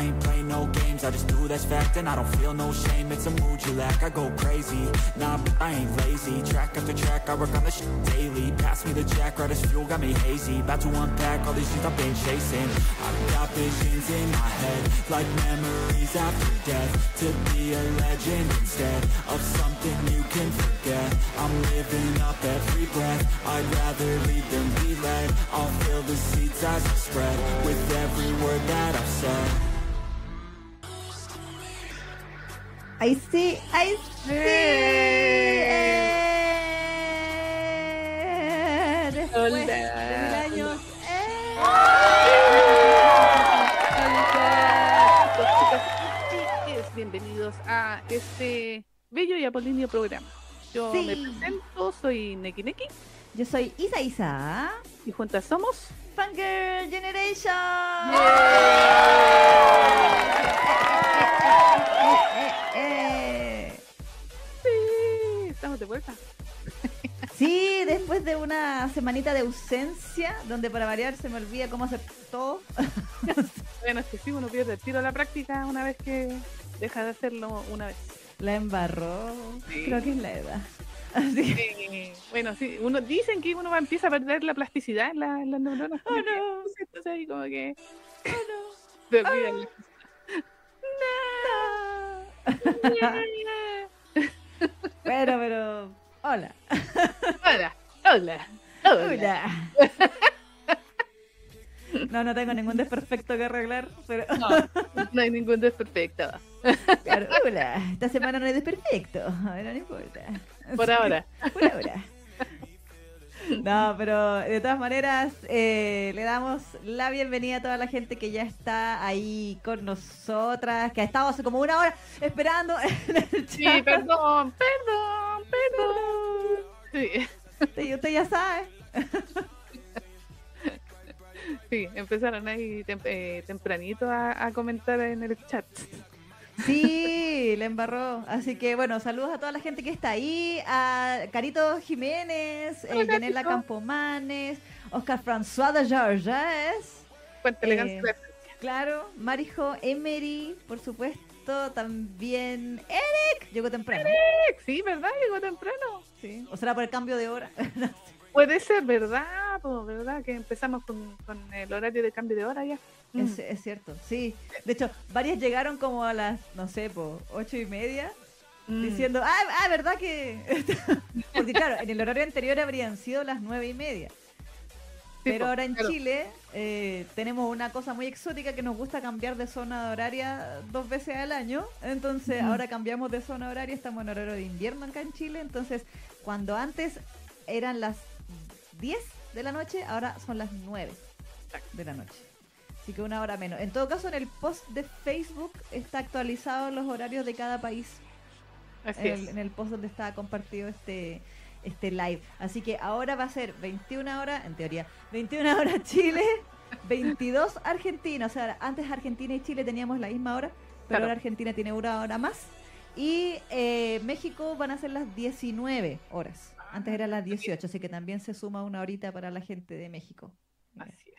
I ain't play no games, I just do that's fact, and I don't feel no shame. It's a mood you lack. I go crazy, nah, I ain't lazy. Track after track, I work on this daily. Pass me the jack, right as fuel, got me hazy. About to unpack all these things I've been chasing. I've got visions in my head, like memories after death. To be a legend instead of something you can forget. I'm living up every breath. I'd rather lead than be led. I'll fill the seeds as I spread with every word that I've said. Ahí sí, ahí sí. Eh, Después Hola. de mil años. eh. Hola, bienvenidos a este bello y apolíneo programa. Yo Sí. me presento, soy Neki Neki Yo soy Isa Isa. y juntas somos. Fangirl Generation. Eh, de vuelta. Sí, después de una semanita de ausencia, donde para variar se me olvida cómo hacer todo. Bueno, es que sí, uno pierde el tiro a la práctica una vez que deja de hacerlo una vez. La embarró. Sí. Creo que es la edad. Así que- bueno, sí, uno dicen que uno va, empieza a perder la plasticidad en, la- en las neuronas. Oh, no. Entonces ahí como que Oh, se olvidan. Bueno, pero. Hola. Hola, hola, hola. Hola. No, no tengo ningún desperfecto que arreglar, pero. No, no hay ningún desperfecto. Claro, hola. Esta semana no hay desperfecto. Pero no importa. Por ahora. Por ahora. No, pero de todas maneras, eh, le damos la bienvenida a toda la gente que ya está ahí con nosotras, que ha estado hace como una hora esperando en el Sí, chat. perdón, perdón, perdón. Sí, Usted, usted ya sabe. sí, empezaron ahí tem- eh, tempranito a, a comentar en el chat. Sí, le embarró. Así que bueno, saludos a toda la gente que está ahí, a Carito Jiménez, eh, Yanela. Campomanes, Oscar François de Georges, elegancia. Eh, claro, Marijo Emery, por supuesto, también Eric, llegó temprano. Sí, ¿verdad? Llegó temprano. Sí. O será por el cambio de hora. No sé. Puede ser, ¿verdad? Po, ¿Verdad? Que empezamos con, con el horario de cambio de hora ya. Mm. es, es cierto, sí. De hecho, varias llegaron como a las, no sé, po, ocho y media. Mm. diciendo, ah, ah, ¿verdad que...? Porque claro, en el horario anterior habrían sido las nueve y media. Pero ahora en claro. Chile eh, tenemos una cosa muy exótica que nos gusta cambiar de zona horaria dos veces al año. Entonces ahora cambiamos de zona horaria, estamos en horario de invierno acá en Chile. Entonces cuando antes eran las 10 de la noche, ahora son las 9 de la noche. Así que una hora menos. En todo caso, en el post de Facebook está actualizado los horarios de cada país Así en el, es. en el post donde está compartido este este live. Así que ahora va a ser 21 horas, en teoría, 21 horas Chile, 22 Argentina. O sea, antes Argentina y Chile teníamos la misma hora, pero Claro. ahora Argentina tiene una hora más. Y eh, México van a ser las 19 horas. Antes eran las 18, así que también se suma una horita para la gente de México. Así.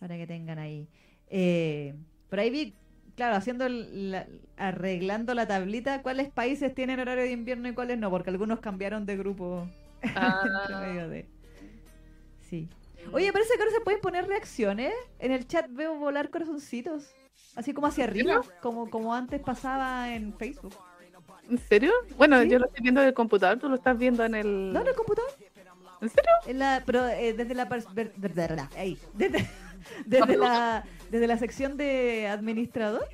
Para que tengan ahí. Eh, por ahí vi claro, haciendo el- la- arreglando la tablita, cuáles países tienen horario de invierno y cuáles no, porque algunos cambiaron de grupo Ah. medio de. Sí. Oye, parece que ahora se pueden poner reacciones. En el chat veo volar corazoncitos. Así como hacia arriba, como, como antes pasaba en Facebook. ¿En serio? Bueno, Sí. yo lo estoy viendo del computador, tú lo estás viendo en el... ¿No en el computador? ¿En serio? En la, pero eh, desde la ahí, desde, desde la desde la sección de administrador,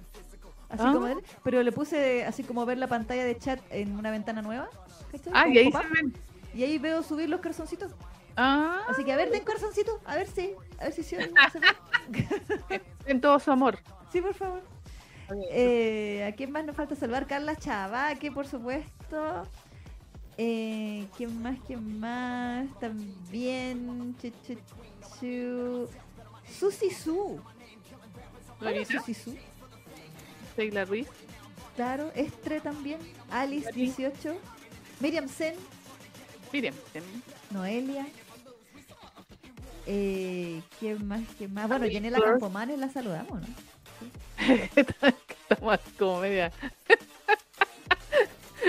así Ah. como él, pero le puse así como ver la pantalla de chat en una ventana nueva. ¿cachai? Ah, y ahí se ven. y ahí veo subir los corazoncitos. Ah, Así que a ver, den corazoncito, a ver si, a ver si se en todo su amor. Sí, por favor. Eh, ¿A quién más nos falta salvar? Carla Chavaque, por supuesto. Eh, ¿Quién más? ¿Quién más? También. Chu, chu, chu. Susi Su. Hola, Lolita, Susi Su. Sheila Ruiz. Claro. Estre también. Alice Mari. 18. Miriam Sen. Miriam. Noelia. Eh, ¿Quién más? ¿Quién más? Bueno, Yanela. Campomanes la saludamos, ¿no? estamos como media...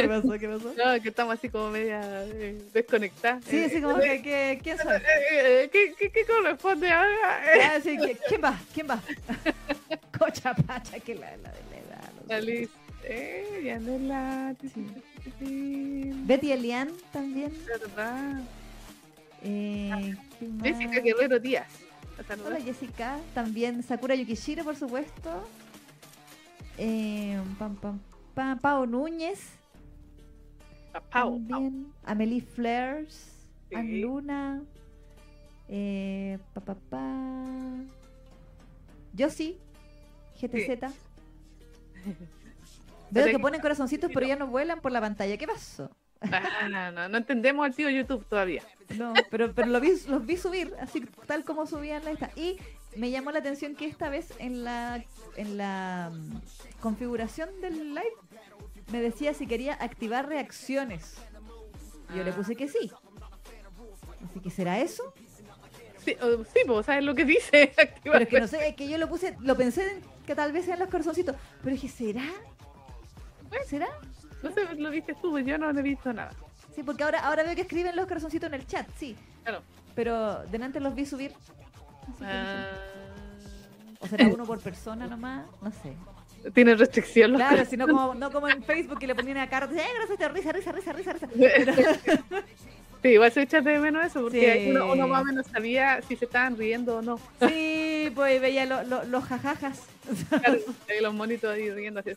¿Qué pasó? ¿Qué pasó? No, que estamos así como media eh, desconectadas. Sí, Eh, así como que, que- ¿quién soy? eh, eh, ¿Qué, qué, qué corresponde ahora? Ah, sí, ¿qui- ¿Quién va? ¿Quién va? Cocha Pacha, que la, la de la edad. no sé. Alice. Eh, Yanela. Betty Elian también. ¿Verdad? Eh, ¿quién más? Jessica Guerrero Díaz. La Hola. Jessica. También Sakura Yukishiro, por supuesto. Eh, pam, pam, pam, Pao Núñez. Pau. También. Amelie Flares. Sí. Ann Luna. Eh, pa, pa, pa. Yossi. GTZ. Veo que ponen corazoncitos, pero ya no vuelan por la pantalla. ¿Qué pasó? Ah, no, no, no entendemos al tío YouTube todavía. No, pero, pero lo vi, los vi subir, así tal como subían la esta. Y me llamó la atención que esta vez en la, en la mm, configuración del live me decía si quería activar reacciones. Y yo le puse que sí. Así que será eso. Sí, sí pues, ¿sabes lo que dice? Pero es que no sé, es que yo lo puse, lo pensé en que tal vez sean los corazoncitos. Pero dije, ¿será? ¿Será? No sé, lo viste tú, pues yo no he visto nada. Sí, porque ahora, ahora veo que escriben los corazoncitos en el chat, sí. Claro. Pero delante los vi subir. Así que dije, Ah, ¿O será uno por persona nomás? No sé. Tiene restricción los Claro, si no como, no como en Facebook que le ponían a cara, ¡eh, gracias, risa, risa, risa, risa, risa! Sí, igual se echa de menos eso, porque Sí. uno, uno más o menos sabía si se estaban riendo o no. Sí, pues veía lo- lo- los jajajas. Claro, los monitos ahí riendo así.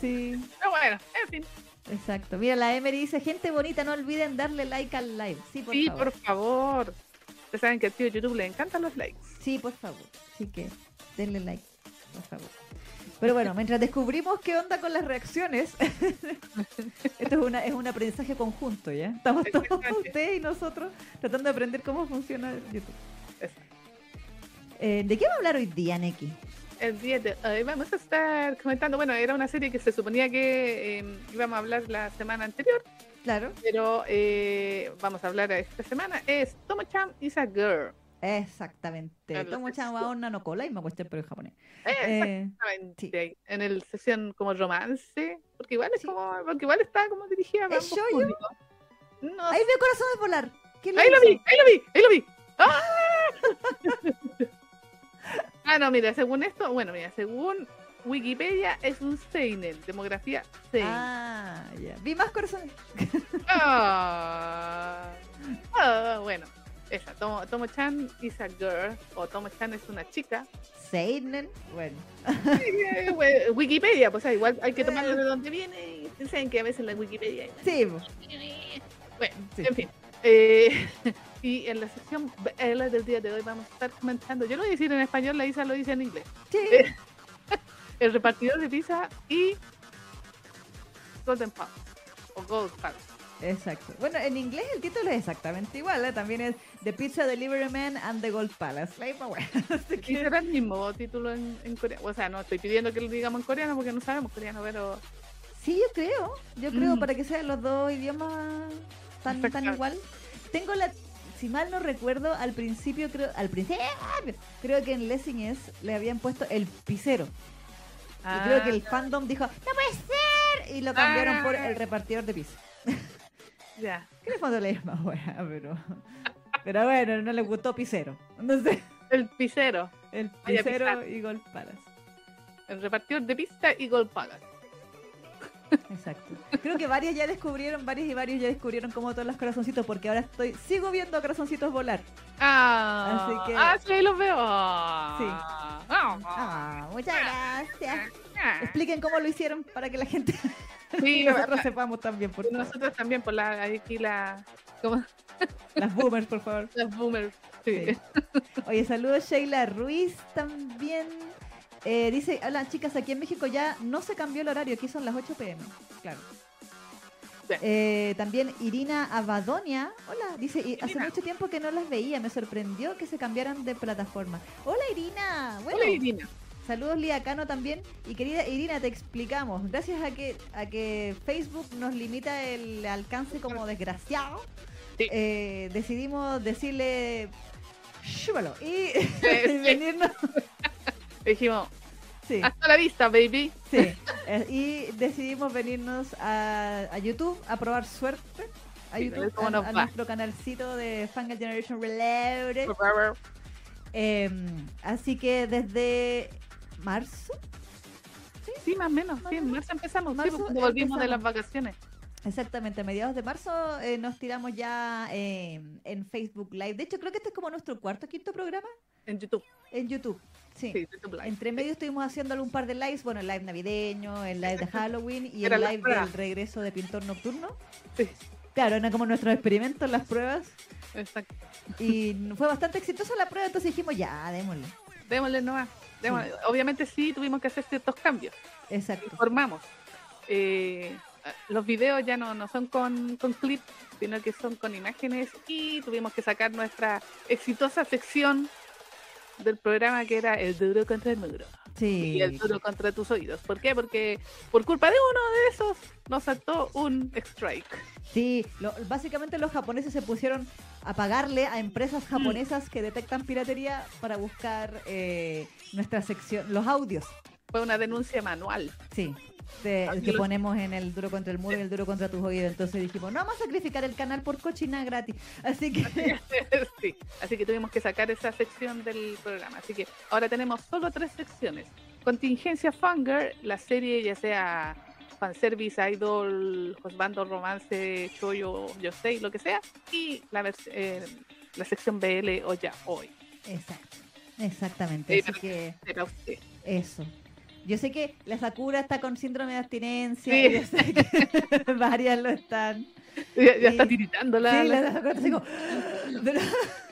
Sí, Pero bueno, en fin. exacto. Mira, la Emery dice, gente bonita, no olviden darle like al live. Sí, por sí, favor. por favor. Ustedes saben que al tío YouTube le encantan los likes. Sí, por favor. Así que denle like, por favor. Pero bueno, mientras descubrimos qué onda con las reacciones, esto es, una, es un aprendizaje conjunto, ¿ya? Estamos todos ustedes y nosotros tratando de aprender cómo funciona YouTube. Eh, ¿De qué va a hablar hoy día, Neki? El día de hoy vamos a estar comentando, bueno, era una serie que se suponía que eh, íbamos a hablar la semana anterior, Claro. pero eh, vamos a hablar esta semana. Es Tomo-chan is a girl. Exactamente. Claro, Tomo es- chan wa onna no cola y me cuestión pero en japonés. Eh, Eh, Exactamente. En el sesión como romance, porque igual es Sí. como, porque igual está como dirigida a ¿Es ambos públicos. No ahí veo corazones volar. ¿Quién Ahí lo vi, ahí lo vi, ahí lo vi. ¡Ah! ah, no, mira, según esto, bueno, mira, según Wikipedia es un Seinen, demografía Seinen. Ah, ya. Vi más corazones. Ah, bueno, esa, Tomo, Tomo-chan is a girl, o Tomo-chan es una chica. Seinen. Bueno. Eh, Wikipedia, pues ah, igual hay que tomarlo de donde viene. y Saben que a veces la Wikipedia. Sí, po. Bueno, Sí. en fin. Eh, y en la sección BL del día de hoy vamos a estar comentando. Yo lo voy a decir en español, la Isa lo dice en inglés. sí. Eh, El repartidor de pizza y Golden Palace. O Gold Palace. Exacto. Bueno, en inglés el título es exactamente igual. ¿eh? También es The Pizza Delivery Man and the Gold Palace. La misma wea. Así ¿Y que- será el mismo título en, en coreano? O sea, no estoy pidiendo que lo digamos en coreano porque no sabemos coreano, pero Sí, yo creo. Yo creo Mm. para que sean los dos idiomas tan, tan igual. Tengo la. Si mal no recuerdo, al principio creo. Al principio. Creo que en Lessing es le habían puesto el pisero. Y creo que el Ah, fandom dijo, ¡No puede ser! Y lo cambiaron por Ah. el repartidor de pizza. Ya. Que el fondo le más wea, pero. Pero bueno, no le gustó Picero. Entonces, El pizzero, el Picero y Golpalas. el repartidor de pizza y Golpagas. Exacto. Creo que varios ya descubrieron, varios y varios ya descubrieron cómo todos los corazoncitos, porque ahora estoy, sigo viendo a corazoncitos volar. Ah, Así que- ah, sí, ahí los veo. Sí. Ah, Ah, muchas gracias. ah. Expliquen cómo lo hicieron para que la gente Sí, y nosotros sepamos también, por favor. nosotros también por la aquí la como Las boomers, por favor. las boomers. Sí. Sí. Oye, saludos Sheila Ruiz también. Eh, dice, hola chicas, aquí en México ya no se cambió el horario, aquí son las 8 pm. Claro. Eh, también Irina Abadonia, hola, dice, y hace Irina. mucho tiempo que no las veía, me sorprendió que se cambiaran de plataforma. Hola Irina, bueno, Hola Irina. saludos Lía Cano también. Y querida Irina, te explicamos, gracias a que, a que Facebook nos limita el alcance como desgraciado, Sí. eh, decidimos decirle, y sí. venirnos, Dijimos, sí, hasta la vista, baby. sí, eh, y decidimos venirnos a, a YouTube a probar suerte. A Sí, a YouTube, nuestro canalcito de Fangirl Generation Reloaded. Eh, así que desde marzo, Sí, más o menos. Sí, en marzo empezamos. sí, cuando volvimos de las vacaciones. exactamente a mediados de marzo, eh, nos tiramos ya eh, en Facebook Live. De hecho, creo que este es como nuestro cuarto o quinto programa En YouTube. en YouTube. Sí. Entre medio estuvimos haciendo un par de lives, bueno, el live navideño, el live de Halloween y Era el live del regreso de Pintor Nocturno. Sí, Claro, eran como nuestros experimentos, las pruebas. exacto. Y fue bastante exitosa la prueba, entonces dijimos, ya, démosle. Démosle nomás. démosle. Obviamente sí tuvimos que hacer ciertos cambios. Exacto. Informamos. Eh, los videos ya no, no son con, con clips, sino que son con imágenes y tuvimos que sacar nuestra exitosa sección del programa que era el duro contra el muro Sí. y el duro contra tus oídos. ¿Por qué? Porque por culpa de uno de esos nos saltó un strike. Sí, lo- básicamente los japoneses se pusieron a pagarle a empresas japonesas que detectan piratería para buscar eh, nuestra sección, los audios, Fue una denuncia manual. sí, de- Así que ponemos en el duro contra el muro y el duro contra tus oídos. Entonces dijimos, no vamos a sacrificar el canal por cochina gratis. Así que sí, así que tuvimos que sacar esa sección del programa. Así que ahora tenemos solo tres secciones. Contingencia Fanger, la serie ya sea fanservice, idol, husbando, romance, choyo, yo sé, lo que sea. Y la, eh, la sección BL o ya hoy. Exacto, exactamente. Sí, Así que usted. eso. Yo sé que la Sakura está con síndrome de abstinencia. Sí. y Yo sé que varias lo están. Ya, ya está Sí. tiritando la... sí, la- la, Sakura está como. Pero,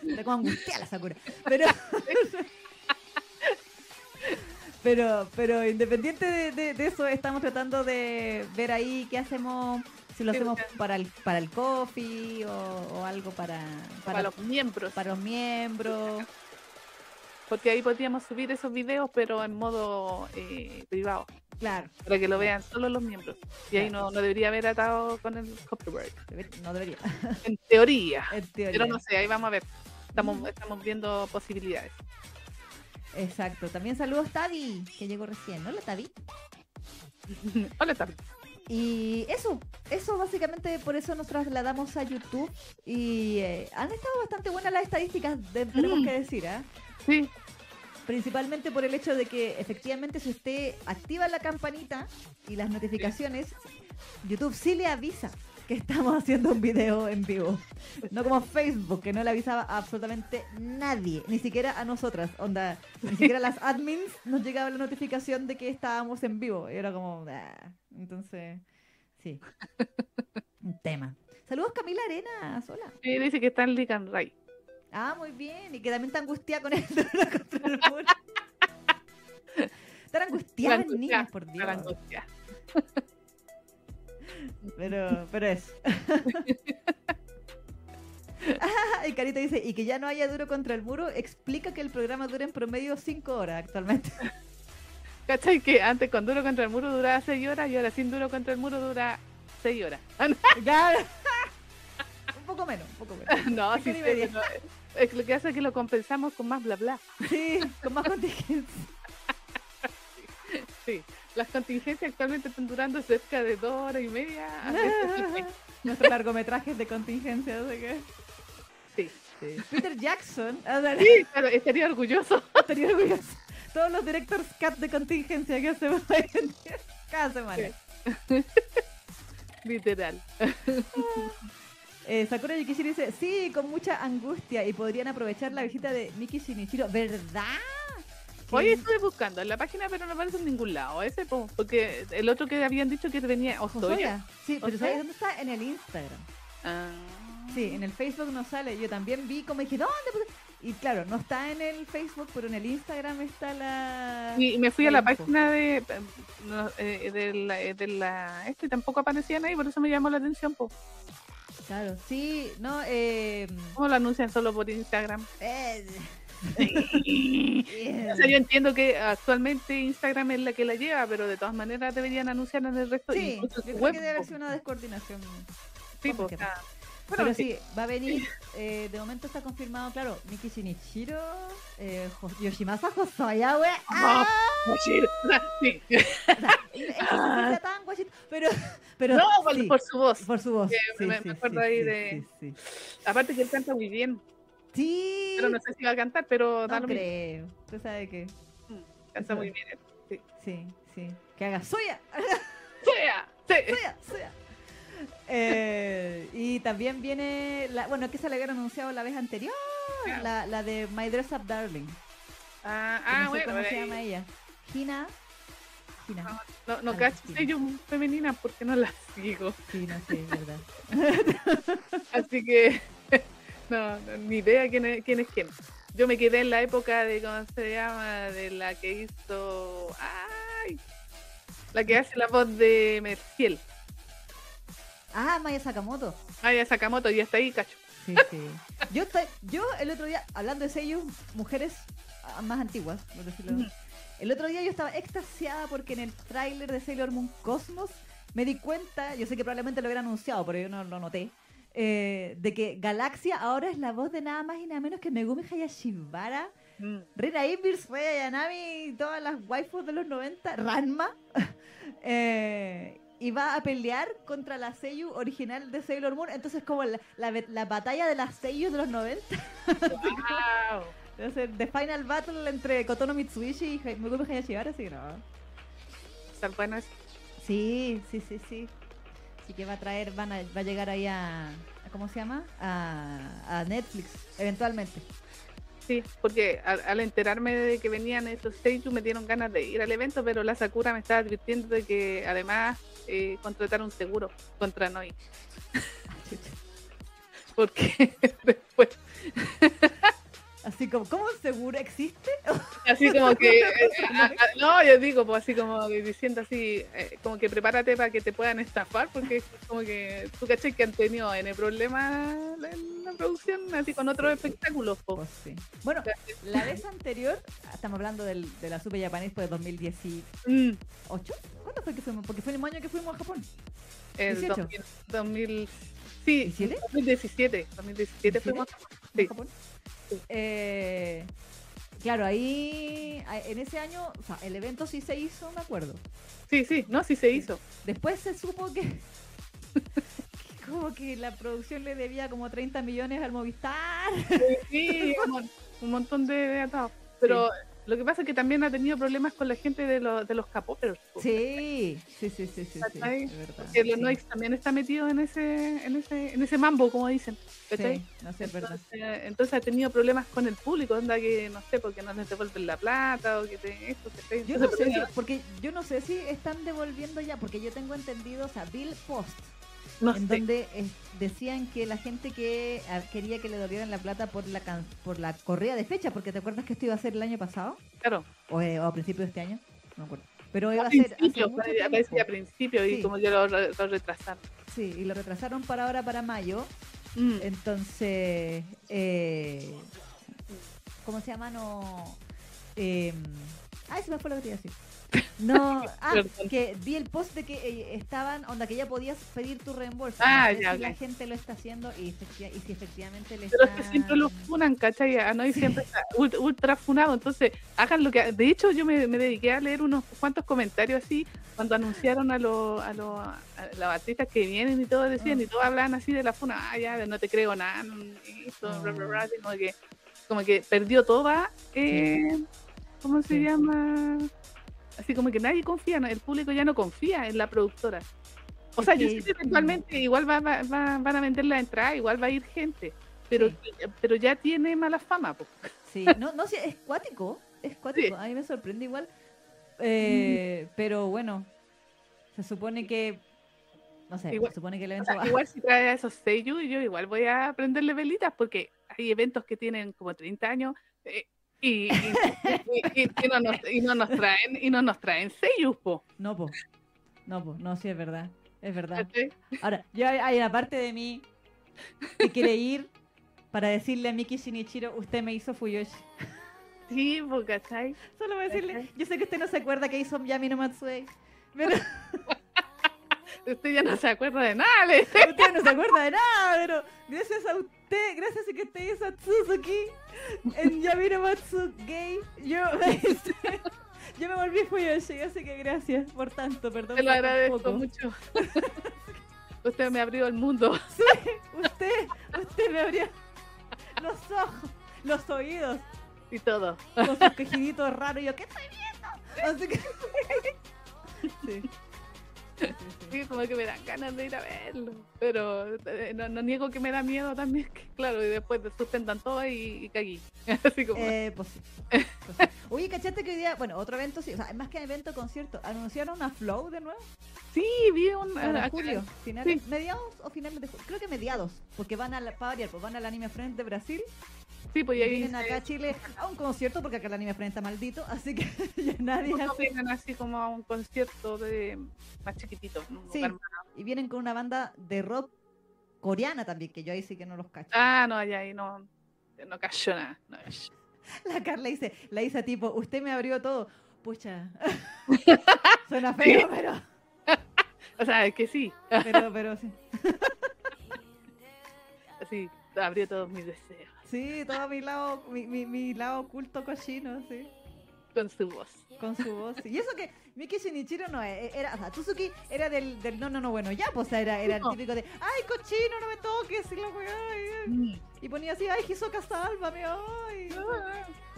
está como angustiada la Sakura. Pero. Pero, pero independiente de, de- de eso, estamos tratando de ver ahí qué hacemos, si lo hacemos para el, para el coffee o, o algo para, para, para, los miembros. para los miembros. Porque ahí podríamos subir esos videos, pero en modo eh, privado. Claro, Para que lo vean solo los miembros. Y ahí no, no debería haber atado con el copyright. no debería. En teoría. En teoría. Pero no sé, ahí vamos a ver. Estamos, Mm. estamos viendo posibilidades. Exacto. También saludos Tavi, que llegó recién. Hola Tavi. Hola, Tami. Y eso, eso básicamente por eso nos trasladamos a YouTube y eh, han estado bastante buenas las estadísticas, de- tenemos Mm. que decir, ¿ah? Sí, principalmente por el hecho de que efectivamente si usted activa la campanita y las notificaciones, YouTube sí le avisa que estamos haciendo un video en vivo. No como Facebook, que no le avisaba a absolutamente nadie, ni siquiera a nosotras. Onda, ni siquiera a las admins nos llegaba la notificación de que estábamos en vivo. Y era como, "Ah". entonces, sí. Un tema. Saludos Camila Arenas, hola. sí, dice que está en Lican Ray. Ah, muy bien. Y que también está angustiada con esto contra el muro. Están angustiadas angustia, niñas, por Dios. Angustia. Pero, pero es. Ah, y Carita dice, y que ya no haya duro contra el muro, explica que el programa dura en promedio 5 horas actualmente. ¿Cachai? Que antes con duro contra el muro duraba 6 horas y ahora sin duro contra el muro dura 6 horas. No, un poco menos, un poco menos. no, sí, sé, media. pero es lo que hace es que lo compensamos con más bla bla. Sí, con más contingencia. Sí, las contingencias actualmente están durando cerca de dos horas y media. Nuestros largometrajes de contingencia, ¿sí que? Sí. Sí. Peter Jackson, a ver, Sí, claro, estaría orgulloso. estaría orgulloso. Todos los directors cut de contingencia que hacemos cada semana. Literal. Eh, Sakura Yukishiro dice, sí, con mucha angustia y podrían aprovechar la visita de Miki Shinichiro. ¿Verdad? Hoy estuve buscando en la página, pero no aparece en ningún lado. Ese, po, porque el otro que habían dicho que venía. Josoya. Sí, pero. ¿sabes dónde está? En el Instagram. Ah. Sí, en el Facebook no sale. Yo también vi como dije, ¿dónde? puse?" Y claro, no está en el Facebook, pero en el Instagram está la... Y me fui a la página de, eh, de, la, eh, de la- Este y tampoco aparecían ahí, por eso me llamó la atención. Po. Claro, sí, no, eh... ¿Cómo lo anuncian solo por Instagram? eh, O sea, yo entiendo que actualmente Instagram es la que la lleva, pero de todas maneras deberían anunciar en el resto. Sí, yo creo web, que debe haber sido una descoordinación. Sí, po, que o sea, Pero bueno, sí, va a venir, eh, de momento está confirmado, claro, Miki Shinichiro, eh, Yoshimasa Hosoya, we. Ah, ¡Ah! sí, pero, pero No, por, sí, por su voz. por su voz. sí, me- sí, me acuerdo sí, ahí sí, de- Sí, sí. Aparte que él canta muy bien, Sí, pero no sé si va a cantar, pero no creo. Usted sabe que Canta muy bien. Sí. sí, sí. Que haga suya, ¡Sea! Sí. suya, suya. Eh, y también viene, la, bueno, que se le habían anunciado la vez anterior, Claro. la, la de My Dress Up Darling. Ah, ah, no sé bueno, ¿Cómo se llama ella? Hina. Hina. No, no, no cacho así. sellos femeninas porque no las sigo. Sí, no sé, es verdad. Así que no, no, ni idea quién es, quién es quién. Yo me quedé en la época de, ¿cómo se llama? De la que hizo... ¡Ay! La que hace la voz de Merciel. Ah, Maya Sakamoto. Maya Sakamoto, y hasta ahí, cacho. Sí, sí. Yo, estoy, yo el otro día, hablando de sellos, mujeres ah, más antiguas, por decirlo. El otro día yo estaba extasiada porque en el tráiler de Sailor Moon Cosmos me di cuenta, yo sé que probablemente lo hubiera anunciado, pero yo no lo noté, eh, de que Galaxia ahora es la voz de nada más y nada menos que Megumi Hayashibara, Mm. Rina Freya Yanami y todas las waifus de los 90, Ranma, eh, y va a pelear contra la Seiyu original de Sailor Moon. Entonces, como la, la, la batalla de las Seiyu de los 90, Wow. ser The Final Battle entre Kotono Mitsubishi y Megumi Hayashibara, así que no. Está bueno eso. Sí, sí, sí, sí. Así que va a traer, van a, va a llegar ahí a, a- ¿cómo se llama? A, a Netflix, eventualmente. Sí, porque al, al enterarme de que venían esos seis me dieron ganas de ir al evento, pero la Sakura me estaba advirtiendo de que además eh, contratar un seguro contra Noi. Porque después, Así como, ¿cómo seguro existe? así como que, eh, a- a- no, yo digo, pues así como diciendo así, eh, como que prepárate para que te puedan estafar, porque es como que tú caché que han tenido N problemas en la producción, así con otros espectáculos. po. Pues sí. Bueno, la vez anterior, estamos hablando del, de la Super Japanese pues 2018. Mm, ¿Cuándo fue que fuimos? Porque fue el mismo año que fuimos a Japón. el 18. 2000, 2000 sí, ¿17? 2017, 2017 fuimos. Sí. a Japón. Eh, claro, ahí, en ese año, o sea, el evento sí se hizo, me acuerdo. Sí, sí, no, sí se hizo. Después se supo que, que como que la producción le debía como 30 millones al Movistar. Sí, un montón de, de atados. Pero lo que pasa es que también ha tenido problemas con la gente de, los de los capoteros. po. Sí, sí, sí, sí, sí, sí, ¿Cachai? es verdad. Porque sí. Noix también está metido en ese, en ese, en ese mambo, como dicen. ¿cachai? Sí, no sé, es verdad. Entonces, entonces ha tenido problemas con el público, onda que no sé, porque no les devuelven la plata o que te, esto, ¿cachai? Yo no Entonces, sé si, porque yo no sé si están devolviendo ya, porque yo tengo entendido, o sea, Bill Post, no en sé. donde eh, decían que la gente que ah, quería que le devolvieran la plata por la can- por la corrida de fecha, porque te acuerdas que esto iba a ser el año pasado Claro, o, eh, o a principios de este año, no me acuerdo. Pero iba a a ser parece- a principio y Sí. como yo lo, lo retrasaron. Sí, y lo retrasaron para ahora para mayo. Mm. Entonces, eh, ¿cómo se llama? No, eh, Ay, se me fue lo que te iba a decir. No, ah, que vi el post de que eh, estaban, onda, que ya podías pedir tu reembolso. Ah, No sé ya, si la gente lo está haciendo y, si efectivamente le Pero es están... que siempre lo funan, ¿cachai? A Noy siempre está ult- ultra funado. Entonces, hagan lo que. De hecho, yo me, me dediqué a leer unos cuantos comentarios así cuando anunciaron a los a los a los artistas que vienen y todo decían, Ah. y todos hablaban así de la funa. Ah, ya, no te creo nada. no, esto, bla, bla, bla, así como que, como que perdió toda. Eh, ¿Cómo se Sí. llama? Así como que nadie confía, el público ya no confía en la productora. O sea, yo sé que eventualmente igual va, va- va- van a vender la entrada, igual va a ir gente, pero, Sí. pero ya tiene mala fama. po. Sí, no, no, sí, es cuático, es cuático, Sí. a mí me sorprende igual. Eh, Pero bueno, se supone que, no sé, Igual- se supone que el O evento sea, va... igual si trae a esos seiyuu, yo igual voy a prenderle velitas porque hay eventos que tienen como 30 años eh, y, y- y- no nos, y no nos traen y no nos traen seiyuu, po. No, po, no, po, no, sí, es verdad, es verdad. Ahora, yo hay, una parte de mí que quiere ir para decirle a Miki Shinichiro, usted me hizo Fuyoshi. Sí, po, ¿cachai? Solo voy a decirle, yo sé que usted no se acuerda que hizo Yami no Matsue, pero Usted ya no se acuerda de nada, le- usted no se acuerda de nada, pero gracias a usted, gracias a que usted hizo a Tsuzuki en Yami no Matsuge, yo, yo me volví Fuyoshi, así que gracias por tanto, perdón. Te lo agradezco poco. mucho. Usted me abrió el mundo. Sí, usted, usted me abrió los ojos, los oídos. y todo. con sus quejiditos raros y yo, ¿qué estoy viendo? Así que... Sí. Como que me dan ganas de ir a verlo. Pero eh, no, no niego que me da miedo también, que, claro, y después suspendan todo y, y cagué. Así como. Eh, pues sí. Pues sí. Oye, ¿cachaste que hoy día, bueno, otro evento sí, o sea, más que evento, concierto, anunciaron a Flow de nuevo sí, vi un. para acá- julio, finales, sí. mediados o finales de julio, creo que mediados, porque van a, la, para variar, pues van al Anime Friend de Brasil Sí, pues y ya vienen acá a Chile a un concierto, porque acá el Anime Friend está maldito, así que ya nadie hace... vengan así como a un concierto de más chiquitito. Sí. más- Y vienen con una banda de rock coreana también, que yo ahí sí que no los cacho. Ah, no, allá ahí no. No cayó nada. no. La Carla dice, la dice tipo, usted me abrió todo. Pucha. Suena feo, pero, O sea, es que sí. pero, pero sí. Así, abrió todos mis deseos Sí, todo mi lado, mi, mi, mi lado oculto cochino, sí. con su voz. Con su voz. sí. Y eso que Miki Shinichiro no e- era, o sea, Tsuzuki era del, del no, no, no, bueno, ya, pues era, era el típico de, ay, cochino, no me toques, y la weá, y- Mm. Ponía así, ay, Hisoka, sálvame, ay.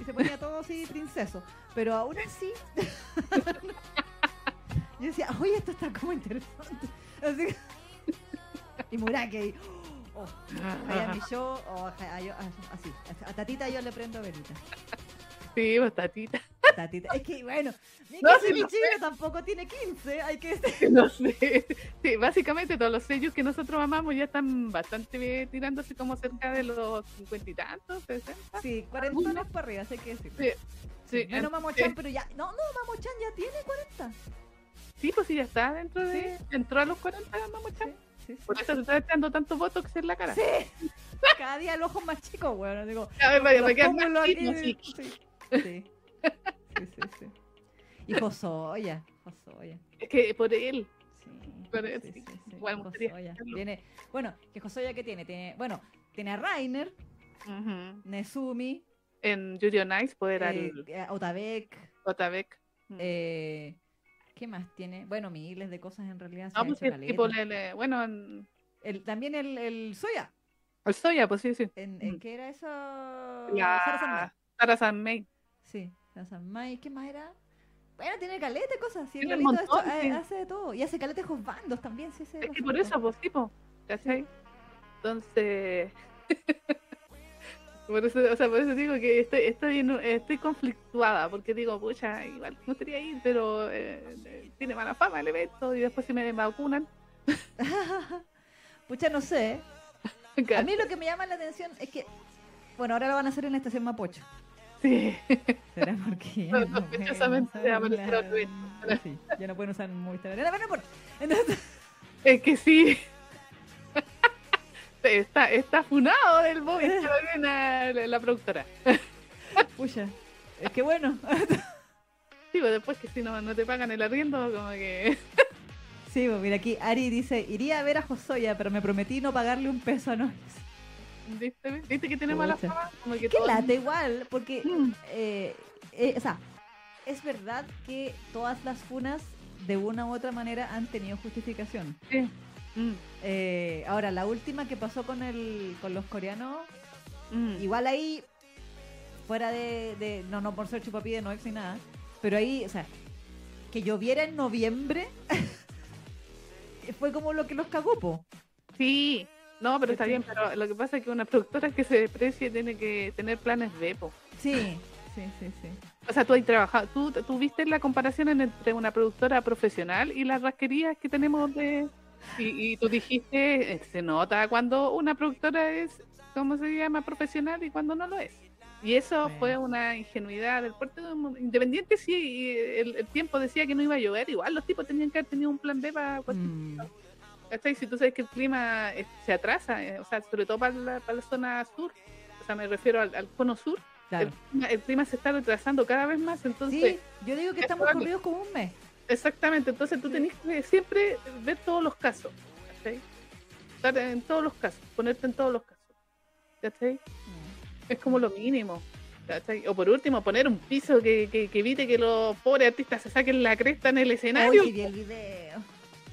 Y se ponía todo así, princeso. Pero aún así. yo decía, oye, esto está como interesante. Así que- y Murake, y, oh, Hayami yo, o a- a- a- así. A Tatita yo le prendo velita. Sí, pues tatita. Tatita. Es que, bueno, Miki No, sí, Shinichiro tampoco tiene 15, hay que decir. No sé. Sí, básicamente todos los sellos que nosotros amamos ya están bastante bien tirándose como cerca de los cincuenta y tantos, sesenta. Sí, 40 años para arriba, hay que decir. Sí, sí, en- Mamochan, sí. pero ya. No, no, Mamochan ya tiene 40. Sí, pues sí, ya está dentro de. Entró a los 40, vamos a Sí, sí, sí. Por eso se está echando tanto botox en la cara. Sí. Cada día el ojo más chico, bueno, digo. A ver, vaya, los me queda más aquí, sí. sí. Sí. Sí, sí. Y Josoya, Josoya. Es que por él. Sí, me escucharlo. Viene, bueno, que Josoya que tiene, tiene, bueno, tiene a Rainer, Ujú. Nezumi, En Yuri on Ice, poder eh, al eh, Otabek, Otabek. eh, ¿qué más tiene? Bueno, miles de cosas en realidad. se ha pues hecho el tipo, bueno, en El- también el, el Soya, el Soya, pues sí, sí. en, en Mm. ¿qué era eso? La- Sara Sanmai. Sara San May. Sí, Sara Sanmai, ¿qué más era? Bueno, tiene caleta cosas, sí, el Tiene esto, montón, sí. hace de todo. Y hace caleta bandos también, sí. Es que por eso, pues, tipo, ¿cachai? Entonces, por eso, o sea, por eso digo que estoy, estoy, estoy conflictuada, porque digo, pucha, igual me gustaría ir, pero eh, eh, tiene mala fama el evento, y después si me vacunan, Pucha, no sé. A mí lo que me llama la atención es que, bueno, ahora lo van a hacer en la estación Mapocho. sí, ¿Será porque No, no sospechosamente pueden va a aparecer otro la- Sí, ya no pueden usar Movistar Arena, pero no importa. Entonces, es que sí. Está, está funado del Arena la, la productora. pucha, es que bueno. pues, después que si no, no te pagan el arriendo, como que... Sí, pues mira aquí Ari dice, iría a ver a Josoya, pero me prometí no pagarle un peso a Nois. ¿Viste? ¿Viste que tiene mala fama? Como que todo- lata igual, porque, Mm. eh, eh, o sea, es verdad que todas las funas de una u otra manera han tenido justificación. Sí. Mm, Eh, ahora, la última que pasó con el con los coreanos, mm. igual ahí, fuera de, de- no, no por ser chupapi de no ex ni nada, pero ahí, o sea, que lloviera en noviembre, fue como lo que los cagó, po. Sí, no, pero está bien, pero lo que pasa es que una productora que se desprecie tiene que tener planes B, po. Sí, sí, sí, sí. O sea, tú has trabajado, tú, tú viste la comparación en- entre una productora profesional y las rasquerías que tenemos de... Y, y tú dijiste, eh, se nota cuando una productora es, ¿cómo se llama? Profesional y cuando no lo es. Y eso fue una ingenuidad del puerto Independiente, sí, el, el tiempo decía que no iba a llover, igual los tipos tenían que haber tenido un plan B para... Mm, ¿Cachai? Si tú sabes que el clima eh, se atrasa, eh, o sea, sobre todo para la, para la zona sur, o sea, me refiero al, al cono sur, claro. el, clima, el clima se está retrasando cada vez más, entonces, Sí, yo digo que es estamos corridos como un mes. Exactamente, entonces tú tenés que siempre ver todos los casos, ¿cachai? Estar en todos los casos, ponerte en todos los casos, ¿cachai? Es como lo mínimo. ¿cachai? O por último, poner un piso que, que, que evite que los pobres artistas se saquen la cresta en el escenario. El video.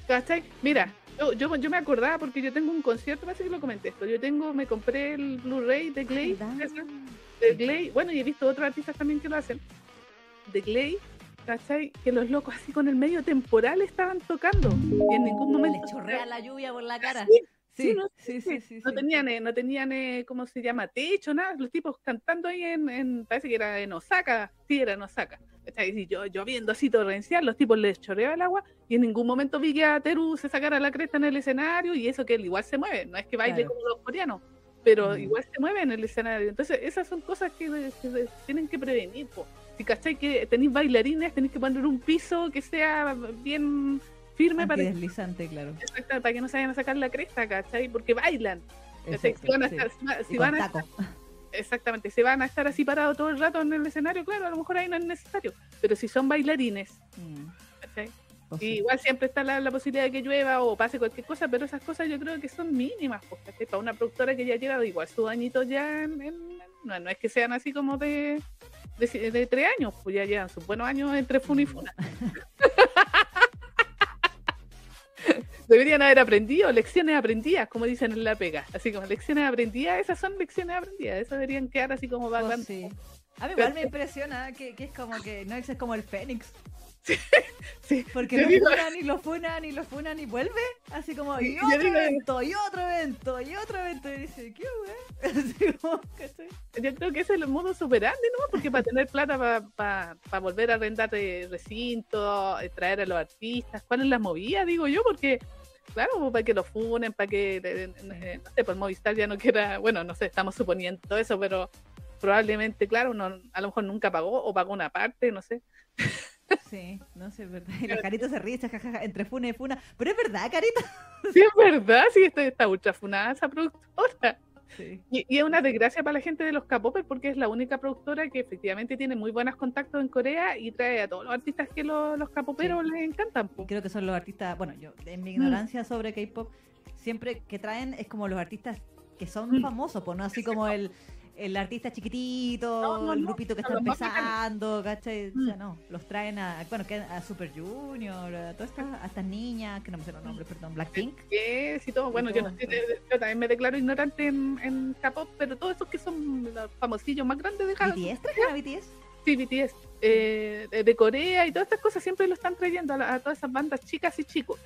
¿Cachai? Mira, yo, yo, yo me acordaba porque yo tengo un concierto, parece que lo comenté esto. Yo tengo, me compré el Blu-ray de Glay, de Glay, bueno, y he visto otros artistas también que lo hacen, de Glay, ¿cachai? Que los locos así con el medio temporal estaban tocando y en ningún momento. Le chorrea la lluvia por la cara. Sí, Sí, sí, no, sí, sí, sí. no tenían, eh, no tenían, eh, ¿cómo se llama? Techo, nada. Los tipos cantando ahí en, en- parece que era en Osaka. Sí, era en Osaka. ¿cachai? Y yo, lloviendo así torrencial, los tipos les choreaba el agua y en ningún momento vi que a Teru se sacara la cresta en el escenario y eso que él igual se mueve. No es que baile Claro. como los coreanos, pero Mm. igual se mueve en el escenario. Entonces, esas son cosas que se- se tienen que prevenir. po. Si cachai que tenéis bailarines, tenéis que poner un piso que sea bien firme para que, Antideslizante, claro. exacto, para que no se vayan a sacar la cresta, ¿cachai? Porque bailan. ¿cachai? Exacto, Si van a sí. estar, si va- si Y van con a taco. exactamente, si van a estar así parados todo el rato en el escenario, claro, a lo mejor ahí no es necesario. Pero si son bailarines, Mm, ¿cachai? pues Y sí. igual siempre está la, la posibilidad de que llueva o pase cualquier cosa, pero esas cosas yo creo que son mínimas, pues, ¿cachai? Para una productora que ya lleva igual su añito ya en, en- no, no es que sean así como de, de, de tres años, pues ya llevan sus buenos años entre funa y funa. Deberían haber aprendido lecciones aprendidas, como dicen en la pega. Así como lecciones aprendidas, esas son lecciones aprendidas. Esas deberían quedar así como background. sí. A mí igual me impresiona que, que es como que no es como el Fénix. Sí. Porque Yo lo digo- funan y lo funan y lo funan y vuelve. Así como, y otro digo- evento, y otro evento, y otro evento. Y dice, ¿qué wey? Así como, ¿cachai? Yo creo que ese es el modo superante, ¿no? Porque para tener plata para volver a arrendar de recinto, eh, traer a los artistas, ¿cuál es la movida? Digo yo, porque, claro, pues, para que lo funen, para que, eh, no sé, pues Movistar ya no quiera, bueno, no sé, estamos suponiendo eso, pero probablemente, claro, no, a lo mejor nunca pagó o pagó una parte, no sé. Sí, no sé, es verdad. Y la carita se ríe, jajaja, entre funa y funa. Pero es verdad, carita. Sí, es verdad, sí, está, está ultra funada esa productora. Sí. Y, y es una desgracia para la gente de los K-Popers porque es la única productora que efectivamente tiene muy buenos contactos en Corea y trae a todos los artistas que lo- los K-Poperos les encantan. po. Creo que son los artistas, bueno, yo en Mm. mi ignorancia sobre K-pop, siempre que traen es como los artistas que son Mm. famosos, pues no así como el, el artista chiquitito, No, no, el no, grupito que son está empezando, ¿cachai? O sea, Mm. no, los traen a, bueno, que a Super Junior, a todas estas, a estas niñas, que no me sé los nombres, perdón, Blackpink. Yes, y todo. Bueno, yo, no también me declaro ignorante en, en K-pop, pero todos esos que son los famosillos más grandes de Japón. ¿BTS trajeron a BTS? Sí, BTS. eh, de, de Corea y todas estas cosas siempre lo están trayendo a, a todas esas bandas chicas y chicos.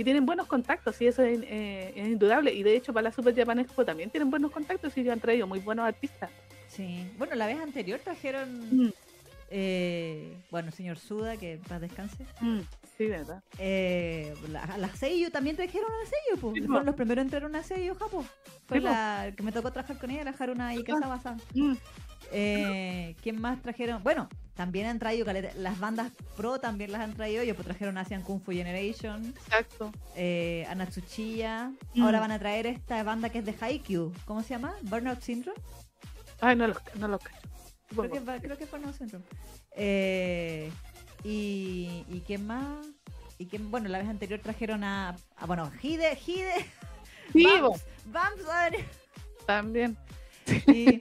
Y tienen buenos contactos, y eso es, eh, es indudable. Y de hecho, para la Super Japan Expo también tienen buenos contactos y han traído muy buenos artistas. Sí. Bueno, la vez anterior trajeron, Mm, eh, bueno, señor Suda, que paz descanse. mm, sí, ¿verdad? Eh, la- las Seiyu también trajeron a Seiyu, pues. Sí. Fueron los primeros en traer una Seiyu, Japo. Fue Sí, po. la que me tocó trabajar con ella, la Haruna Ikazawa-san. Mm, Eh, ¿Quién más trajeron? Bueno, también han traído las bandas pro, también las han traído ellos, pues trajeron Asian Kung Fu Generation, exacto. eh, a Natsuchiya. Mm. Ahora van a traer esta banda que es de Haikyuu. ¿Cómo se llama? Burnout Syndrome. Ay, no los, no los cacho. Creo que, creo que fue Syndrome. Eh, y, y qué más. Y que, bueno, la vez anterior trajeron a. a, bueno, Hide, Hide. Sí, Bams, va a venir. También. Y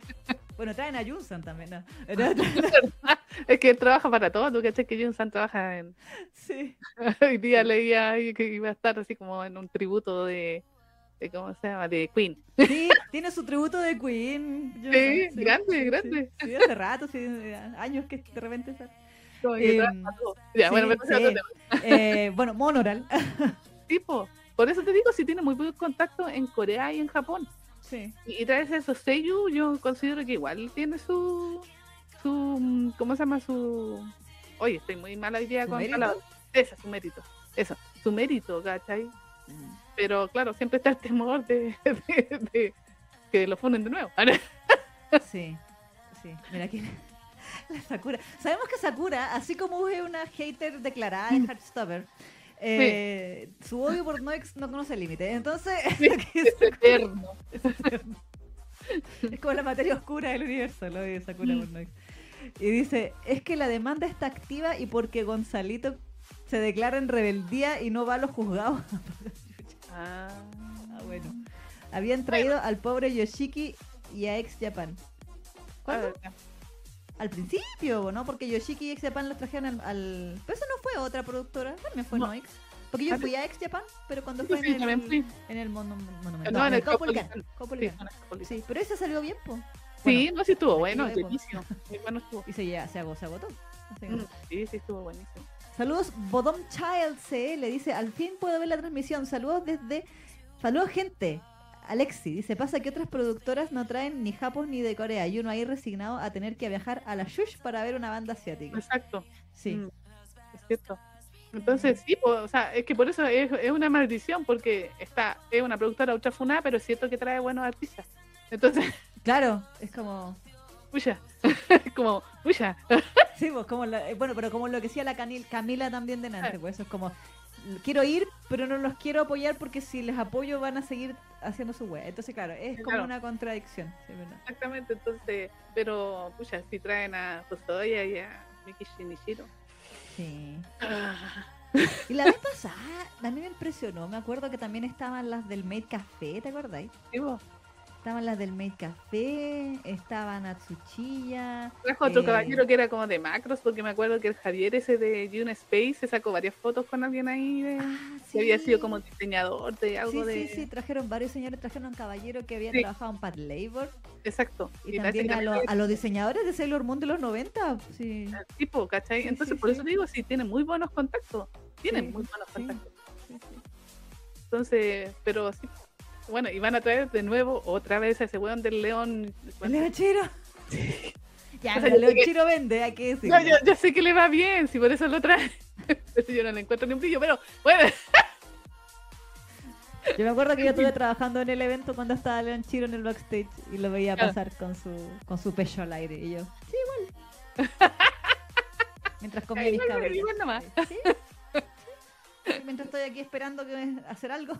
bueno, traen a Junsan también, ¿no? Es que él trabaja para todo, tú cachai que Junsan trabaja en... sí. Hoy día leía que iba a estar así como en un tributo de, de ¿cómo se llama? De Queen. Sí, tiene su tributo de Queen. Sí, grande, grande. Sí, hace rato, sí, años que de repente sale. Em. Ya, bueno. Eh, bueno, Monoral. Tipo, por eso te digo, si tiene muy buen contacto en Corea y en Japón. Sí. Y, y traes esos Seiyu, yo considero que igual tiene su, su, mm, ¿cómo se llama? Su, oye, estoy muy mala hoy día ¿Su con palabras. Esa, su mérito. Eso, su mérito, ¿cachai? Pero claro, siempre está el temor de, de- de que lo funden de nuevo. Sí, sí. Mira aquí. La Sakura. Sabemos que Sakura, así como es una hater declarada de Heartstopper, eh, su odio por Noix no conoce límite. Entonces, Es eterno. es como la materia oscura del universo, lo odio de Sakura Mm. por Noix. Y dice, es que la demanda está activa y porque Gonzalito se declara en rebeldía y no va a los juzgados. Ah, Ah, bueno. Habían traído al pobre Yoshiki y a Ex Japan. ¿Cuándo? ah, Al principio, ¿no? Porque Yoshiki y Ex Japan los trajeron al, al- Pero eso no fue otra productora, también fue No. Noix. Porque yo fui a Ex Japan, pero cuando fue sí, en, el, fui. en el monumento. No, en el sí, esa. Sí, pero ese salió bien, po. Sí, no, sí estuvo bueno, buenísimo. Estuvo. Y se, ya, se, agotó, se agotó. Mm, Sí, sí estuvo buenísimo. Saludos, Bodom Child CL dice, al fin puedo ver la transmisión. Saludos desde... Saludos, gente. Alexi dice, pasa que otras productoras no traen ni japos ni de Corea y uno ahí resignado a tener que viajar a la Shush para ver una banda asiática. Exacto. Sí. Mm, es cierto. Entonces, sí, po, o sea, es que por eso es, es una maldición, porque está es una productora ultra funada, pero es cierto que trae buenos artistas. Entonces, Claro, es como... puya, es como, puya. Sí, pues como la- eh, bueno, pero como lo que decía la Canil- Camila también de Nantes, Ah. pues eso es como quiero ir, pero no los quiero apoyar porque si les apoyo van a seguir haciendo su web. Entonces, claro, es como una contradicción. Exactamente, entonces, pero, puya, si traen a Hosoya y a Miki Shinichiro. Sí. Ah, Y la vez pasada, a mí me impresionó. Me acuerdo que también estaban las del Made Café, ¿te acordáis? sí, po. Estaban las del Made Café, estaban Atsuchiya. Trajo otro Eh. caballero que era como de macros, porque me acuerdo que el Javier ese de Dune Space se sacó varias fotos con alguien ahí de, Ah, que había sí. sido como diseñador de algo Sí, de. sí, sí, trajeron varios señores, trajeron a un caballero que había Sí. trabajado en Pat Labor Exacto. y, también a, lo- también a los diseñadores de Sailor Moon de los 90. Sí. el tipo, ¿cachai? Sí, Entonces, sí, por sí. eso digo, sí, tiene muy buenos contactos. Tienen Sí, muy buenos sí. contactos. sí, sí. Entonces, pero sí. Bueno, y van a traer de nuevo otra vez a ese weón del león. ¿El León Chiro? Ya, O sea, León que- Chiro vende, hay que decirlo. No, yo, yo sé que le va bien, si por eso lo trae. Yo no le encuentro ni un brillo, pero bueno. Yo me acuerdo que yo estuve trabajando en el evento cuando estaba León Chiro en el backstage y lo veía Claro. pasar con su, con su pecho al aire. Y yo, sí, igual. Mientras comía mis Igual, cabellos. igual nomás. Sí, sí. Mientras estoy aquí esperando que hacer algo.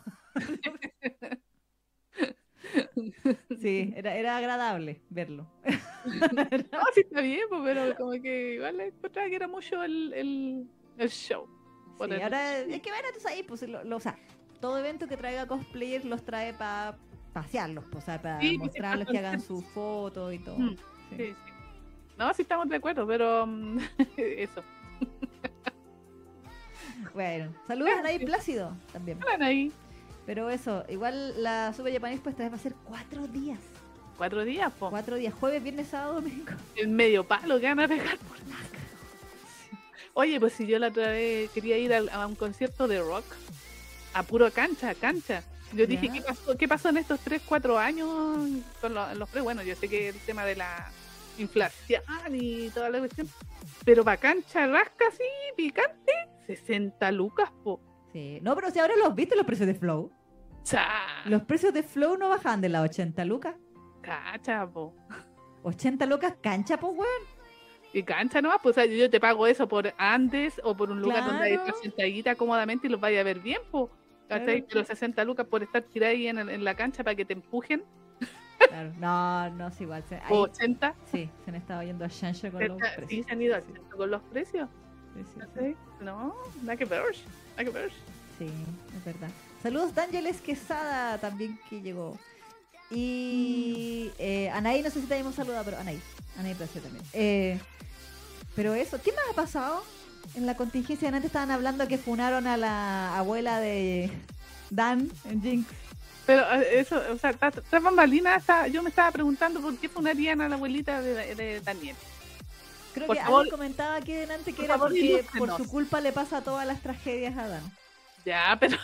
Sí, era, era agradable verlo. No, sí está bien, pues, pero como que igual le encontraba que era mucho el, el, el show. Sí, ahora hay que ver entonces ahí, pues, lo, lo- o sea, todo evento que traiga cosplayers los trae para pasearlos, pues, o sea, para Sí, que mostrarles sepan que hagan sus fotos y todo. Mm, Sí. Sí, sí. No, sí estamos de acuerdo, pero mm, eso. Bueno, saludos a Nay Plácido también. Están ahí Pero eso, igual la Super Japanese pues esta vez va a ser cuatro días. cuatro días, po. Cuatro días, jueves, viernes, sábado, domingo. El medio palo que van a pegar por la Oye, pues si yo la otra vez quería ir a, un concierto de rock, a puro cancha, cancha. Yo dije. ¿qué pasó, ¿qué pasó en estos 3, 4 años con los, los pre? Bueno, yo sé que el tema de la inflación y toda la cuestión, pero para cancha rasca así, picante, 60 lucas, po. Sí. No, pero si ahora los viste los precios de Flow. Cha, Los precios de Flow no bajan de las 80 lucas. cacha, po. 80 lucas cancha, pues, weón. Y cancha nomás, pues o sea, yo te pago eso por Andes o por un lugar donde hay Claro. sentadita cómodamente y los vaya a ver bien, po. Claro. Pero 60 lucas por estar tirada ahí en, en la cancha para que te empujen. Claro. No, no es igual. Ahí- ¿O 80? sí, se han estado yendo a Chancho con los ¿Sí precios. se han ido haciendo con los precios? Sí, sí, No sí. No, nada que ver. Nada que ver. Sí, es verdad. Saludos D'Ángeles Quesada también que llegó. Y eh, Anaí, no sé si te habíamos saludado, pero Anaí. Anaí Placer también. Eh, pero eso, ¿qué más ha pasado? En la contingencia antes estaban hablando que funaron a la abuela de Dan en Jinx. Pero eh, eso, o sea, tras bambalinas, yo me estaba preguntando por qué funarían a la abuelita de, de Daniel. Creo Por que favor, alguien comentaba aquí delante que por era porque por su culpa le pasa todas las tragedias a Dan. Ya, pero.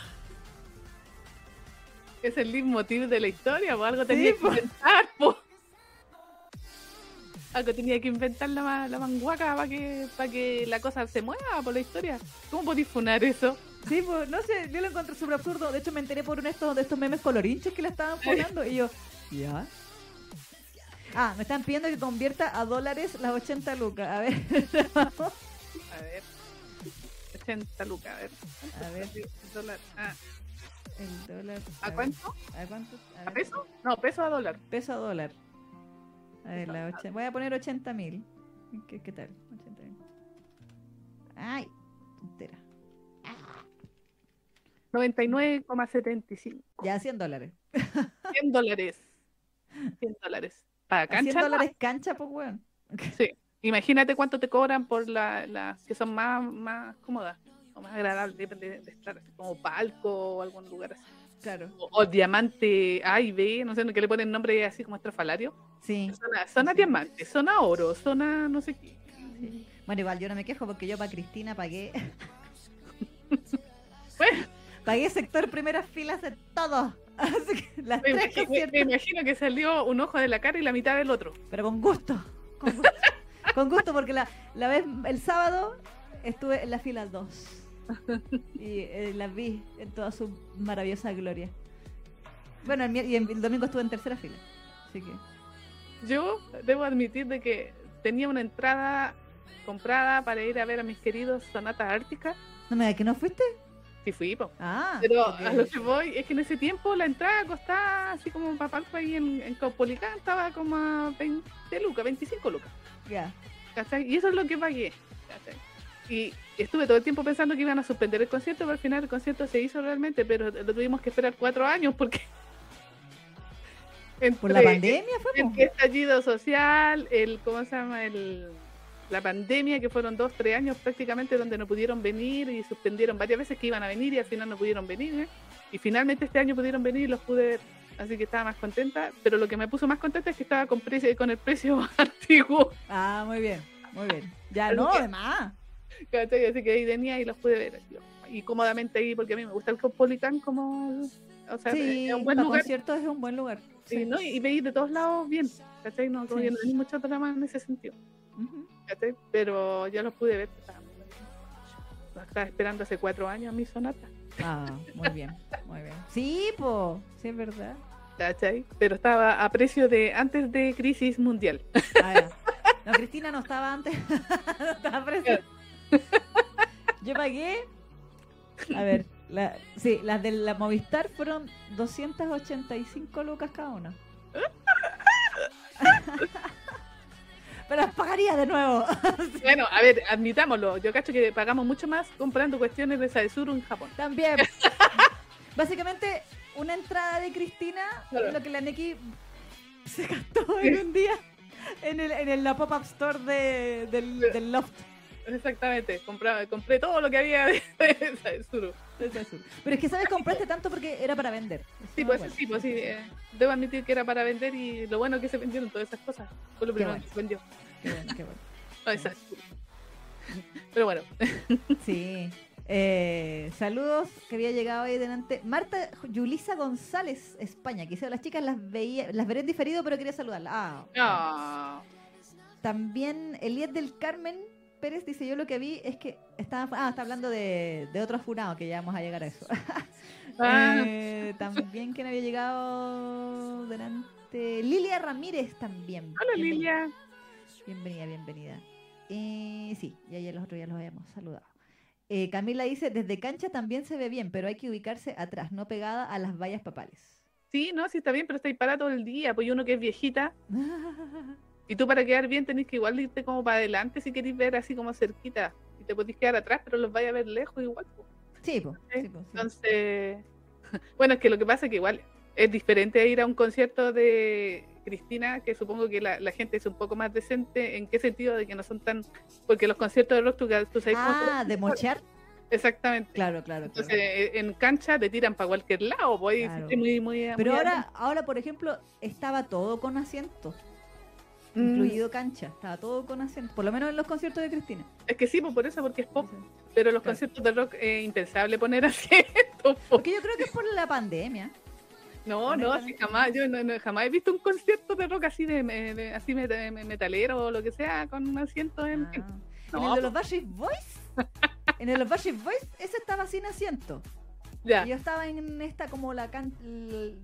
Es el leitmotiv de la historia, o algo tenía que inventar, po. Algo tenía que inventar la, la manguaca para que, para que la cosa se mueva por la historia. ¿Cómo podéis funar eso? Sí, pues no sé, yo lo encontré súper absurdo. De hecho, me enteré por uno de estos, de estos memes colorinches que la estaban poniendo. Y yo, ¿ya? Ah, me están pidiendo que convierta a dólares las 80 lucas. A ver. A ver. 80 lucas, a ver. A ver. Dólar. Ah, El dólar. ¿A ver, cuánto? A ¿cuánto? A ¿A peso? No, peso a dólar. Peso a dólar. A ver, la ochen- voy a poner 80 mil. ¿Qué, ¿Qué tal? 80 mil. Ay, tontera. 99,75. Ya 100 dólares. 100 dólares. 100 dólares. Para A 100 cancha. no. dólares cancha, pues, weón. Sí. Imagínate cuánto te cobran por la- las que son más, más cómodas o más agradables, depende de estar así como palco o algún lugar así. Claro. O, o diamante A y B, no sé, que le ponen nombre así como estrafalario. Sí. Zona, zona Sí. diamante, zona oro, zona no sé qué. Bueno, igual yo no me quejo porque yo para Cristina pagué. Bueno. pagué sector primeras filas de todo. Así que las Me tres imagino, me- conciertos. me imagino que salió un ojo de la cara y la mitad del otro. Pero con gusto. Con gusto, con gusto porque la, la vez, el sábado estuve en la fila 2. Y eh, las vi en toda su maravillosa gloria. Bueno, el, y el domingo estuve en tercera fila. Así que. Yo debo admitir de que tenía una entrada comprada para ir a ver a mis queridos Sonata Ártica. ¿No me da que no fuiste? Sí fui, po. Ah. Pero a lo que voy es que en ese tiempo la entrada costaba así como para palco ahí en, en Caupolicán, estaba como a 20 lucas, 25 lucas. Ya. ¿cachai? Y eso es lo que pagué. ¿cachai? Y estuve todo el tiempo pensando que iban a suspender el concierto, pero al final el concierto se hizo realmente, pero lo tuvimos que esperar cuatro años porque... Por la pandemia fue. el estallido social, el, ¿cómo se llama? El, la pandemia, que fueron dos, tres años prácticamente donde no pudieron venir y suspendieron varias veces que iban a venir y al final no pudieron venir. ¿eh? Y finalmente este año pudieron venir y los pude ver. Así que estaba más contenta, pero lo que me puso más contenta es que estaba con, precio, con el precio antiguo. Ah, muy bien. Muy bien. Ya Así no, además. ¿Cachai? Así que ahí venía y los pude ver. Y cómodamente ahí, porque a mí me gusta el Caupolicán como... O sea, Sí, es un buen lugar. conciertos es un buen lugar. sí, Sí. ¿no? Y veis de todos lados bien. ¿cachai? No, como Sí. no hay mucho drama en ese sentido. ¿cachai? Pero ya los pude ver. Estaba, estaba esperando hace cuatro años mi sonata, Ah, muy bien, muy bien. Sí, po, sí es verdad. ¿cachai? Pero estaba a precio de antes de crisis mundial. Ah. No, Cristina no estaba antes. no estaba presa. Yo pagué. A ver, la, sí, las de la Movistar fueron 285 lucas cada una. Pero las pagaría de nuevo. Bueno, a ver, admitámoslo. Yo cacho que pagamos mucho más comprando cuestiones de Saesuru en Japón. También. Básicamente, una entrada de Cristina, Claro. lo que la Neki se gastó en un día en, el, en el- la pop-up store de, del, del Loft. Exactamente. Compraba, compré todo lo que había de, Sasur. Pero es que, ¿sabes? Compraste tanto porque era para vender. Sí, pues bueno. sí, pues sí. eh, debo admitir que era para vender y lo bueno que se vendieron todas esas cosas. Fue lo primero bueno. que se vendió. Qué bueno, qué bueno. No, es Saesuru. Pero bueno, Sí. Eh, saludos que había llegado ahí delante. Marta Yulisa González, España. Dice, las chicas las veía, las veré en diferido, pero quería saludarlas. Ah, no. También Elías del Carmen Pérez dice, yo lo que vi es que estaba, ah, está hablando de, de otro funado, que ya vamos a llegar a eso. Ah, Eh, también que no había llegado delante. Lilia Ramírez también. hola Bienvenida. Lilia. Bienvenida, bienvenida. Eh, sí, ya ayer los otros ya los habíamos saludado. Eh, Camila dice, desde cancha también se ve bien, pero hay que ubicarse atrás, no pegada a las vallas papales. Sí, no, sí está bien, pero estáis parada todo el día. Pues uno que es viejita. Y tú para quedar bien tenés que igual irte como para adelante si queréis ver así como cerquita. Y te podéis quedar atrás, pero los vais a ver lejos igual. Sí, sí. Entonces, bueno, es que lo que pasa es que igual es diferente ir a un concierto de Cristina, que supongo que la, la gente es un poco más decente. ¿En qué sentido? De que no son tan... Porque los conciertos de rock, tú, tú sabes Ah, de mochear. Exactamente. Claro, claro. Entonces, eh, en cancha te tiran para cualquier lado, pues Claro. muy, muy, Pero muy ahora, ahora, por ejemplo, estaba todo con asientos, incluido cancha. Estaba todo con asientos, por lo menos en los conciertos de Cristina. Es que sí, pues por eso, porque es pop. Pero los Claro. conciertos de rock es impensable poner asientos. po. Porque yo creo que es por la pandemia. No, no, así jamás, yo no, no- jamás he visto un concierto de rock así de, de- así metalero o lo que sea con asientos en. Ah. en- En No, el de los Backstreet Boys, en el de los Backstreet Boys, ese estaba sin asiento. Y yo estaba en esta como la can...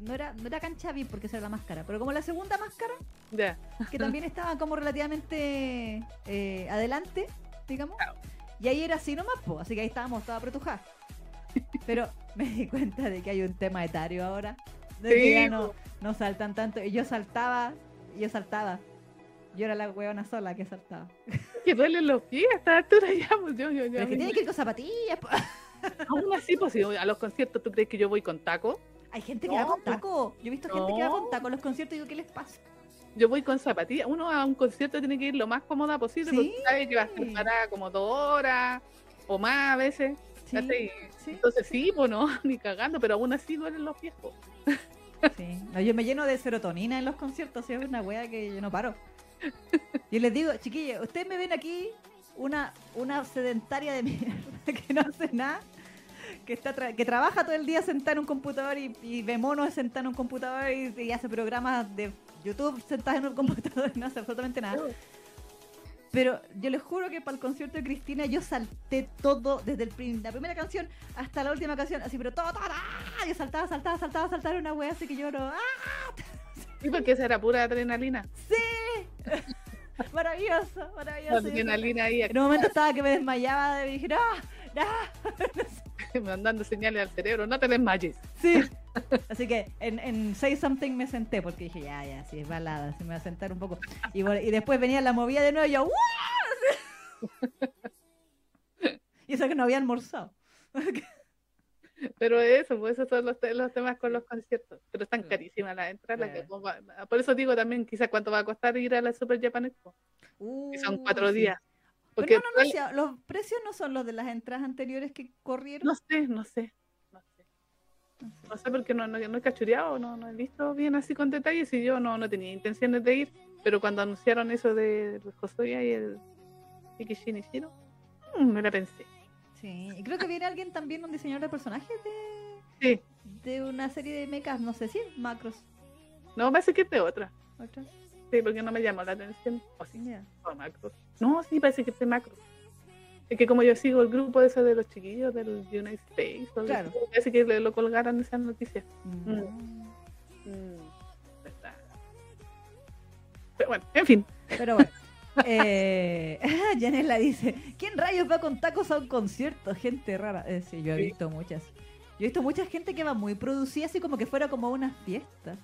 no era no era cancha VIP porque esa era la máscara, pero como la segunda máscara, que también estaba como relativamente eh, adelante, digamos. Y ahí era así nomás, po, así que ahí estábamos, estaba apretujada. Pero me di cuenta de que hay un tema etario ahora. De que ya no, no saltan tanto. Y yo saltaba, y yo saltaba. Yo era la huevona sola que saltaba. Que duelen los pies a esta altura ya, pues yo, yo, yo. Pero que tiene que ir con zapatillas. po. Aún así, pues si a los conciertos, ¿tú crees que yo voy con taco? Hay gente que No, va con po. taco. Yo he visto gente que va con taco a los conciertos y digo, ¿qué les pasa? Yo voy con zapatillas. Uno a un concierto tiene que ir lo más cómoda posible Sí. porque sabe que va a estar parada como dos horas o más a veces. Sí, sí, Entonces sí, pues no, ni cagando, pero aún así duelen los pies. po. sí. No, yo me lleno de serotonina en los conciertos. Es una wea que yo no paro. Yo les digo, chiquillos, ustedes me ven aquí una, una sedentaria de mierda que no hace nada. Que, está tra- que trabaja todo el día sentada en un computador y, y ve monos sentada en un computador y, y hace programas de YouTube sentada en un computador y no hace absolutamente nada. Pero yo les juro que para el concierto de Cristina yo salté todo, desde el la primera canción hasta la última canción, así, pero todo, todo, ¡ah! yo saltaba, saltaba, saltaba, saltaba, una wea así que yo no, ¡ah! Sí, porque esa era pura adrenalina. Maravilloso, maravilloso. Adrenalina ahí, En un momento estaba que me desmayaba y dije, no, no, mandando señales al cerebro, no te desmayes. sí. Así que en, en Say Something me senté porque dije, ya, ya, sí, es balada, sí me voy a sentar un poco. Y, y después venía la movida de nuevo y yo, ¡guau! Y eso que no había almorzado. Pero eso, pues esos son los, los temas con los conciertos. Pero están Claro. carísimas las entradas. Por eso digo también, quizás cuánto va a costar ir a la Super Japan Expo. Que son cuatro Uh, sí. días. Pero no, no, los precios no son los de las entradas anteriores que corrieron. no sé, no sé. No sé, no sé porque no, no, no he cachureado, no, no he visto bien así con detalles y yo no, no tenía intenciones de ir. Pero cuando anunciaron eso de Josuya y el Iki Shinichiro, mm, me la pensé. Sí, creo que viene alguien también, un diseñador de personajes de, Sí, de una serie de mechas, no sé si macros. no, parece que es de otra. otra. Sí, porque no me llamó la atención. O sí, Ya. o macros. No, sí, parece que es de macros. Es que como yo sigo el grupo ese de los chiquillos del United States, Claro. parece que le- lo colgaron esas noticias. Mm. Mm, verdad. Pero bueno, en fin. Pero bueno. Eh, Janela dice, ¿quién rayos va con tacos a un concierto? Gente rara. Eh, sí, yo he Sí. visto muchas. Yo he visto mucha gente que va muy producida, así como que fuera como una fiesta.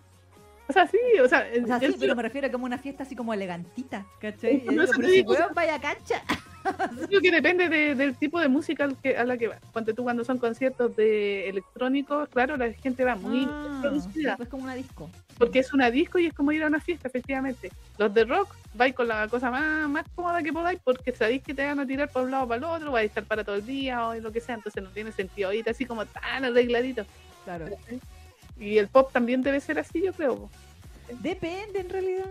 O sea, sí, o sea, O sea, sí, pero me refiero a como una fiesta así como elegantita, ¿cachai? Digo, eso te pero si weón vaya a cancha. Creo que depende de- del tipo de música al que, a la que va. Ponte tú cuando son conciertos de electrónicos, claro, la gente va muy Ah, producida. pues como una disco. Porque es una disco y es como ir a una fiesta, efectivamente. Los de rock, vais con la cosa más, más cómoda que podáis porque sabéis que te van a tirar por un lado o para el otro, vais a estar para todo el día o lo que sea, entonces no tiene sentido ir así como tan arregladito. Claro. Y el pop también debe ser así, yo creo. Depende en realidad.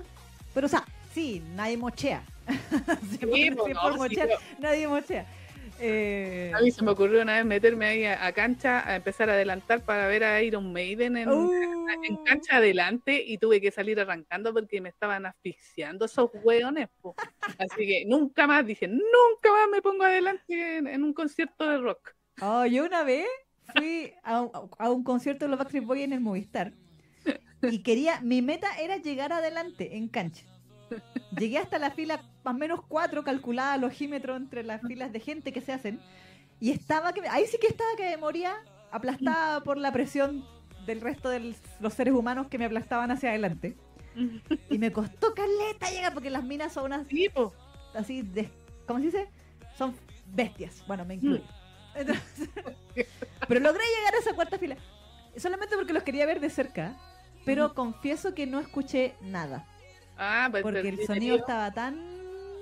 Pero o sea, sí, nadie mochea. Sí, Sí, no, por nadie mochea. Eh, a mí se me ocurrió una vez meterme ahí a, a cancha, a empezar a adelantar para ver a Iron Maiden en, uh, en cancha adelante y tuve que salir arrancando porque me estaban asfixiando esos hueones. po. Así que nunca más, dije, nunca más me pongo adelante en, en un concierto de rock. Oh, yo una vez fui a, un- a un concierto de los Backstreet Boys en el Movistar y quería, mi meta era llegar adelante en cancha. Llegué hasta la fila más o menos cuatro, calculada al ojímetro entre las filas de gente que se hacen. Y estaba que, ahí sí que estaba que me moría aplastada por la presión del resto de los seres humanos que me aplastaban hacia adelante. Y me costó caleta llegar porque las minas son unas Tipo. así de ¿cómo se dice? Son bestias. Bueno, me incluye. Mm. Entonces, pero logré llegar a esa cuarta fila. Solamente porque los quería ver de cerca. Pero confieso que no escuché nada. Ah, pues Porque el sonido estaba tan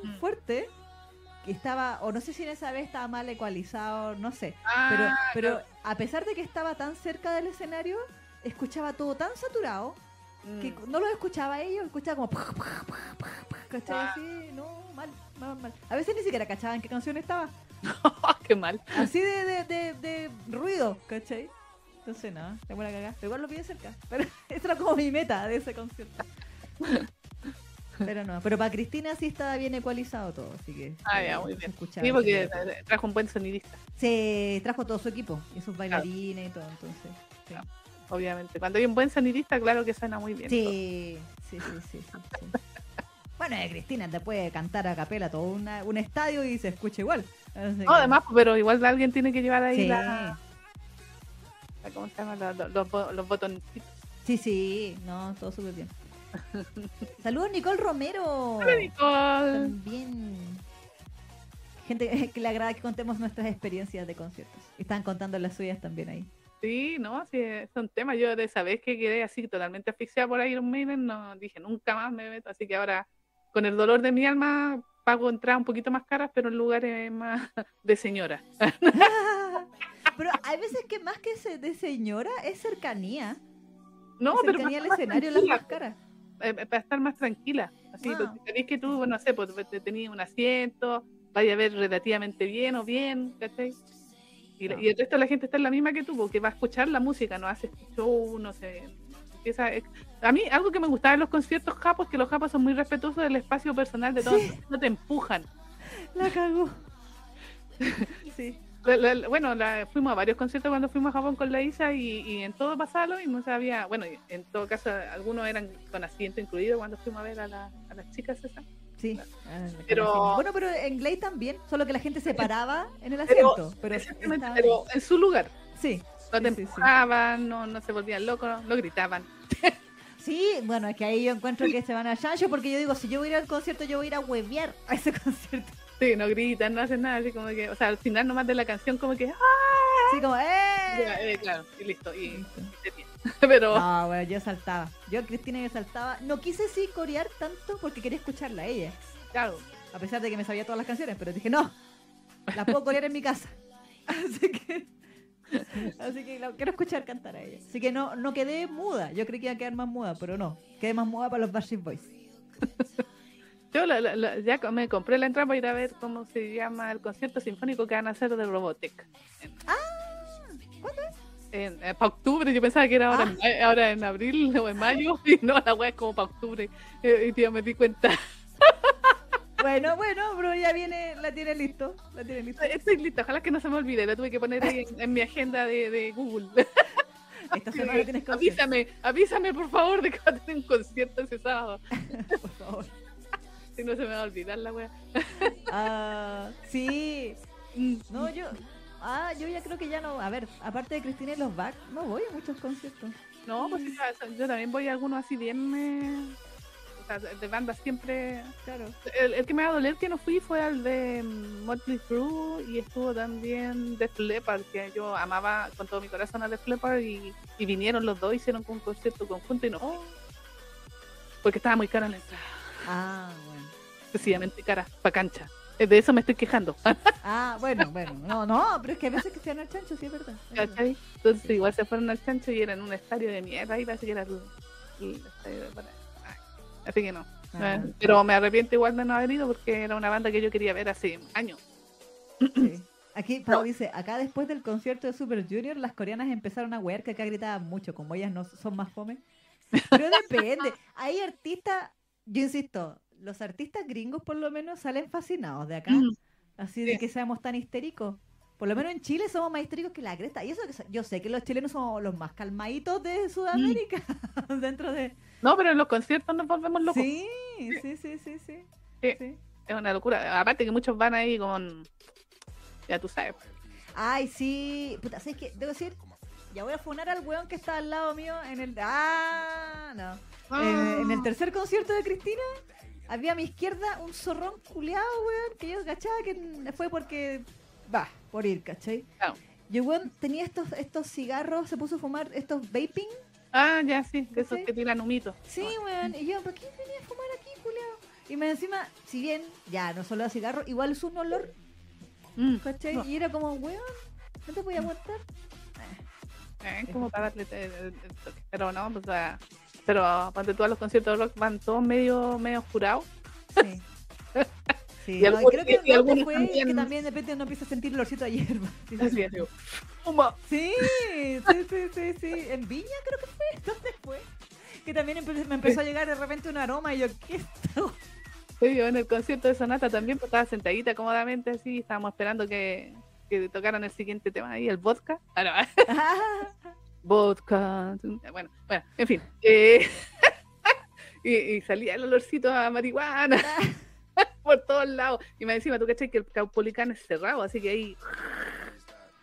Mm. fuerte que estaba, o no sé si en esa vez estaba mal ecualizado, no sé. Ah, Pero, a pesar de que estaba tan cerca del escenario, escuchaba todo tan saturado que Mm. no los escuchaba ellos, escuchaba como. ¿Cachai? Ah. Así, no, mal, mal, mal. A veces ni siquiera cachaban qué canción estaba. Qué mal. Así de, de, de, de ruido, ¿cachai? Entonces, no, tengo la cagada. Pero igual lo pide cerca. Pero esa era como mi meta de ese concierto. Pero no, pero para Cristina sí estaba bien ecualizado todo, así que. Ah, eh, ya, muy se bien. Sí, porque trajo un buen sonidista, Se trajo todo su equipo y sus bailarines y todo, entonces. Sí, obviamente. Cuando hay un buen sonidista, claro que suena muy bien. sí, sí, sí, sí, sí, sí. Bueno, eh, Cristina te puede cantar a capela todo una- un estadio y se escucha igual. Así No, que- además, pero igual alguien tiene que llevar ahí Sí, la, la- ¿Cómo se llama? La- los, los botoncitos. sí, sí, no, todo súper bien. Saludos, Nicole Romero. Hola, Nicole. También. Gente que le agrada que contemos nuestras experiencias de conciertos. Están contando las suyas también ahí. Sí, no, sí, es un tema. Yo de esa vez que quedé así totalmente asfixiada por Iron Maiden, no dije nunca más me meto. Así que ahora, con el dolor de mi alma, pago entradas un poquito más caras, pero en lugares más de señora. Pero hay veces que más que se- de señora es cercanía. No, pero cercanía al escenario las tranquila, más caras. Eh, para estar más tranquila. Así, Ah. porque sabéis que tú, no sé, pues te tenías un asiento, vaya a ver relativamente bien o bien, ¿cachai? Y, No. y el resto de la gente está en la misma que tú, porque va a escuchar la música, no hace show, no sé. Empieza, a mí, algo que me gustaba de los conciertos japos que los japos son muy respetuosos del espacio personal de todos, Sí. no te empujan. La cagó. Sí. La- la- bueno, la- fuimos a varios conciertos cuando fuimos a Japón con la Isa y, y en todo pasaba lo mismo. O sea, había, bueno, en todo caso, algunos eran con asiento incluido cuando fuimos a ver a, la- a las chicas esas. Sí. Ah, Pero-. Bueno, pero en Glade también, solo que la gente se paraba en el Pero- asiento. Pero, estaba- pero en su lugar. Sí. No te Sí, sí, sí. empujaban, no, no se volvían locos, no, no gritaban. Sí, bueno, es que ahí yo encuentro que se van a chancho porque yo digo, si yo voy a ir al concierto, yo voy a ir a huevear a ese concierto. Sí, no gritan, no hacen nada, así como que, o sea, al final nomás de la canción como que, ¡ah! Así como, ¡eh! Ya, eh, claro, y listo, y, Listo. Pero, No, bueno, yo saltaba. Yo, Cristina, yo saltaba. No quise sí corear tanto porque quería escucharla a ella. claro, A pesar de que me sabía todas las canciones, pero dije, no, la puedo corear en mi casa. Así que, así que la quiero escuchar cantar a ella. Así que no, no quedé muda. Yo creí que iba a quedar más muda, pero no. Quedé más muda para los Backstreet Boys. yo la- la- la- ya me compré la entrada para ir a ver cómo se llama el concierto sinfónico que van a hacer de Robotech. ¿Cuándo es? En, eh, para octubre, yo pensaba que era ahora, en, ma- ahora en abril o en mayo, y no, la wea es como para octubre. Eh, y ya me di cuenta. Bueno, bueno, pero ya viene, la tiene listo. La tiene listo. Estoy lista, ojalá que no se me olvide, la tuve que poner ahí en, en mi agenda de, de Google. Esta semana tienes concierto, avísame, avísame por favor de que va a tener un concierto ese sábado. por favor. Si no se me va a olvidar la wea. Ah, sí. Mm. No, yo. Ah, yo ya creo que ya no. A ver, aparte de Cristina y los Back, no voy a muchos conciertos. No, pues ya- yo también voy a algunos así bien. eh, o sea, de bandas siempre. Claro. El, el que me va a doler que no fui fue al de mm, Motley Crue y estuvo también Def Leppard, que yo amaba con todo mi corazón a Def Leppard y, y vinieron los dos, hicieron un concierto conjunto y no. Porque estaba muy cara la entrada, Ah, bueno. Excesivamente cara, para cancha. Eh, De eso me estoy quejando. Ah, bueno, bueno. No, no, pero es que a veces que se dan al chancho, sí es verdad. es. Entonces igual se fueron al chancho y era en un estadio de mierda y parece que era el, el estadio de Así que no. Ah, Eh, Pero me arrepiento igual de no haber ido porque era una banda que yo quería ver hace años. sí. Aquí Pau dice, acá después del concierto de Super Junior, las coreanas empezaron a wear que acá gritaban mucho, como ellas no son más fome. Pero depende. Hay artistas, yo insisto, los artistas gringos por lo menos salen fascinados de acá. Mm. Así de Sí. que seamos tan histéricos. Por lo menos en Chile somos más histéricos que la cresta. Y eso yo sé que los chilenos somos los más calmaditos de Sudamérica. Dentro de. No, pero en los conciertos nos volvemos locos. Sí, sí, sí, sí, sí. Sí. sí. Es una locura. Aparte que muchos van ahí con. Ya tú sabes. Ay, sí. Puta, ¿sabes qué? Debo decir, Ya voy a funar al weón que está al lado mío en el. ¡Ah! No. Eh, en el tercer concierto de Cristina, había a mi izquierda un zorrón culeado, weón, que yo cachaba que fue porque. Va, por ir, ¿cachai? Claro. Y el weón tenía estos, estos cigarros, se puso a fumar estos vaping. Ah, ya sí, de esos que tiran humito. Sí, weón. Y yo, ¿por qué venía a fumar aquí, culeado? Y me encima, si bien ya no solo a cigarro, igual es un olor, Mm. ¿cachai? No. Y era como, weón, no te voy a aguantar. Eh, como para darle el- el. Pero no, pues, ah, pero cuando tú a los conciertos de rock van todos medio, medio jurados. Sí. Sí, Y no, y algunos- creo que y algunos fue también- que también de repente uno empieza a sentir el olorcito de hierba. Sí, sí. Sí, sí, sí, sí. En Viña creo que fue. ¿Dónde fue? Que también empe- me empezó a llegar de repente un aroma y yo, ¿qué es esto? Sí, yo en el concierto de Sonata también pues, estaba sentadita cómodamente así, estábamos esperando que, que tocaran el siguiente tema ahí, el vodka. Ah, no, Ah, vodka. Bueno, bueno, en fin. eh, y, y salía el olorcito a marihuana por todos lados. Y más encima, tú cachai que el Caupolicán es cerrado, así que ahí.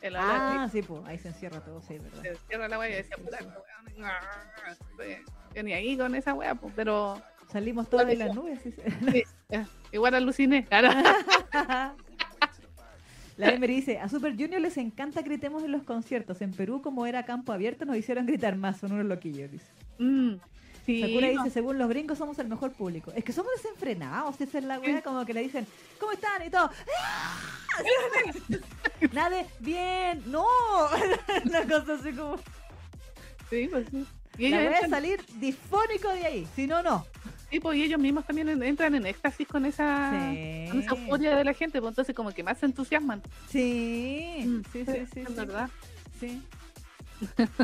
El ah, sí, pues ahí se encierra todo, sí, ¿verdad? se cierra la wea y decía, puta, Yo ni ahí con esa wea, pues, pero Salimos todos de las nubes. sí, igual aluciné. La Emery dice, a Super Junior les encanta gritemos en los conciertos. En Perú, como era campo abierto, nos hicieron gritar más, son unos loquillos, dice. Mm, sí, Sakura no. dice, según los gringos somos el mejor público. Es que somos desenfrenados, esa es la wea, como que le dicen, ¿cómo están? Y todo. Nada de, bien, no. Una cosa así como... Sí, pues sí. Y La es entran, salir difónico de ahí, si no, no. Sí, pues, y ellos mismos también en- entran en éxtasis con esa, Sí. con esa euforia de la gente, pues entonces como que más se entusiasman. Sí, Mm, sí, sí, sí. es verdad. Sí.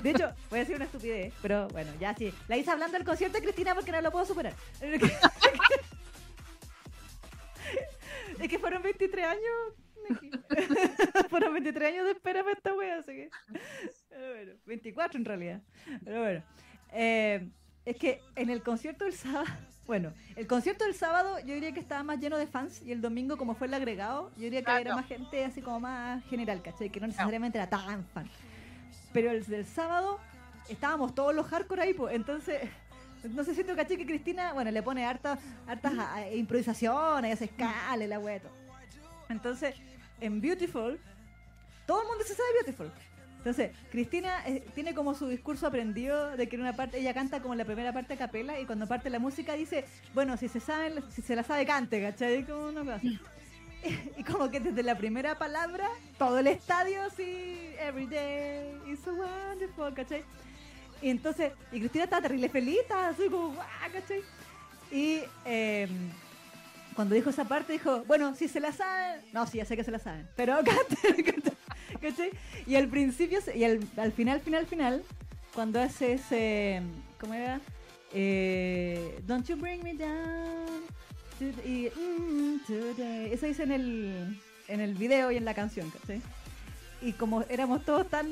De hecho, voy a decir una estupidez, pero bueno, ya sí. La hice hablando del concierto de Cristina porque no lo puedo superar. Es que fueron 23 años. fueron 23 años de espera para esta wea, así que. Pero bueno, 24 en realidad. Pero bueno. Eh, es que en el concierto del sábado. Bueno, el concierto del sábado yo diría que estaba más lleno de fans y el domingo, como fue el agregado, yo diría que Ah, era no. más gente así como más general, ¿cachai? Que no necesariamente era tan fan. Pero el del sábado estábamos todos los hardcore ahí, pues entonces. No sé si tú caché que Cristina, bueno, le pone hartas, hartas a- a- improvisaciones, hace escala la todo. Entonces, en Beautiful, todo el mundo se sabe Beautiful. Entonces, Cristina eh, tiene como su discurso aprendido de que en una parte ella canta como la primera parte a capela y cuando parte la música dice, bueno, si se saben, si se la sabe cante, ¿cachai? Y como que desde la primera palabra, todo el estadio así, every day is so wonderful, ¿cachai? Y entonces, y Cristina estaba terrible feliz, estaba así como, guau, ¿cachai? Y eh, cuando dijo esa parte, dijo, bueno, si se la saben, no, sí, ya sé que se la saben, pero canten, canten, ¿cachai? Y al principio, y al, al final, final, final, cuando hace ese, ¿cómo era? Eh, Don't you bring me down. to- Y, mm, today. Eso dice en el, en el video y en la canción, ¿cachai? Y como éramos todos tan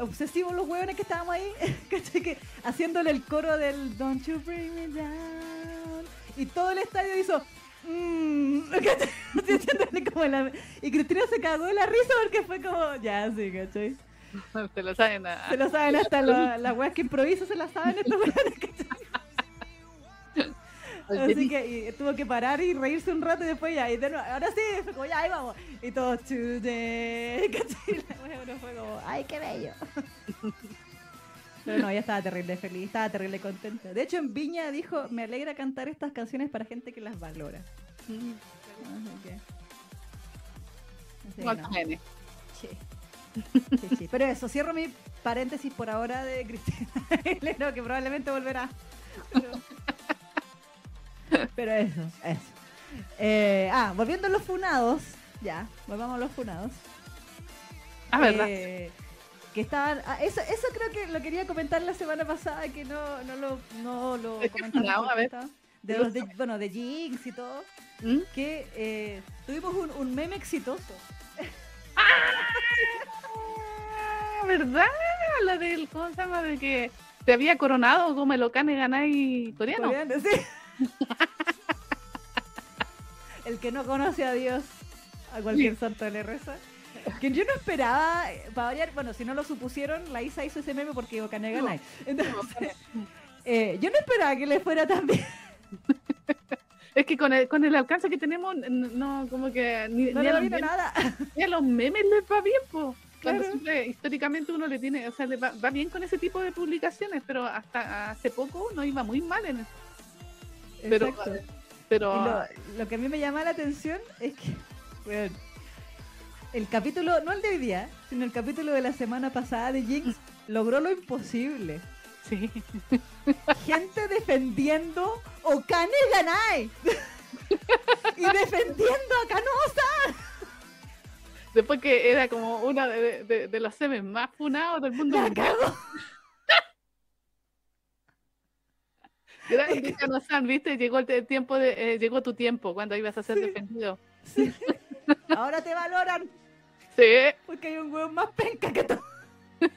obsesivos los huevones que estábamos ahí, ¿cachai? Que haciéndole el coro del Don't you bring me down. Y todo el estadio hizo. "Mm", la- Y Cristina se cagó de la risa porque fue como, ya, sí, ¿cachai? Se lo saben. a- Se lo saben hasta la- las weas que improvisan, se las saben estos weones, Así que y tuvo que parar y reírse un rato y después ya, y de nuevo, ahora sí, fue como ya, ahí vamos. Y todo, today, ¿cachai? La wea uno fue como, ay, qué bello. Pero no, ella estaba terrible feliz, estaba terrible contenta. De hecho, en Viña dijo, me alegra cantar estas canciones para gente que las valora. Mm, Así que... así que igual no. también, eh. Sí. Sí, sí. Pero eso, cierro mi paréntesis por ahora de Cristina Aguilera, que probablemente volverá. Pero, pero eso, eso. Eh, ah, volviendo a los funados, ya, volvamos a los funados. Ah, verdad. Que estaban, ah, eso, eso creo que lo quería comentar la semana pasada, que no, no lo, no lo ¿De qué comentamos De los de, bueno, de Jinx y todo, ¿Mm? que eh, tuvimos un, un meme exitoso. Ah, ¿verdad? La del, ¿cómo se llama? De que te había coronado como el Okane Ganai coreano. Coreano, sí. el que no conoce a Dios, a cualquier santo le reza. Que yo no esperaba, eh, para variar, bueno, si no lo supusieron, la Isa hizo ese meme porque Okane Ganai. Entonces, eh, yo no esperaba que le fuera tan bien. Es que con el, con el alcance que tenemos, no, como que ni, No ni a le los memes, nada. ni a los memes les va bien, po. Cuando Claro. siempre, históricamente uno le tiene, o sea, le va, va bien con ese tipo de publicaciones, pero hasta hace poco no iba muy mal en eso. Pero, Exacto. pero lo, lo que a mí me llama la atención es que, el capítulo, no el de hoy día, sino el capítulo de la semana pasada de Jinx logró lo imposible. sí. Gente defendiendo Okane Ganai. y defendiendo a Canosa. Después que era como una de, de- de los semes más funados del mundo. La cago. Kano-san, viste, llegó el tiempo de, eh, llegó tu tiempo cuando ibas a ser Sí. defendido. Ahora te valoran Sí, porque hay un hueón más penca que tú.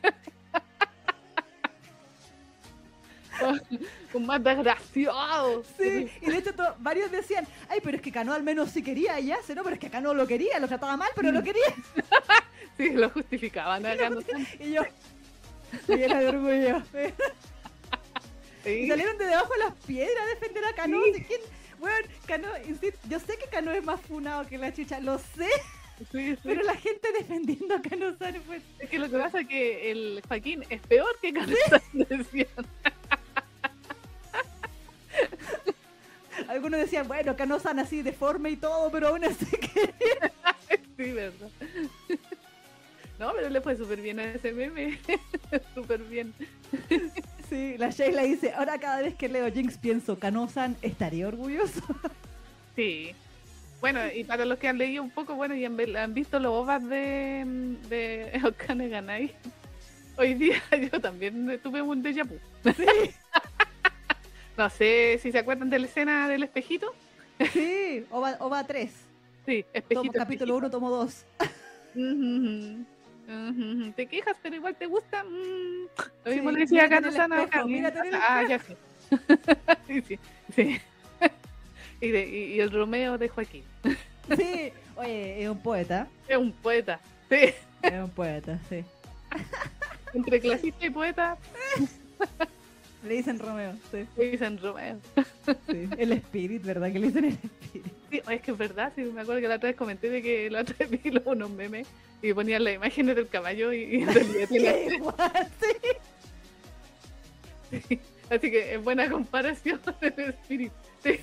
un más desgraciado. Sí, y de hecho to- varios decían, ay, pero es que Cano al menos sí quería y hace, ¿no? Pero es que Cano lo quería, lo trataba mal, pero lo quería. Sí, lo justificaban a Kano-san. Y yo, me llena de orgullo. Y Sí, salieron de debajo de las piedras a defender a Cano. Sí. ¿de quién? Bueno, Cano, yo sé que Cano es más funado que la chicha, lo sé, sí, sí. pero la gente defendiendo a Cano San fue... Es que lo que pasa es que el Joaquín es peor que Kano-san, decían. Algunos decían, bueno, Cano San así deforme y todo, pero aún así que... Sí, verdad. No, pero le fue súper bien a ese meme. súper bien. Sí, la Sheila dice, ahora cada vez que leo Jinx pienso, Cano San estaría orgulloso. Sí. Bueno, y para los que han leído un poco, bueno, y han, visto los ovas de, de Okane Ganai, hoy día yo también tuve un déjà vu. Sí, No sé si se acuerdan de la escena del espejito. sí, OVA, OVA 3, Sí, tomo, espejito. capítulo 1, tomo 2. espejito. Te quejas, pero igual te gusta. Mm. Lo mismo Sí, le decía el Ah, ya sé. sí, sí, sí. y, de- y- y el Romeo de Joaquín. Sí, oye, es un poeta, Es un poeta. Sí. es un poeta, sí. Entre clasista y poeta, Le dicen Romeo, sí. le dicen Romeo. sí. El Spirit, ¿verdad? Que le dicen el Spirit. Sí, es que es verdad, sí, me acuerdo que la otra vez comenté de que la otra vez vi unos memes y ponían las imágenes del caballo y, y Qué igual, sí. Así que es buena comparación del espíritu. Sí,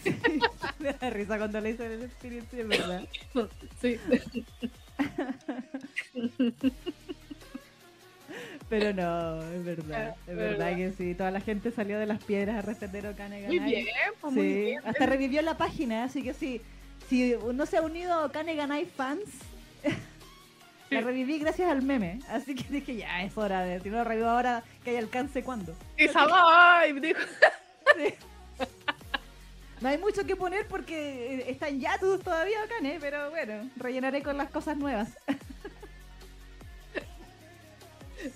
Me da risa cuando le dicen el Spirit, sí, es verdad. sí. Pero no, es verdad. Es verdad verdad. que sí. Toda la gente salió de las piedras a defender a Kane Muy bien, pues muy Sí, bien. hasta revivió la página, así que sí. Si no se ha unido a Ganai fans, la reviví gracias al meme. Así que dije, ya es hora de. Si no lo revivo ahora, que hay alcance cuando. Y dijo, Sí. No hay mucho que poner porque eh, está en Yatus todavía Kane, pero bueno, rellenaré con las cosas nuevas.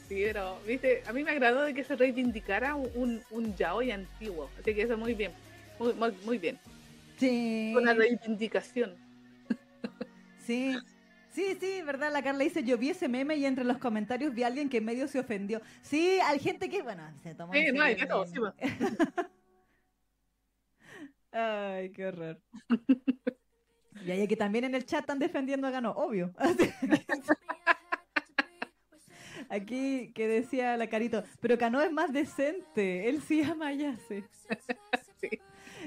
Sí, pero, viste, a mí me agradó de que se reivindicara un, un, yaoi antiguo. Así que eso muy bien. Muy, muy, muy bien. Sí. Una reivindicación. Sí. Sí, sí, verdad, la Carla dice, yo vi ese meme y entre los comentarios vi a alguien que medio se ofendió. Sí, hay gente que, bueno, se tomó Sí, no, hay de todo, sí. Ay, qué horror. Y hay que también en el chat están defendiendo a Gano, obvio. Aquí que decía la Carito, pero Cano es más decente, él sí ama a Yase. Sí.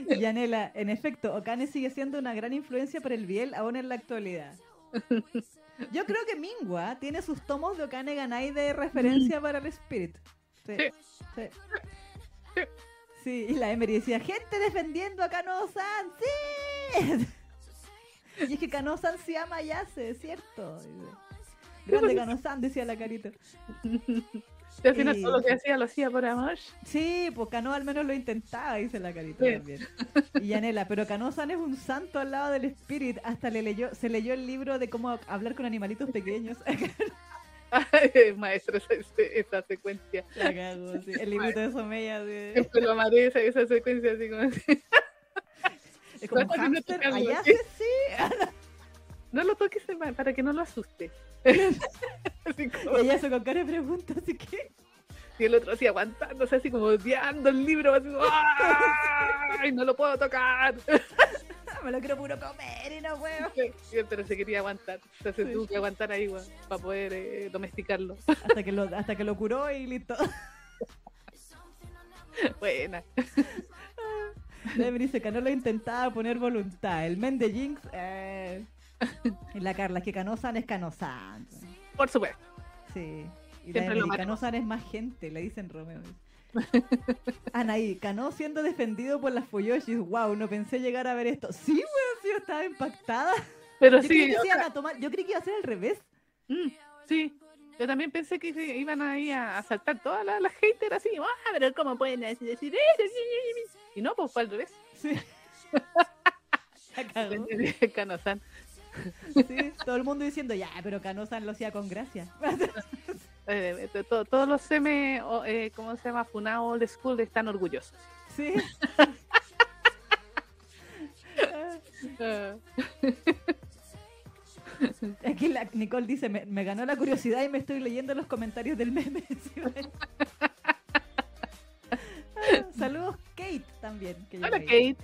Y Anela, en efecto, Okane sigue siendo una gran influencia para el Biel aún en la actualidad. Yo creo que Mingua tiene sus tomos de Okane Ganai de referencia para el Spirit. Sí. Sí. Sí. Sí, y la Emery decía, gente defendiendo a Kano-san, ¡sí! Y es que Kano-san sí ama a Yase, es cierto. Grande Kano-san, decía la carita. Y al final todo lo que hacía lo hacía por amor. Sí, pues Cano al menos lo intentaba, dice la carita Sí. también. Y Yanela, pero Cano-san es un santo al lado del Spirit. Hasta le leyó, se leyó el libro de cómo hablar con animalitos pequeños. Ay, maestro, esa, secuencia. La cago, sí. El librito de Someya. de- Siempre lo amaré esa, esa secuencia así como así. Es como no Allá sí. sí, sí. No lo toques para que no lo asuste. Así como- Y ella se con cara de pregunta, así que. y el otro así aguantándose, así como odiando el libro, así como, ¡ay! No lo puedo tocar. Me lo quiero puro comer y no puedo. Sí, Pero se quería aguantar. Entonces Sí. tuvo que aguantar ahí, weón, para poder eh, domesticarlo. Hasta que, lo, hasta que lo curó y listo. Buena. Debe dice que no lo intentaba poner voluntad. El men de Jinx. Eh. Y la Carla, que Canosan es Canosan. Por supuesto. Sí. Y Siempre la lo. Canosan es más gente, le dicen Romeo. Anaí, Cano siendo defendido por las Fuyoshis. Wow, no pensé llegar a ver esto. Sí, weón, sí, yo estaba impactada. Pero Yo creí sí, que o sea, a tomar, yo creí que iba a ser al revés. mm, sí. Yo también pensé que iban ahí a, a saltar todas las, las haters así. ¡Ah, pero cómo pueden decir eso! Y no, pues fue al revés. Sí. La. Cano-san. Sí, todo el mundo diciendo, ya, pero Canosan lo hacía con gracia. Eh, to- todos los seme, o, eh, ¿cómo se llama? Funao Old School están orgullosos. Sí. Ah, Aquí la Nicole dice, me, me ganó la curiosidad y me estoy leyendo los comentarios del meme. Ah, Saludos Kate también. que Hola. Kate.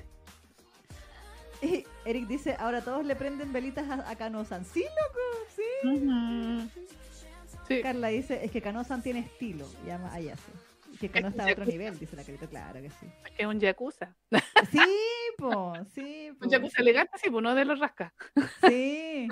Y Eric dice, ahora todos le prenden velitas a, a Canosan. Sí, loco, sí. Carla dice, es que Canosan tiene estilo. Llama a Yase. Que Cano está a otro nivel, dice la carita. Claro que sí. es un yakuza. Sí, po, sí, po. Un yakuza elegante, sí, pues no de los rascas. Sí.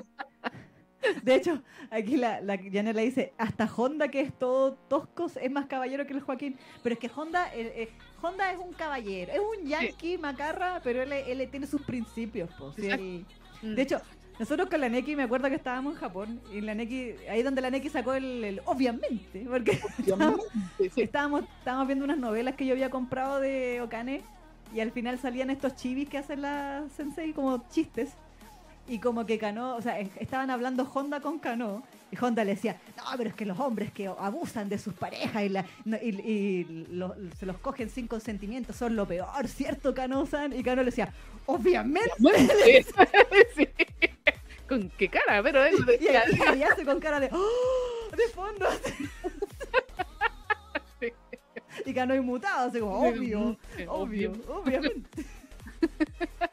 De hecho, aquí la, la Yanela dice, hasta Honda, que es todo tosco, es más caballero que el Joaquín. Pero es que Honda, eh, eh, Honda es un caballero, es un yankee macarra, pero él, él tiene sus principios. po, sí. De hecho, nosotros con la Neki, me acuerdo que estábamos en Japón, y la Neki, ahí donde la Neki sacó el, el- obviamente, porque estábamos, Sí, estábamos, estábamos viendo unas novelas que yo había comprado de Okane y al final salían estos chivis que hacen la sensei como chistes y como que Kano, o sea, es- estaban hablando Honda con Kano y Honda le decía, no, pero es que los hombres que abusan de sus parejas y, la, y, y lo- se los cogen sin consentimiento son lo peor, ¿cierto, Kano-san? Y Kano le decía, obviamente. Sí. ¿Con qué cara? Pero él Y, decía, y- y hace con cara de, ¡Oh! de fondo. Sí. Y Kano inmutado, así como, obvio. Sí, Obvio, obviamente.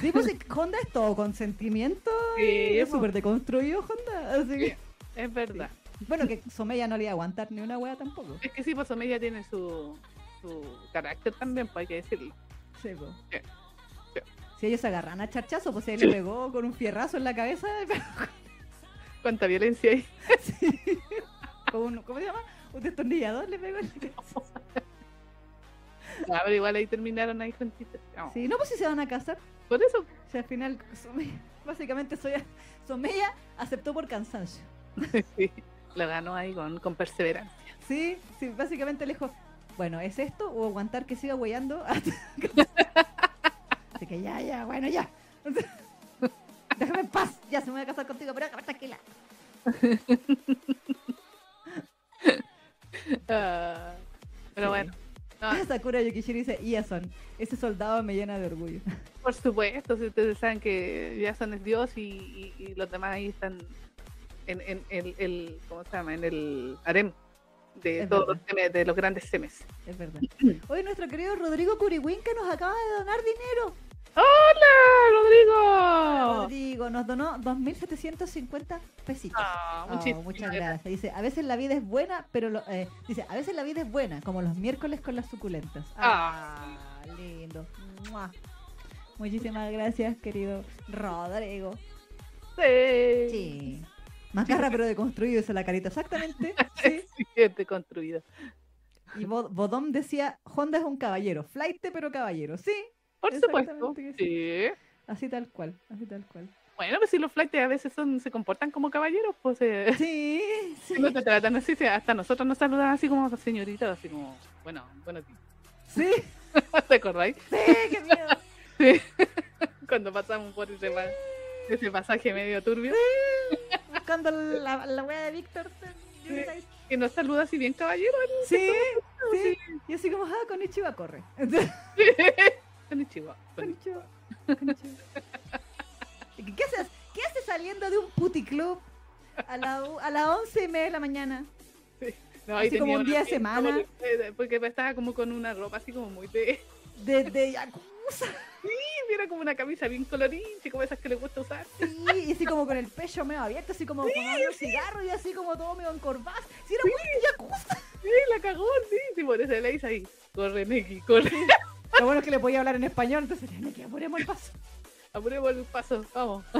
Sí, pues Honda es todo consentimiento. Sí, y es súper deconstruido Honda. Así que, Es verdad. bueno, que Someya no le iba a aguantar ni una wea tampoco. Es que sí, pues ella tiene su, su carácter también, pues hay que decirlo. Sí, sí. Si ellos se agarran a charchazo, pues él le pegó con un fierrazo en la cabeza. Cuánta violencia hay. Sí. Con un, ¿Cómo se llama? Un destornillador le pegó en la cabeza. Ah, pero igual ahí terminaron ahí juntitos. No, Sí, no, pues si se van a casar. Por eso. O sea, al final, Someya- básicamente soy, Someya aceptó por cansancio. Sí, lo ganó ahí con, con perseverancia. Sí, sí, básicamente le dijo, bueno, ¿es esto o aguantar que siga hueando? Así que ya, ya, bueno, ya. Déjame en paz, ya se me voy a casar contigo, pero tranquila. Ah, pero Sí. bueno, no, Sakura Yukishiri dice, Iason, ese soldado me llena de orgullo. por supuesto, si ustedes saben que Jason es Dios y, y- y los demás ahí están en, en, el- el, ¿cómo se llama? En el harem de Es todos verdad. los de los grandes semes. Es verdad. Hoy nuestro querido Rodrigo Curiwinca nos acaba de donar dinero. ¡Hola, Rodrigo! Rodrigo nos donó 2.750 pesitos. Ah, Oh, muchísimas muchas gracias. Dice, a veces la vida es buena, pero lo- eh, dice, a veces la vida es buena, como los miércoles con las suculentas. Ah, lindo. Mua. Muchísimas gracias, querido Rodrigo. Sí. Sí. Macarra pero deconstruido, esa la carita. Exactamente. Sí. Siguiente construido. Y Bo- Bodom decía, Honda es un caballero. Flight pero caballero. Sí. Por supuesto. Sí. Así tal cual. Así tal cual. Bueno, pues si los flights a veces son, se comportan como caballeros, pues eh, Sí. sí. no te tratan así, sí, hasta nosotros nos saludan así como señoritas, así como, bueno, bueno, Sí. ¿te acordáis? Sí, qué miedo. Sí. Cuando pasamos por ese, pa- ese pasaje medio turbio, Buscando la, la wea de Víctor. Sí. que nos saluda así bien caballero. Sí, sí. Y así como, ah, con Ichiba corre. Konnichiwa, konnichiwa. Konnichiwa, konnichiwa. ¿Qué haces? ¿Qué haces saliendo de un puticlub a, la, u- a las once y media de la mañana. No, Así ahí como un día de semana. que- Porque estaba como con una ropa así como muy de... De, de Yakuza. Era como una camisa bien colorinche, como esas que le gusta usar. Sí, y así como con el pecho medio abierto, así como fumando un cigarro y así como todo medio encorvado. Sí, era muy Yakuza. Sí, la cagó, sí, sí, por eso le dice ahí. Corre, Neki, corre. Lo bueno es que le podía hablar en español, entonces tiene que apuremos el paso. Apuremos el paso, vamos.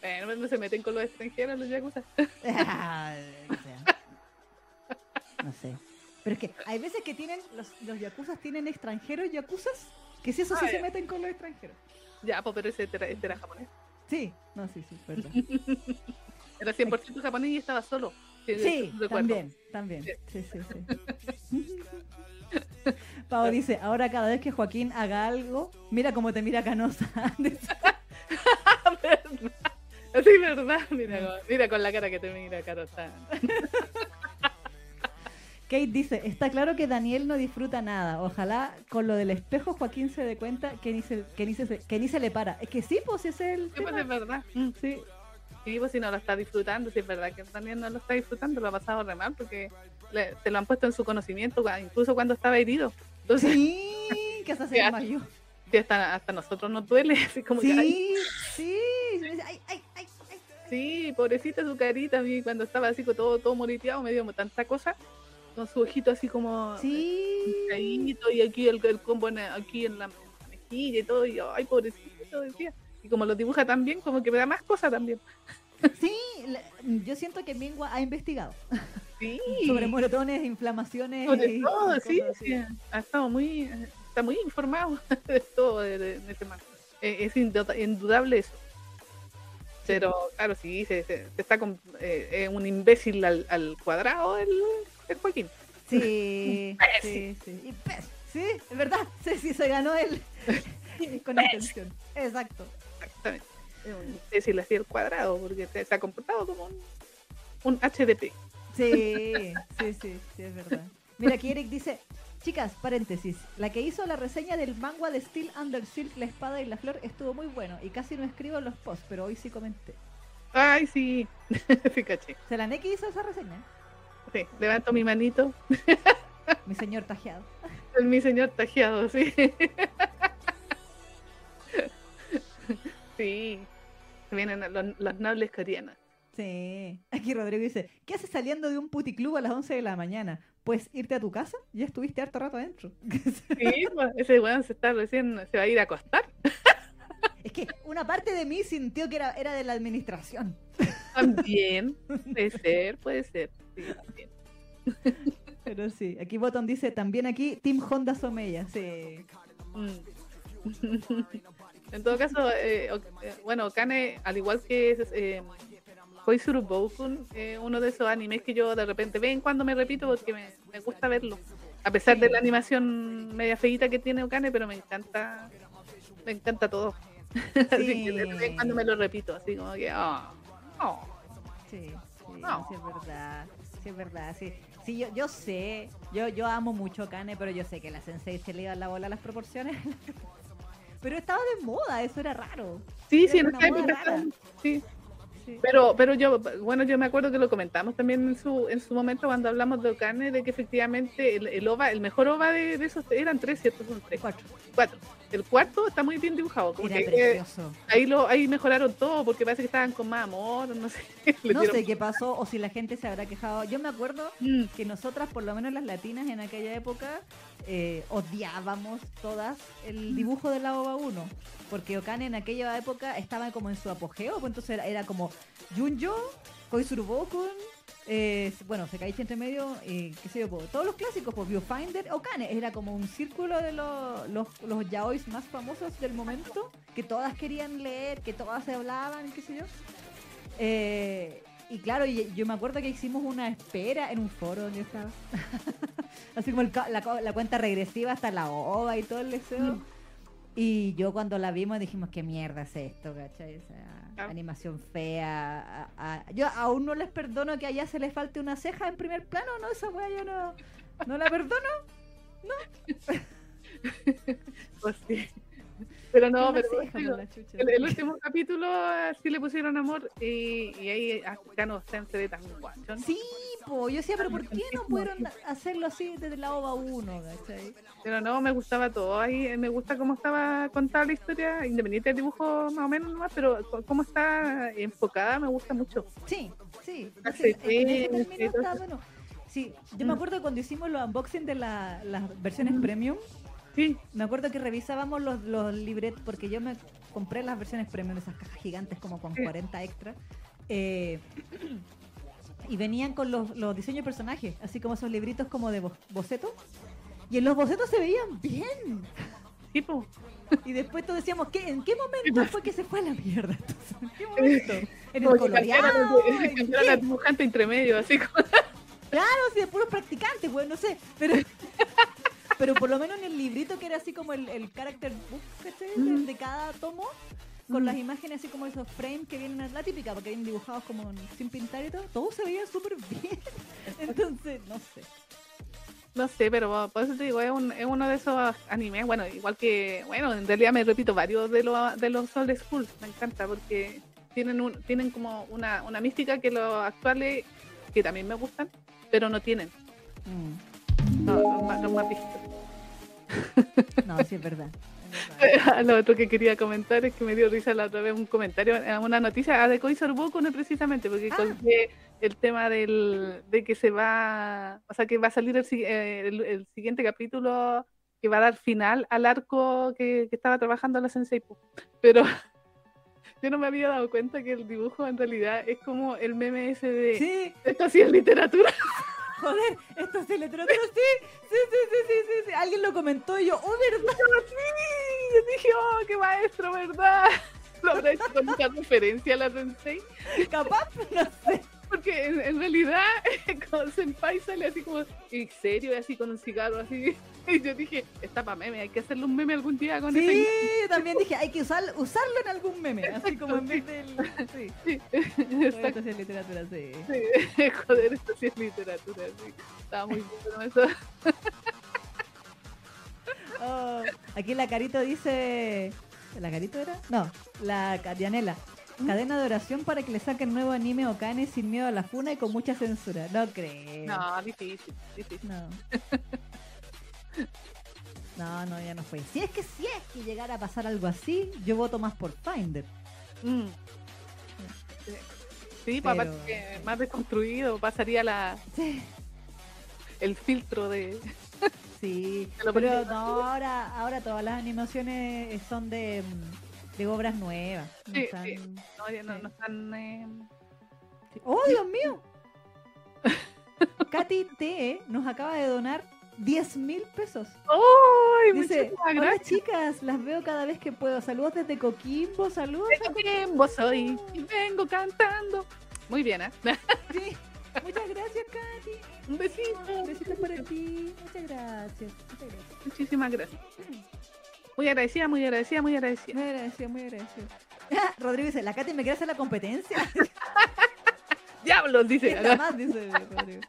Bueno, no se meten con los extranjeros los yakuza. O sea, no sé. Pero es que hay veces que tienen, los, los yakuzas tienen extranjeros yakuzas, que si eso sí Ah, se meten con los extranjeros. Ya, pues, pero ese era, este era japonés. Sí, no, sí, sí, verdad. Era 100% japonés y estaba solo. Sí, Sí, también, también. Sí, sí, sí. Pau dice, ahora cada vez que Joaquín haga algo, mira cómo te mira canosa. Sí, verdad. Mira, mira con la cara que te mira, Carota. Kate dice, está claro que Daniel no disfruta nada. Ojalá con lo del espejo Joaquín se dé cuenta que ni se, que ni se, que ni se le para. Es que sí, pues es el Sí, pues es verdad. Sí, Sí, pues si no lo está disfrutando, si es verdad que también no lo está disfrutando, lo ha pasado re mal porque le- se lo han puesto en su conocimiento, incluso cuando estaba herido. Entonces, Sí, que hasta se desmayó. sí, hasta, hasta nosotros nos duele, así como que, ay, Sí, sí. Ay, ay, ay, sí, pobrecita su carita, a mí cuando estaba así con todo, todo moriteado, me dio tanta cosa, con su ojito así como Sí. caído y aquí el, el combo en, aquí en la mejilla y todo, y yo, ay, pobrecito, decía. Y como lo dibuja tan bien, como que me da más cosas también. Sí, yo siento que Mingua ha investigado Sí, sobre moretones, inflamaciones. sobre y- todo, y sí, ha estado muy, está muy informado de todo de, ese man. Eh, es indu- indudable eso. Pero claro, sí, se, se- se está con eh, eh, un imbécil al, al cuadrado el, el Joaquín. Sí, sí, sí. Sí, es verdad. Sí, sí, se ganó él con intención. Exacto. Exactamente. Un imbécil así al cuadrado, porque se, ha comportado como un, un HDP. Sí, sí, sí, sí, es verdad. Mira, aquí Eric dice, chicas, paréntesis, la que hizo la reseña del manga de Steel Under Silk, la espada y la flor, estuvo muy bueno y casi no escribo en los posts, pero hoy sí comenté. Ay, sí, sí, caché. ¿Se la Neki hizo esa reseña? Sí, levanto mi manito. Mi señor tajeado. Mi señor tajeado, sí. Sí, vienen los, los nobles coreanos. Sí. Aquí Rodrigo dice, ¿qué haces saliendo de un puticlub a las 11 de la mañana? Pues irte a tu casa, ya estuviste harto rato adentro. Sí, pues, ese weón se está recién, se va a ir a acostar. es que una parte de mí sintió que era, era de la administración. También, puede ser, puede ser. Sí, también. Pero sí, aquí Bottom dice, también aquí Team Honda Somella. Sí. Mm. En todo caso, eh, eh, bueno, Kane, al igual que eh, Koizuru Boukun, eh, uno de esos animes que yo de repente ven cuando me repito porque me, me gusta verlo. A pesar de la animación media feita que tiene Okane, pero me encanta, me encanta todo. Así que de vez en cuando me lo repito, así como que, ah, oh. Sí, sí, sí, es verdad. Sí, es verdad. Sí, sí yo, yo sé, yo, yo amo mucho Kane, pero yo sé que la Sensei se le iba la bola a las proporciones. pero estaba de moda, eso era raro. Sí, Era sí, en esa época sí. Sí. Pero, pero yo, bueno, yo me acuerdo que lo comentamos también en su, en su momento cuando hablamos de Okane, de que efectivamente el, el OVA, el mejor OVA de, de esos eran tres, ¿cierto? Son tres, Cuatro. cuatro. El cuarto está muy bien dibujado, como Era que eh, precioso. ahí lo, ahí mejoraron todo, porque parece que estaban con más amor, no sé. No sé qué pasó o si la gente se habrá quejado. Yo me acuerdo Mm, que nosotras, por lo menos las latinas en aquella época, eh, odiábamos todas el dibujo de la OVA 1. Porque Okane en aquella época estaba como en su apogeo, pues entonces era, era como Junjo, Koizuru Bokun, eh, bueno, Sekaichi entre medio, eh, qué sé yo, todos los clásicos, pues Viewfinder, Okane, era como un círculo de los, los, los yaois más famosos del momento, que todas querían leer, que todas se hablaban, qué sé yo. Eh, y claro, y- yo me acuerdo que hicimos una espera en un foro donde estaba. Así como el la cuenta regresiva hasta la OVA y todo el deseo. Mm. Y yo cuando la vimos dijimos, ¿qué mierda es esto? ¿Cachai? O sea, Claro. animación fea. a- a- Yo aún no les perdono que allá se les falte una ceja en primer plano, ¿no? Esa wea yo no, no la perdono. pues sí. Pero no, pero digo, el, el último capítulo sí le pusieron amor y, y ahí acá no se ve tan guachón. Sí, po, yo decía, pero ¿por qué no pudieron hacerlo así desde la OVA 1, ¿cachai? Pero no, me gustaba todo. Ahí me gusta cómo estaba contada la historia, independiente del dibujo más o menos nomás, pero cómo está enfocada me gusta mucho. Sí, sí. En ese está bueno. Sí, yo me Mm. acuerdo cuando hicimos los unboxing de la- las versiones Mm. premium, Sí, me acuerdo que revisábamos los, los libretos, porque yo me compré las versiones premium, esas cajas gigantes como con Sí. 40 extras, eh, y venían con los, los diseños de personajes, así como esos libritos como de bo- bocetos, y en los bocetos se veían bien. tipo. Y después todos decíamos, ¿qué, ¿en qué momento fue que se fue a la mierda? Entonces, ¿En qué momento? En el Como coloreado. de- ¿En la dibujante entre medio, así como. Claro, sí, de puros practicantes, güey, no sé. Pero, pero por lo menos en el librito que era así como el, el character book, Mm. de cada tomo, con Mm. las imágenes así como esos frames que vienen, la típica, porque vienen dibujados como sin pintar y todo, todo se veía súper bien. Entonces, no sé. No sé, pero por eso te digo, es, un- es uno de esos animes, bueno, igual que, bueno, en realidad me repito varios de los de los old school, me encanta porque tienen un, tienen como una, una mística que los actuales, que también me gustan, pero no tienen, Mm. No, más, los más vistos. No, sí es verdad. verdad. Lo otro que quería comentar es que me dio risa la otra vez un comentario, eh, una noticia ah, de Koizor Boku, no precisamente, porque Ah. conté el tema del, de que se va, o sea, que va a salir el, eh, el- el siguiente capítulo que va a dar final al arco que, que estaba trabajando la Sensei. Pero yo no me había dado cuenta que el dibujo en realidad es como el meme ese de Sí, esto sí es literatura. joder, esto es literatura, sí, sí, sí, sí, sí, sí, sí. Alguien lo comentó y yo, oh, ¿verdad? Sí, yo dije, oh, qué maestro, ¿verdad? Lo habrá hecho con mucha referencia a la Sensei. Capaz, no sé. Porque en, en realidad, con Senpai sale así como en serio, y así con un cigarro, así. Y yo dije, está para meme, hay que hacerle un meme algún día con Sí, ese. también dije, hay que usar, usarlo en algún meme, así como en vez del... Sí, Sí, Joder, exacto. esto sí es literatura, sí. Sí, Joder, esto sí es literatura, sí. Estaba muy bueno eso. Oh, aquí la Carito dice... ¿La Carito era? No, la Carianela. Cadena de oración para que le saquen nuevo anime o cane sin miedo a la funa y con mucha censura. No creo. No, difícil, difícil. No. No, no, ya no fue. Si es que si es que llegara a pasar algo así, yo voto más por Finder. Mm. Sí, Sí, pues, Pero- aparte que más desconstruido, pasaría la, Sí. el filtro de. Sí, pero no, ahora, ahora todas las animaciones son de, mm, de obras nuevas. no Sí, están- sí. No, no, están. eh, ¡Oh, Dios mío! Katy T nos acaba de donar 10 mil pesos. ¡Ay! Dice, muchísimas hola gracias. chicas, las veo cada vez que puedo. Saludos desde Coquimbo, saludos. a tiempo soy y vengo cantando. Muy bien, ¿eh? Sí. Muchas gracias, Katy. Un besito. Besitos para ti. Muchas gracias. Muchas gracias. Muchísimas gracias. Muy agradecida, muy agradecida, muy agradecida. Muy agradecido, muy agradecido. Rodrigo dice, la Katy me quiere hacer la competencia. Diablos, dice. ¿Quién da más? Dice Rodrigo.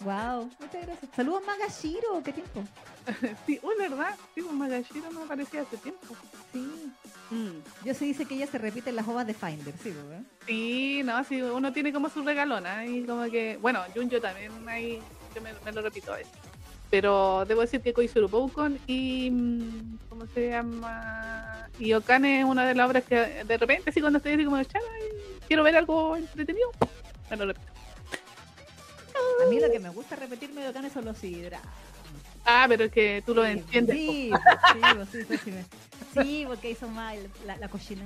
Wow, muchas gracias. Saludos Magashiro, ¿qué tiempo? Sí, uy, ¿verdad? Sí, pues Magashiro no aparecía hace tiempo. Sí. Mm. Yo se dice que ella se repite en las ovas de Finder, sí, ¿verdad? Sí, no, sí, uno tiene como su regalona y como que, bueno, Junjo también ahí, yo me, me lo repito a veces. Pero debo decir que Koizuru Boukon y, mm, ¿cómo se llama? Y Okane es una de las obras que de repente, así cuando estoy así como, "Chala, quiero ver algo entretenido, me lo repito. A mí lo que me gusta repetirme de Okane son los hidra. Ah, pero es que tú lo Sí, entiendes. Sí, sí, sí, sí, sí, porque hizo mal la, la cochina.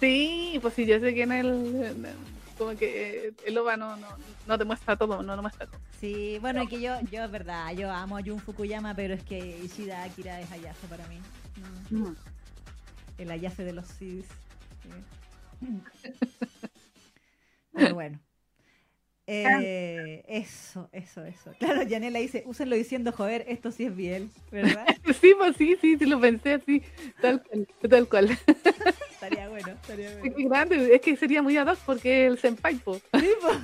Sí, pues sí, yo sé que en el, en el- como que eh, el OVA no, no, no te muestra todo, no, no muestra todo. Sí, bueno, es que yo, yo es verdad, yo amo a Jun Fukuyama, pero es que Ishida Akira es Ayase para mí. Mm, Mm. El Ayase de los CDs. Sí. Pero bueno. Eh, eso, eso, eso. Claro, Yanela dice, úsenlo diciendo, joder, esto sí es Biel, ¿verdad? Sí, pues sí, sí, sí, lo pensé así, tal cual. Tal cual. estaría bueno, estaría Es bueno. grande, es que sería muy ad hoc porque el senpai, po. Sí, po.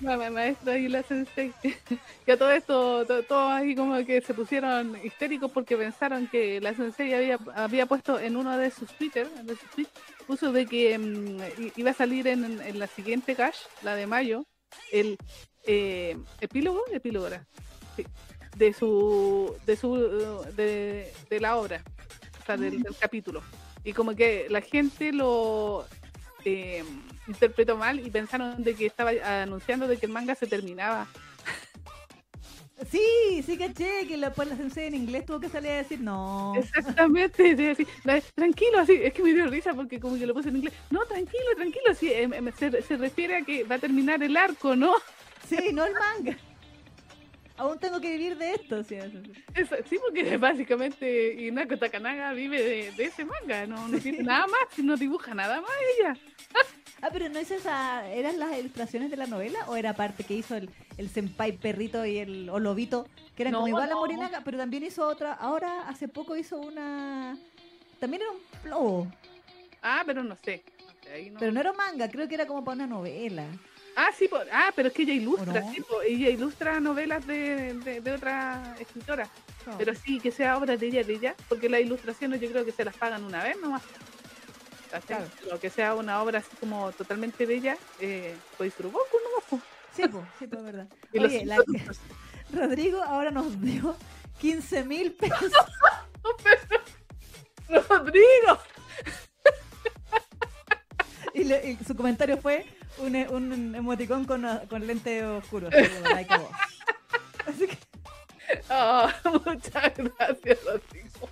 Ma- maestra y la sensei. que todo esto, to- todos ahí como que se pusieron histéricos porque pensaron que la sensei había, había puesto en uno de sus Twitter, de sus tweets, puso de que mm, iba a salir en, en la siguiente cash, la de mayo, el eh, epílogo, epílogo era, sí, de su, de su, de, de la obra, sea, del, del capítulo. Y como que la gente lo eh, interpretó mal y pensaron de que estaba anunciando de que el manga se terminaba. Sí, sí caché que la, pues, la sensei en inglés tuvo que salir a decir no. Exactamente, sí, así, tranquilo, así, es que me dio risa porque como que lo puse en inglés. No, tranquilo, tranquilo, sí, em, se, se refiere a que va a terminar el arco, ¿no? Sí, no el manga. Aún tengo que vivir de esto, sí. eso sí. Eso, sí, porque básicamente Inako Takanaga vive de, de ese manga, no, no tiene nada más, no dibuja nada más ella. Ah, pero no es esa. ¿Eran las ilustraciones de la novela o era parte que hizo el, el senpai perrito y el o lobito? Que eran No, como igual a no. Morinaga, pero también hizo otra. Ahora, hace poco hizo una. También era un lobo, Ah, pero no sé. ahí no- pero no era manga, creo que era como para una novela. Ah, sí, po- ah, pero es que ella ilustra, ¿O no? sí, po, ella ilustra novelas de, de, de otra escritora. Pero sí, que sea obra de ella, de ella, porque las ilustraciones yo creo que se las pagan una vez nomás. Claro. Pero que sea una obra así como totalmente de ella, eh, pues po. Sí, pues, sí, pues, es verdad. Oye, la- Rodrigo ahora nos dio 15 mil pesos. ¡Rodrigo! Y, le- y su comentario fue un, e- un emoticón con, con lente oscuro. like. Así que, Oh, muchas gracias, Rodrigo.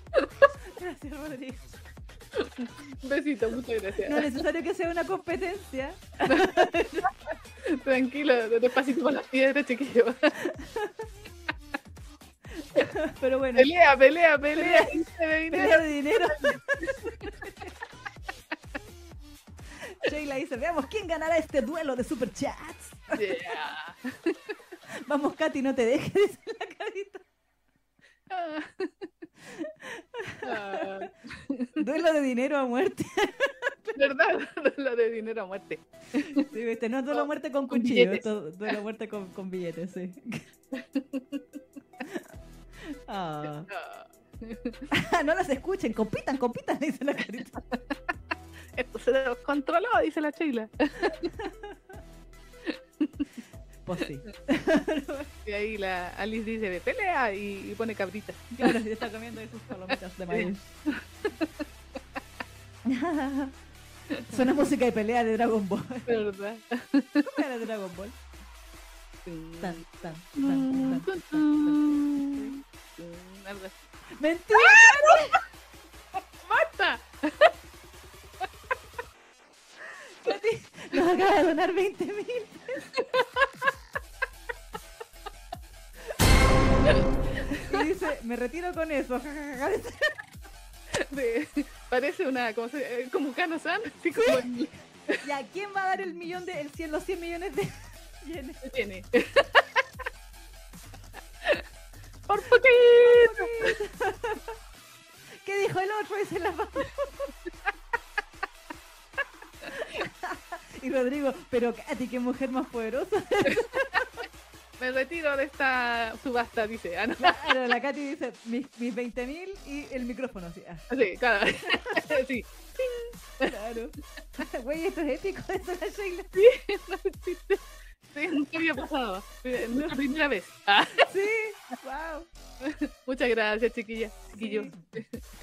gracias, Rodrigo. Un besito, muchas gracias. No es necesario que sea una competencia. Tranquilo, despacito con las piedras, chiquillo. Pero bueno, Pelea, pelea, pelea. dinero. pelea de dinero. Sheila dice, veamos quién ganará este duelo de superchats. Yeah. Vamos, Katy, no te dejes, dice la carita. Ah. Ah, Duelo de dinero a muerte. ¿Verdad? Lo de dinero a muerte. Sí, viste, no duelo a muerte con Con cuchillo, esto duelo a muerte con, con billetes, sí. Ah. Ah, no las escuchen, compitan, compitan, dice la carita. Esto se descontroló, dice la Sheila. Pues sí. Y ahí la Alice dice, pelea y, y pone cabrita. Claro, ya está comiendo sus palomitas de maíz. Suena música de pelea de Dragon Ball. ¿Verdad? ¿Cómo era de Dragon Ball? Tan, tan, tan, tan, tan. Mm. ¡Mentira! ¡Basta! Nos acaba de donar 20 mil. Y dice, me retiro con eso. De- parece una, como, eh, como Kano-san, así como el- Ya, ¿quién va a dar el millón de, el 100, los 100 millones de yenes? tiene. Por poquito. ¿Qué dijo el otro? Dice la mamá. Y Rodrigo, pero Katy, qué mujer más poderosa. Me retiro de esta subasta, dice. Ah, no. Claro, la Katy dice, mis, mis 20 mil y el micrófono. Ah, Sí, claro. Sí. claro. Güey, esto es épico, eso es la Sheila. Sí, no existe. Sí, nunca había pasado. Es nuestra primera vez. Ah, Sí, wow. muchas gracias, chiquilla. Chiquillo.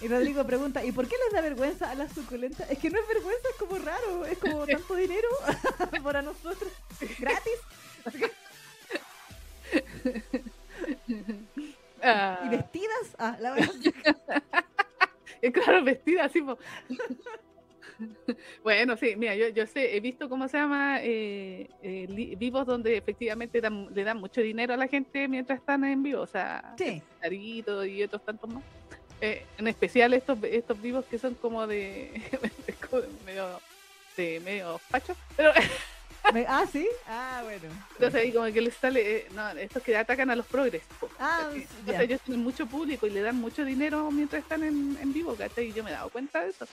Y Rodrigo pregunta, ¿y por qué les da vergüenza a las suculentas? Es que no es vergüenza, es como raro, es como tanto dinero para nosotros. Gratis Ah, y vestidas. Ah, la verdad. claro, vestida así. Bueno, sí, mira, yo, yo sé, he visto cómo se llama eh, eh, vivos donde efectivamente dan- le dan mucho dinero a la gente mientras están en vivo, o sea, Sí. Y otros tantos más. Eh, en especial estos estos vivos que son como de, medio de medio facho, pero ah, sí. Ah, bueno. entonces ahí como que les sale, eh, no, estos que atacan a los progres. po. Ah, Entonces, ya. ellos tienen mucho público y le dan mucho dinero mientras están en, en vivo, ¿cachai? Y yo me he dado cuenta de eso.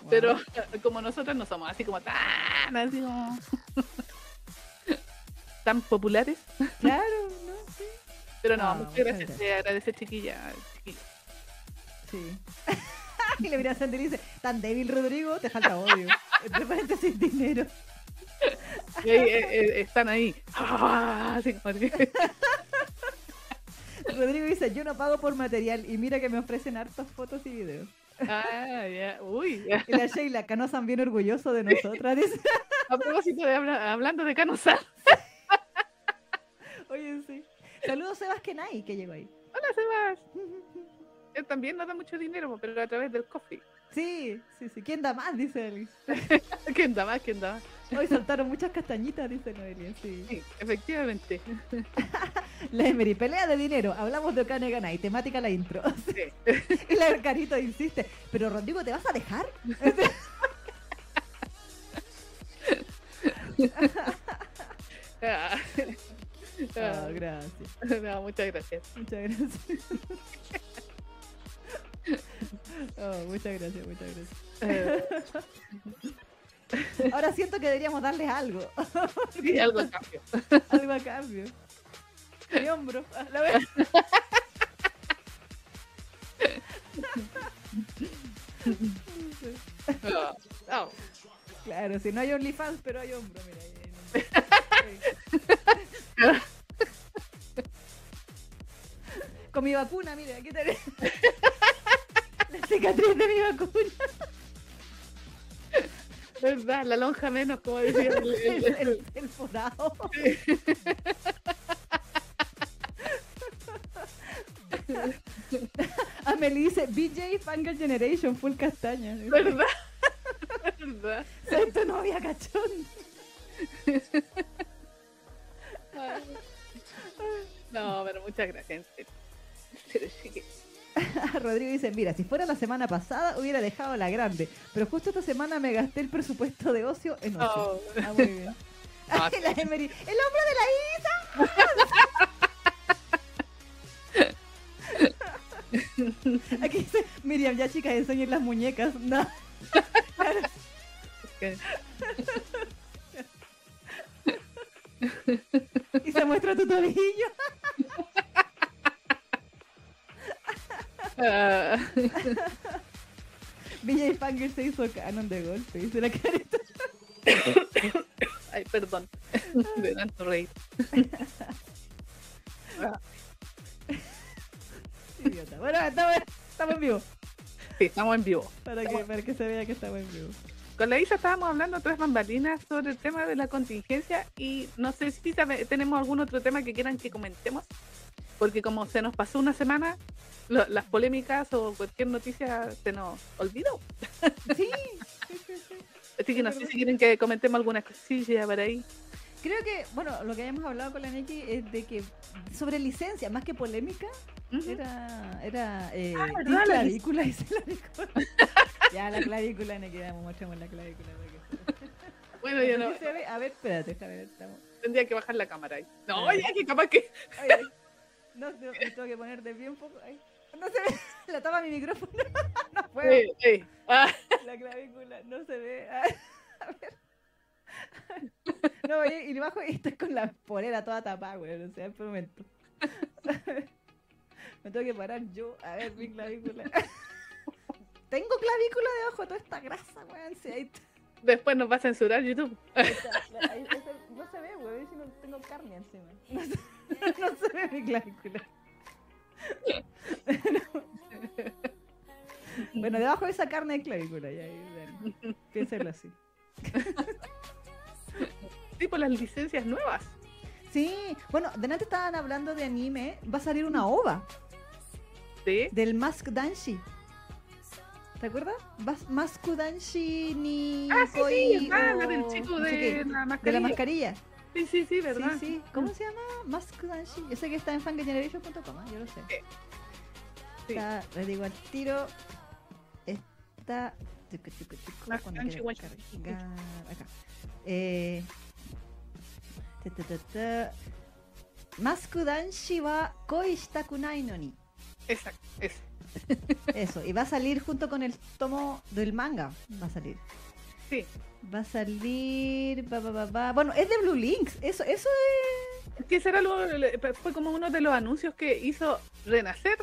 Wow. Pero como nosotros no somos así como tan, así como... tan populares. Claro, ¿no? Sí. Pero no, Ah, muchas gracias. Te agradece, chiquilla. chiquilla. Sí. y le mira a Sandy y dice, tan débil Rodrigo, te falta odio. Entre paréntesis, dinero. Y ahí, eh, eh, están ahí. Ah, así como que- Rodrigo dice, yo no pago por material y mira que me ofrecen hartas fotos y videos. Ah, ya. Uy. Y la Sheila, no están bien orgullosos de nosotras, dice, A propósito de habla- hablando de Canosa. oye, sí. Saludos Sebas Kenai, que llegó ahí. Hola, Sebas. Él también nos da mucho dinero, pero a través del coffee. Sí, sí, sí. ¿Quién da más? Dice Alice. ¿Quién da más? ¿Quién da más? Hoy saltaron muchas castañitas, dice Noelia. Sí. Sí, efectivamente. La Emery, pelea de dinero. Hablamos de Okane Ganai, temática la intro. Sí. Y la Carito insiste, pero Rodrigo, ¿te vas a dejar? Ah, Ah, gracias. no, muchas gracias. Muchas gracias. Oh, muchas gracias, muchas gracias. Ahora siento que deberíamos darles algo. sí, algo a cambio. algo a cambio. Mi hombro. La vez. Ah, Claro, si no hay OnlyFans, pero hay hombro, mira. ahí. Con mi vacuna, mira, aquí tenés. La cicatriz de mi vacuna. ¿Verdad? La lonja menos, como decía el, el- El, el, forado. Amelie dice, BJ Fangirl Generation, full castaña. ¿Verdad? ¿Verdad? Soy tu novia cachón. No, pero muchas gracias. Pero sí que- Rodrigo dice, mira, si fuera la semana pasada hubiera dejado la grande, pero justo esta semana me gasté el presupuesto de ocio en ocio. Oh, Ah, muy bien. Ah, Ay, la Emery, el hombre de la Isa. Aquí dice, Miriam, ya chicas, enseñen las muñecas. No. Y se muestra tu tobillo. Ah, BJ Fanger se hizo canon de golpe, dice la carita. Ay, perdón. De tanto reír. Idiota. Bueno, estamos, estamos en vivo. Sí, estamos en vivo. Para que, para que se vea que estamos en vivo. Con la Isa estábamos hablando tras bambalinas sobre el tema de la contingencia y no sé si sabe- tenemos algún otro tema que quieran que comentemos, porque como se nos pasó una semana, lo- las polémicas o cualquier noticia se nos olvidó. Sí, sí, sí, sí. Así que no sé si quieren que comentemos alguna cosilla por ahí. Creo que, bueno, lo que habíamos hablado con la Neki es de que sobre licencia, más que polémica, Ujú. era, era eh, Ah, Team ¿verdad? La clavícula, la Nicole. ya, la clavícula, Neki, ya, mostremos la clavícula. Bueno, yo no, ¿Sí ve? A ver, espérate, déjame ver, estamos. tendría que bajar la cámara ahí. No, ya que capaz que... Ay, ay. No, no, me tengo que poner de pie un poco. Ay. No se ve, la tapa mi micrófono. no puedo. Eh, eh. Ah, La clavícula no se ve. A ver. No, y, y bajo y estoy con la polera toda tapada, güey. O sea, por un momento. Me tengo que parar yo. A ver, mi clavícula. Tengo clavícula debajo de toda esta grasa, ahí está. después nos va a censurar YouTube. Ahí- no se ve, güey. Si no tengo carne encima. No se, no se ve mi clavícula. Bueno, debajo de esa carne hay clavícula. Ya, bueno, piénselo así. Por las licencias nuevas. Sí, bueno, delante estaban hablando de anime. Va a salir una ova Sí. del Mask Danshi. ¿Te acuerdas? Mas- Masku Danshi ni Ah, sí, sí, o del chico no sé de qué, la de mascarilla. la mascarilla. Sí, sí, sí, ¿verdad? Sí, sí. ¿Cómo se llama? Mask Danshi. Yo sé que está en fangeneration.com, ¿eh? yo lo sé. Sí. Está, les digo al tiro. Está. tucu, Danshi, quiera guacho. cargar, Acá. Eh. ta, ta, ta, ta. Masku Danshi wa koi shitaku nai no ni. Exacto, ese. Eso, y va a salir junto con el tomo del manga. Va a salir. Sí. Va a salir. Bueno, es de Blue Links. Eso, eso es. Es que ese era lo- fue como uno de los anuncios que hizo renacer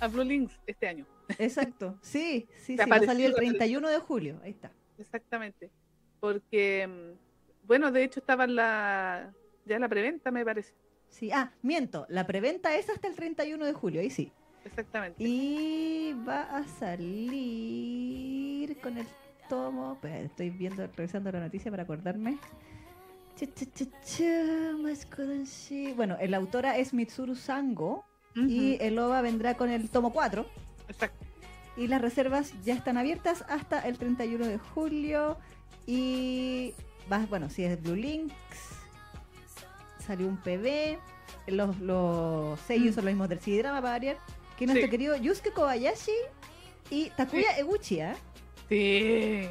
a Blue Links este año. Exacto. Sí, sí, sí. Va a salir el te apareció. 31 de julio. Ahí está. Exactamente. Porque, mm, bueno, de hecho estaba en la, ya la preventa, me parece. Sí. Ah, miento. La preventa es hasta el 31 de julio. Ahí sí. Exactamente. Y va a salir con el tomo. Espera, estoy viendo, revisando la noticia para acordarme. Bueno, la autora es Mitsuru Sango y el OVA vendrá con el tomo 4. Exacto. Y las reservas ya están abiertas hasta el 31 de julio. Y bueno, si es Blue Links, salió un PB. Los, los sellos Mm. son los mismos del CD-Drama para variar. Que es nuestro Sí. querido Yusuke Kobayashi y Takuya Eguchi, ¿eh? Sí.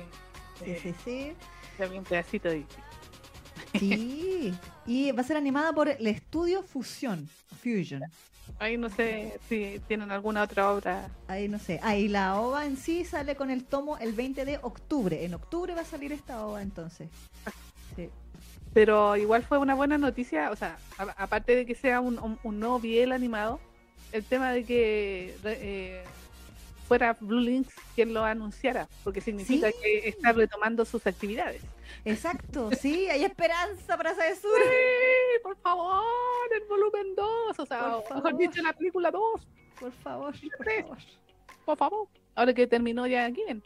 Sí, sí, sí. Vi un pedacito de... Sí. y va a ser animada por el estudio Fusion. Fusion. Ahí no sé si tienen alguna otra obra. Ahí no sé. Ahí la OVA en sí sale con el tomo el 20 de octubre. En octubre va a salir esta OVA entonces. Sí. Pero igual fue una buena noticia, o sea, a- aparte de que sea un, un, un nuevo biel animado, el tema de que eh, fuera Blue Links quien lo anunciara, porque significa Sí. que está retomando sus actividades. Exacto, sí, hay esperanza para esa sur. ¡Sí! ¡Por favor! ¡El volumen 2! O sea, Por mejor dicho, la película 2, Por favor, por favor. por favor. Ahora que terminó ya Given.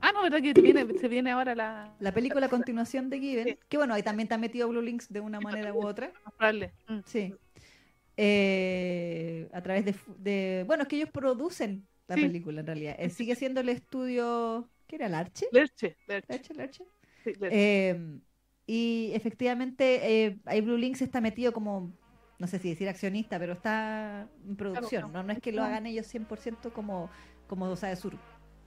Ah, no, ¿verdad que viene, se viene ahora la... La película a continuación de Given, Sí. que bueno, ahí también está metido Blue Links de una manera u otra. Sí. Eh, a través de, de- Bueno, es que ellos producen la Sí. película en realidad. Eh, sigue siendo el estudio. ¿Qué era? ¿Larche? Lerche, Lerche, sí, Lerche. Eh, y efectivamente, eh, ahí Blue Links está metido como, no sé si decir accionista, pero está en producción. claro. ¿no? no es que lo hagan ellos 100% como, como Dosa de Sur.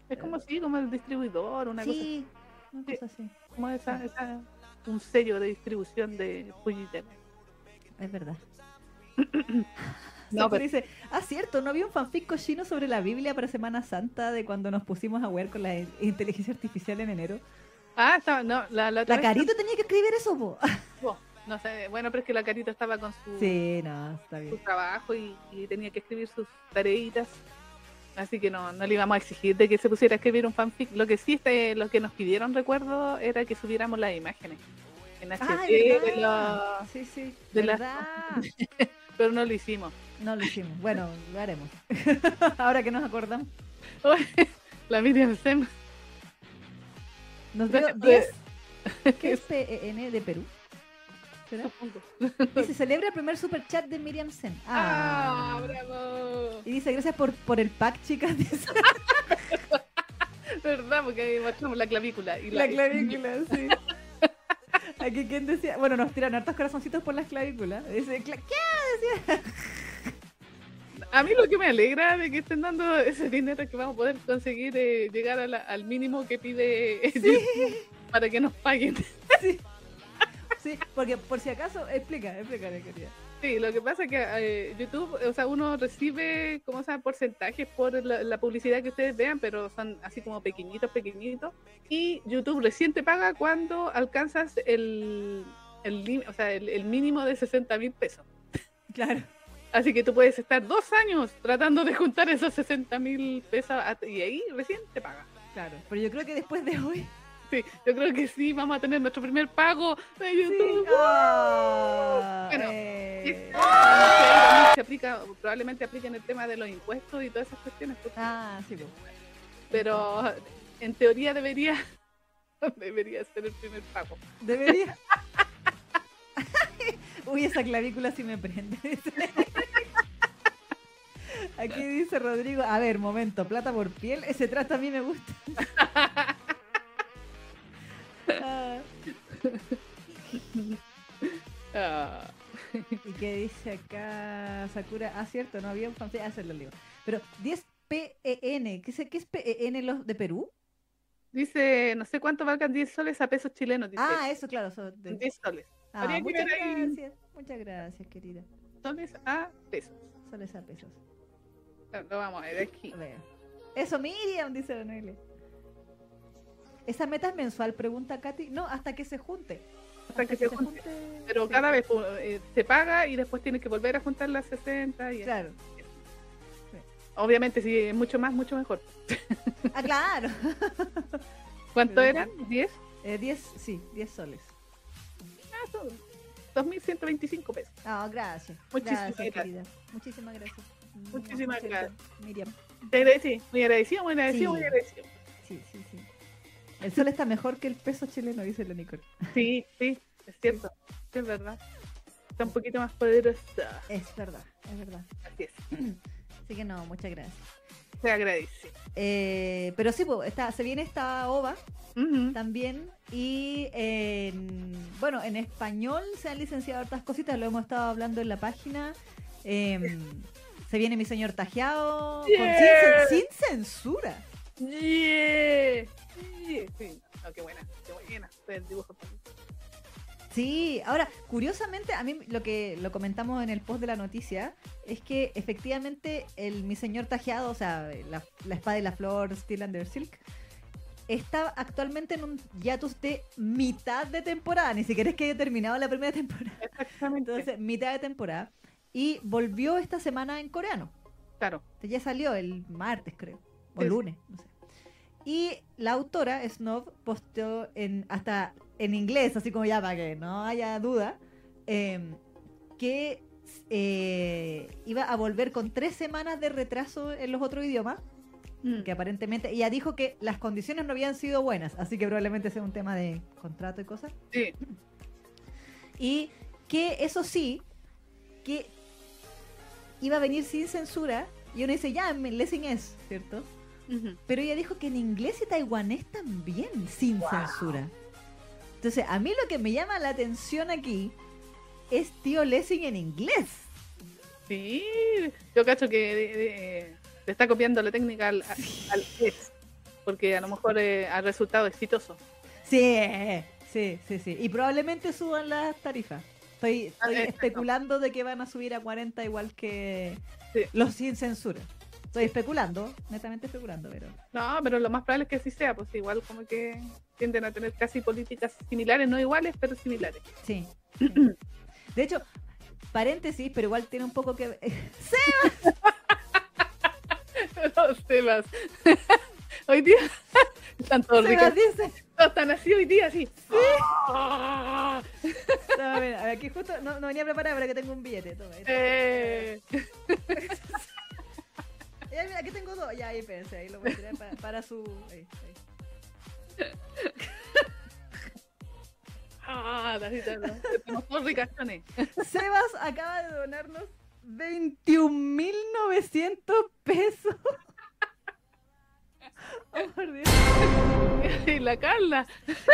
es como así, como el distribuidor, una cosa Sí, una Sí. cosa así. como esa, esa- un sello de distribución de Fujiten. Es verdad. No, pero- dice, ah, cierto, ¿no había un fanfic cochino sobre la Biblia para Semana Santa de cuando nos pusimos a ver con la in- inteligencia artificial en enero? Ah, estaba, no, la, la, La Carito tenía que escribir eso, po. Oh, no sé, bueno, pero es que la carita estaba con su, Sí, no, está su bien. trabajo y, y tenía que escribir sus tareitas. Así que no, no le íbamos a exigir de que se pusiera a escribir un fanfic. Lo que sí, este, lo que nos pidieron, recuerdo, era que subiéramos las imágenes en HD, Ah, de es verdad. la- Sí, sí, de la- verdad. pero no lo hicimos. No lo hicimos. Bueno, lo haremos. Ahora que nos acordamos. la Miriam Sem. Nos por- 10 ¿Qué es PEN de Perú? ¿Será? Dice, celebra el primer super chat de Miriam Sen. ¡Ah, Ah. bravo! Y dice, gracias por, por el pack, chicas. Dice, ¿Verdad? Porque ahí mostramos la clavícula. Y la clavícula, sí. Aquí, ¿quién decía? Bueno, nos tiran hartos corazoncitos por las clavículas. Dice, "Cla- ¿qué? Decía. A mí lo que me alegra de que estén dando ese dinero es que vamos a poder conseguir eh, llegar a la- al mínimo que pide YouTube para que nos paguen. Sí, porque por si acaso, explica, explica, querida. Sí, lo que pasa es que eh, YouTube, o sea, uno recibe, como se llama, porcentajes por la, la publicidad que ustedes vean, pero son así como pequeñitos, pequeñitos. Y YouTube recién te paga cuando alcanzas el, el, lim- o sea, el, el mínimo de 60 mil pesos. Claro. Así que tú puedes estar dos años tratando de juntar esos 60 mil pesos y ahí recién te paga. Claro. Pero yo creo que después de hoy. Sí, yo creo que sí, vamos a tener nuestro primer pago de Sí. YouTube. Ah, Bueno, eh. Sí, se aplica, probablemente apliquen el tema de los impuestos y todas esas cuestiones, Ah, sí, pues. pero en teoría debería debería ser el primer pago. Debería. Uy, esa clavícula sí me prende. Aquí dice Rodrigo, a ver, momento, plata por piel, ese trato a mí me gusta. Ah, Ah, ¿Y qué dice acá Sakura? Ah, cierto, no había un fanfic, ah, se lo leo. Pero 10 PEN, ¿qué es, qué es PEN los de Perú? dice, no sé cuánto valgan 10 soles a pesos chilenos, dice. Ah, eso, claro. son de- 10 soles. Ah, muchas ahí. gracias, muchas gracias, querida. Soles a pesos. Soles a pesos. Lo vamos a ver aquí. A ver. Eso, Miriam, dice la Noelia. ¿Esa meta es mensual? Pregunta Katy. No, hasta que se junte. Hasta que se junte. Pero sí. cada vez eh, se paga y después tienes que volver a juntar las 60. Y Claro. Obviamente, si es mucho más, mucho mejor. Ah, claro. ¿Cuánto eran? ¿10? Eh, 10, sí, 10 soles. Ah, son 2.125 pesos. Ah, gracias. Muchísimas gracias. Muchísimas gracias. Muchísimas gracias. Miriam. Te agradecí. Muy agradecido, muy agradecido, Sí. muy agradecido. Sí, sí, sí. El sol está mejor que el peso chileno, dice la Nicole. Sí, sí, es cierto. Sí, es verdad. Está un poquito más poderosa. Es verdad, es verdad. Así es. Así que no, muchas gracias. Se agradece. Eh, pero sí, pues, está, se viene esta ova también y en, bueno, en español se han licenciado hartas cositas, lo hemos estado hablando en la página. Em, se viene mi señor tajeado con- sin, censura. Yeah. Yeah. Sí. No, qué buena, qué buena. El dibujo. Sí, ahora, curiosamente, a mí lo que lo comentamos en el post de la noticia es que efectivamente el mi señor tajeado, o sea, la, la espada de la flor, Steel Under Silk, está actualmente en un hiatus de mitad de temporada, ni siquiera es que haya terminado la primera temporada. Exactamente. Entonces, mitad de temporada. Y volvió esta semana en coreano. claro. Ya salió el martes, creo. O Sí, sí. lunes, no sé. Y la autora, Snob, posteó en, hasta en inglés, así como ya para que no haya duda, em, que eh, iba a volver con tres semanas de retraso en los otros idiomas, Mm. que aparentemente ella dijo que las condiciones no habían sido buenas, así que probablemente sea un tema de contrato y cosas. Sí. Y que eso sí, que iba a venir sin censura, y uno dice, ya, lessing es, ¿cierto? Pero ella dijo que en inglés y taiwanés también, sin censura. Entonces, a mí lo que me llama la atención aquí es tío Lessing en inglés. Sí, yo cacho que de- de- le está copiando la técnica al, al es, porque a lo mejor eh, ha resultado exitoso. Sí, sí, sí, sí. Y probablemente suban las tarifas. Estoy, Ah, estoy especulando de que van a subir a 40 igual que Sí. los sin censura. Estoy especulando, netamente especulando, pero... No, pero lo más probable es que así sea, pues igual como que tienden a tener casi políticas similares, no iguales, pero similares. Sí. sí. De hecho, paréntesis, pero igual tiene un poco que ver. Los temas. hoy día están todos ricos. dice. Todos están así hoy día, así. Ah, No, a ver, aquí justo no, no venía preparada, pero que tengo un billete. Toma, eh, mira, aquí tengo dos. Ya, ahí pensé, ahí lo voy a tirar para, para su. Ahí, ahí. ah. Estamos todos ricachones. Sebas acaba de donarnos 21.900 pesos. Oh. Y la Carla.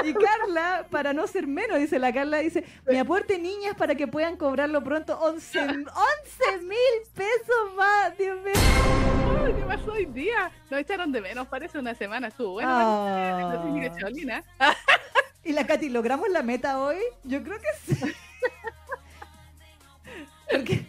Y Carla, para no ser menos, dice la Carla, dice, mi aporte niñas para que puedan cobrarlo pronto, 11 mil pesos más, Dios mío. Ay, ¿Qué pasó hoy día? Nos echaron de menos, parece una semana. Estuvo bueno. Ah. Y la Katy, ¿logramos la meta hoy? Yo creo que sí. Porque...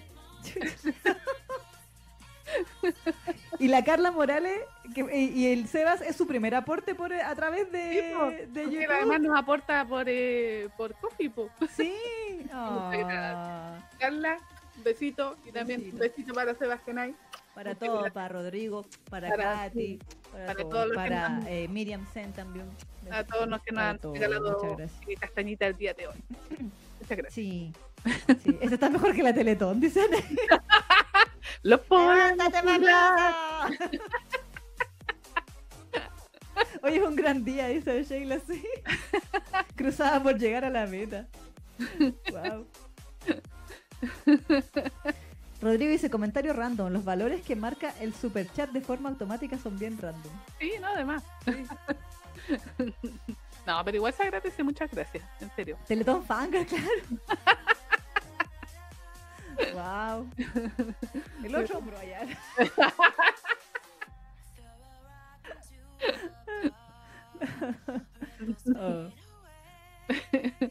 y la Carla Morales que, y, el Sebas es su primer aporte por a través Sí, de, po, de porque YouTube. además nos aporta por, eh, por Coffee, po. Sí. Ah, Carla, un besito. Y también un Besito. besito para Sebastián para todo, gracias. para Rodrigo, para, Para- Katy, para, para todos, todos los que para nos- eh, Miriam Sen también. A todos los que nos han todos, regalado eh, castañita el día de hoy. Muchas gracias. Sí. sí. Ese está mejor que la Teletón, dicen. Los podemos ¡Levántate, curar. mamá! Hoy es un gran día, dice Sheila, sí. Cruzada por llegar a la meta. Wow. Rodrigo dice, comentario random. Los valores que marca el superchat de forma automática son bien random. Sí, no, además. no, pero igual se agradece. Muchas gracias. En serio. Teletón Fanga, claro. Wow. El otro allá. Oh.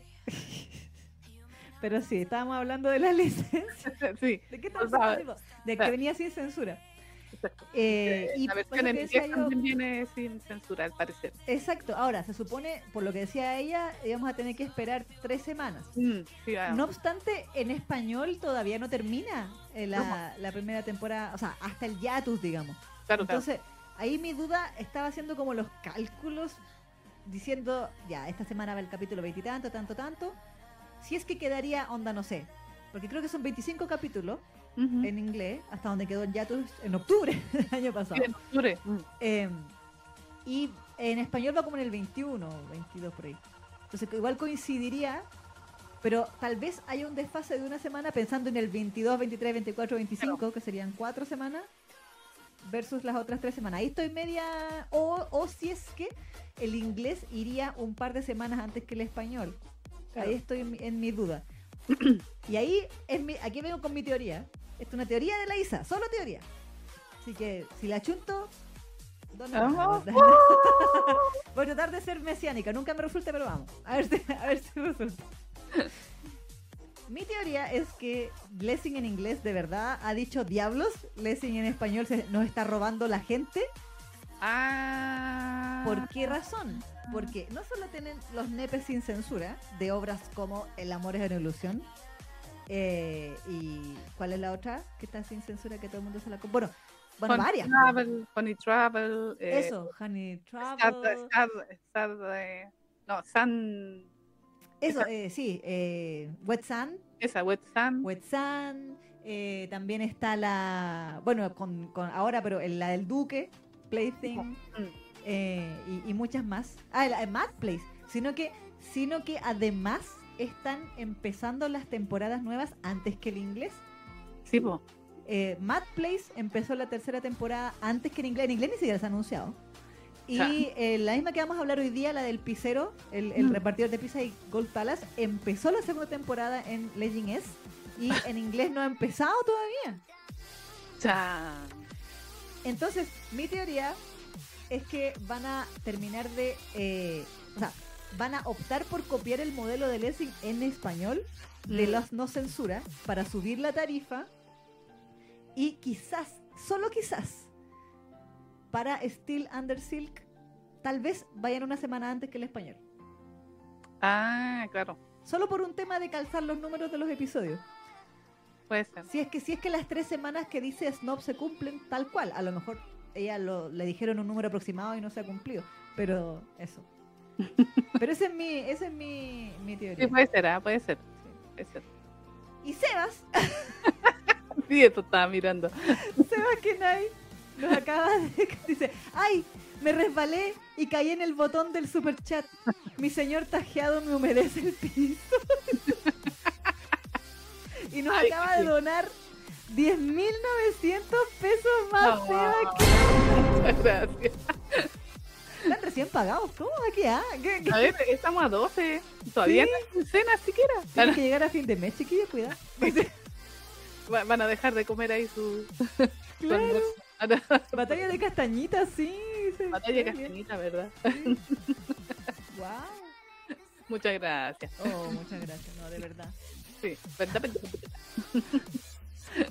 Pero sí, estábamos hablando de la licencia. sí. ¿De qué estamos hablando? De que venía sin censura. Eh, y la versión en inglés también viene sin censura, al parecer. Exacto, ahora se supone, por lo que decía ella, íbamos a tener que esperar tres semanas. Mm, sí, No obstante, en español todavía no termina eh, la, la primera temporada, o sea, hasta el hiatus, digamos. claro, claro. Entonces, ahí mi duda estaba haciendo como los cálculos, diciendo, ya, esta semana va el capítulo veintitanto, tanto, tanto. Si es que quedaría onda, no sé, porque creo que son 25 capítulos Ujú. en inglés, hasta donde quedó el hiatus en octubre del año pasado. Sí, en octubre. Eh, y en español va como en el 21, 22 por ahí. Entonces igual coincidiría, pero tal vez haya un desfase de una semana pensando en el 22, 23, 24, 25, que serían cuatro semanas, versus las otras tres semanas. Ahí estoy media... O, o si es que el inglés iría un par de semanas antes que el español. Claro. Ahí estoy en, mi- en mi duda. y ahí, es mi, aquí vengo con mi teoría. Es una teoría de la Isa, solo teoría. Así que si la chunto, ¿dónde Ah. va? Voy a tratar de ser mesiánica, nunca me resulta, pero vamos. A ver si, a ver si resulta. Mi teoría es que Blessing en inglés de verdad ha dicho diablos, Blessing en español se nos está robando la gente. Ah. ¿Por qué razón? Porque no solo tienen los nepes sin censura de obras como El amor es una ilusión. Eh, y ¿cuál es la otra que está sin censura que todo el mundo se la com- Bueno, bueno, varias. Travel, Funny Travel. eh, Eso, Honey Travel. Eh, no, Sun. Eso, eh, sí, Wet Sand, Esa, Wet Sun. Wet eh, también está la, bueno, con, con ahora, pero la del Duque, Plaything, Mm. y, y muchas más. Ah, la de Mad Place, sino que, sino que además están empezando las temporadas nuevas antes que el inglés. Sí, po. Eh, Mad Place empezó la tercera temporada antes que en inglés. En inglés ni siquiera se ha anunciado. Y eh, la misma que vamos a hablar hoy día, la del pizzero, el, el Mm. repartidor de pizza y Gold Palace, empezó la segunda temporada en Legend S y en inglés no ha empezado todavía. Entonces, mi teoría es que van a terminar de. eh, o sea, van a optar por copiar el modelo de Lessing en español de Mm. los no censura para subir la tarifa y quizás, solo quizás, para Steel Under Silk, tal vez vayan una semana antes que el español. Ah, claro. Solo por un tema de calzar los números de los episodios. Puede ser. Si es que si es que las tres semanas que dice Snob se cumplen tal cual, a lo mejor ella lo, le dijeron un número aproximado y no se ha cumplido, pero eso. Pero esa es mi, esa es mi, mi teoría. Sí, puede ser, ah, puede ser. Sí, puede ser. Y Sebas, Sí, esto estaba mirando. Sebas Kenai nos acaba de dice, ay, me resbalé y caí en el botón del super chat. Mi señor tajeado me humedece el piso. y nos Ay, acaba de donar 10.900 pesos más, No. Sebas Muchas gracias. Están recién pagados. ¿Cómo? ¿Qué? Ah? ¿Qué, qué? A ver, estamos a 12. Todavía Sí. no hay quincena siquiera. Tienen que llegar a fin de mes, chiquillos, cuidado. Va- Van a dejar de comer ahí su. Claro. Batalla de castañitas, sí. Batalla qué bien. castañita, ¿verdad? Wow. Muchas gracias. Oh, muchas gracias. No, de verdad. Sí, ¿verdad? verdad, verdad.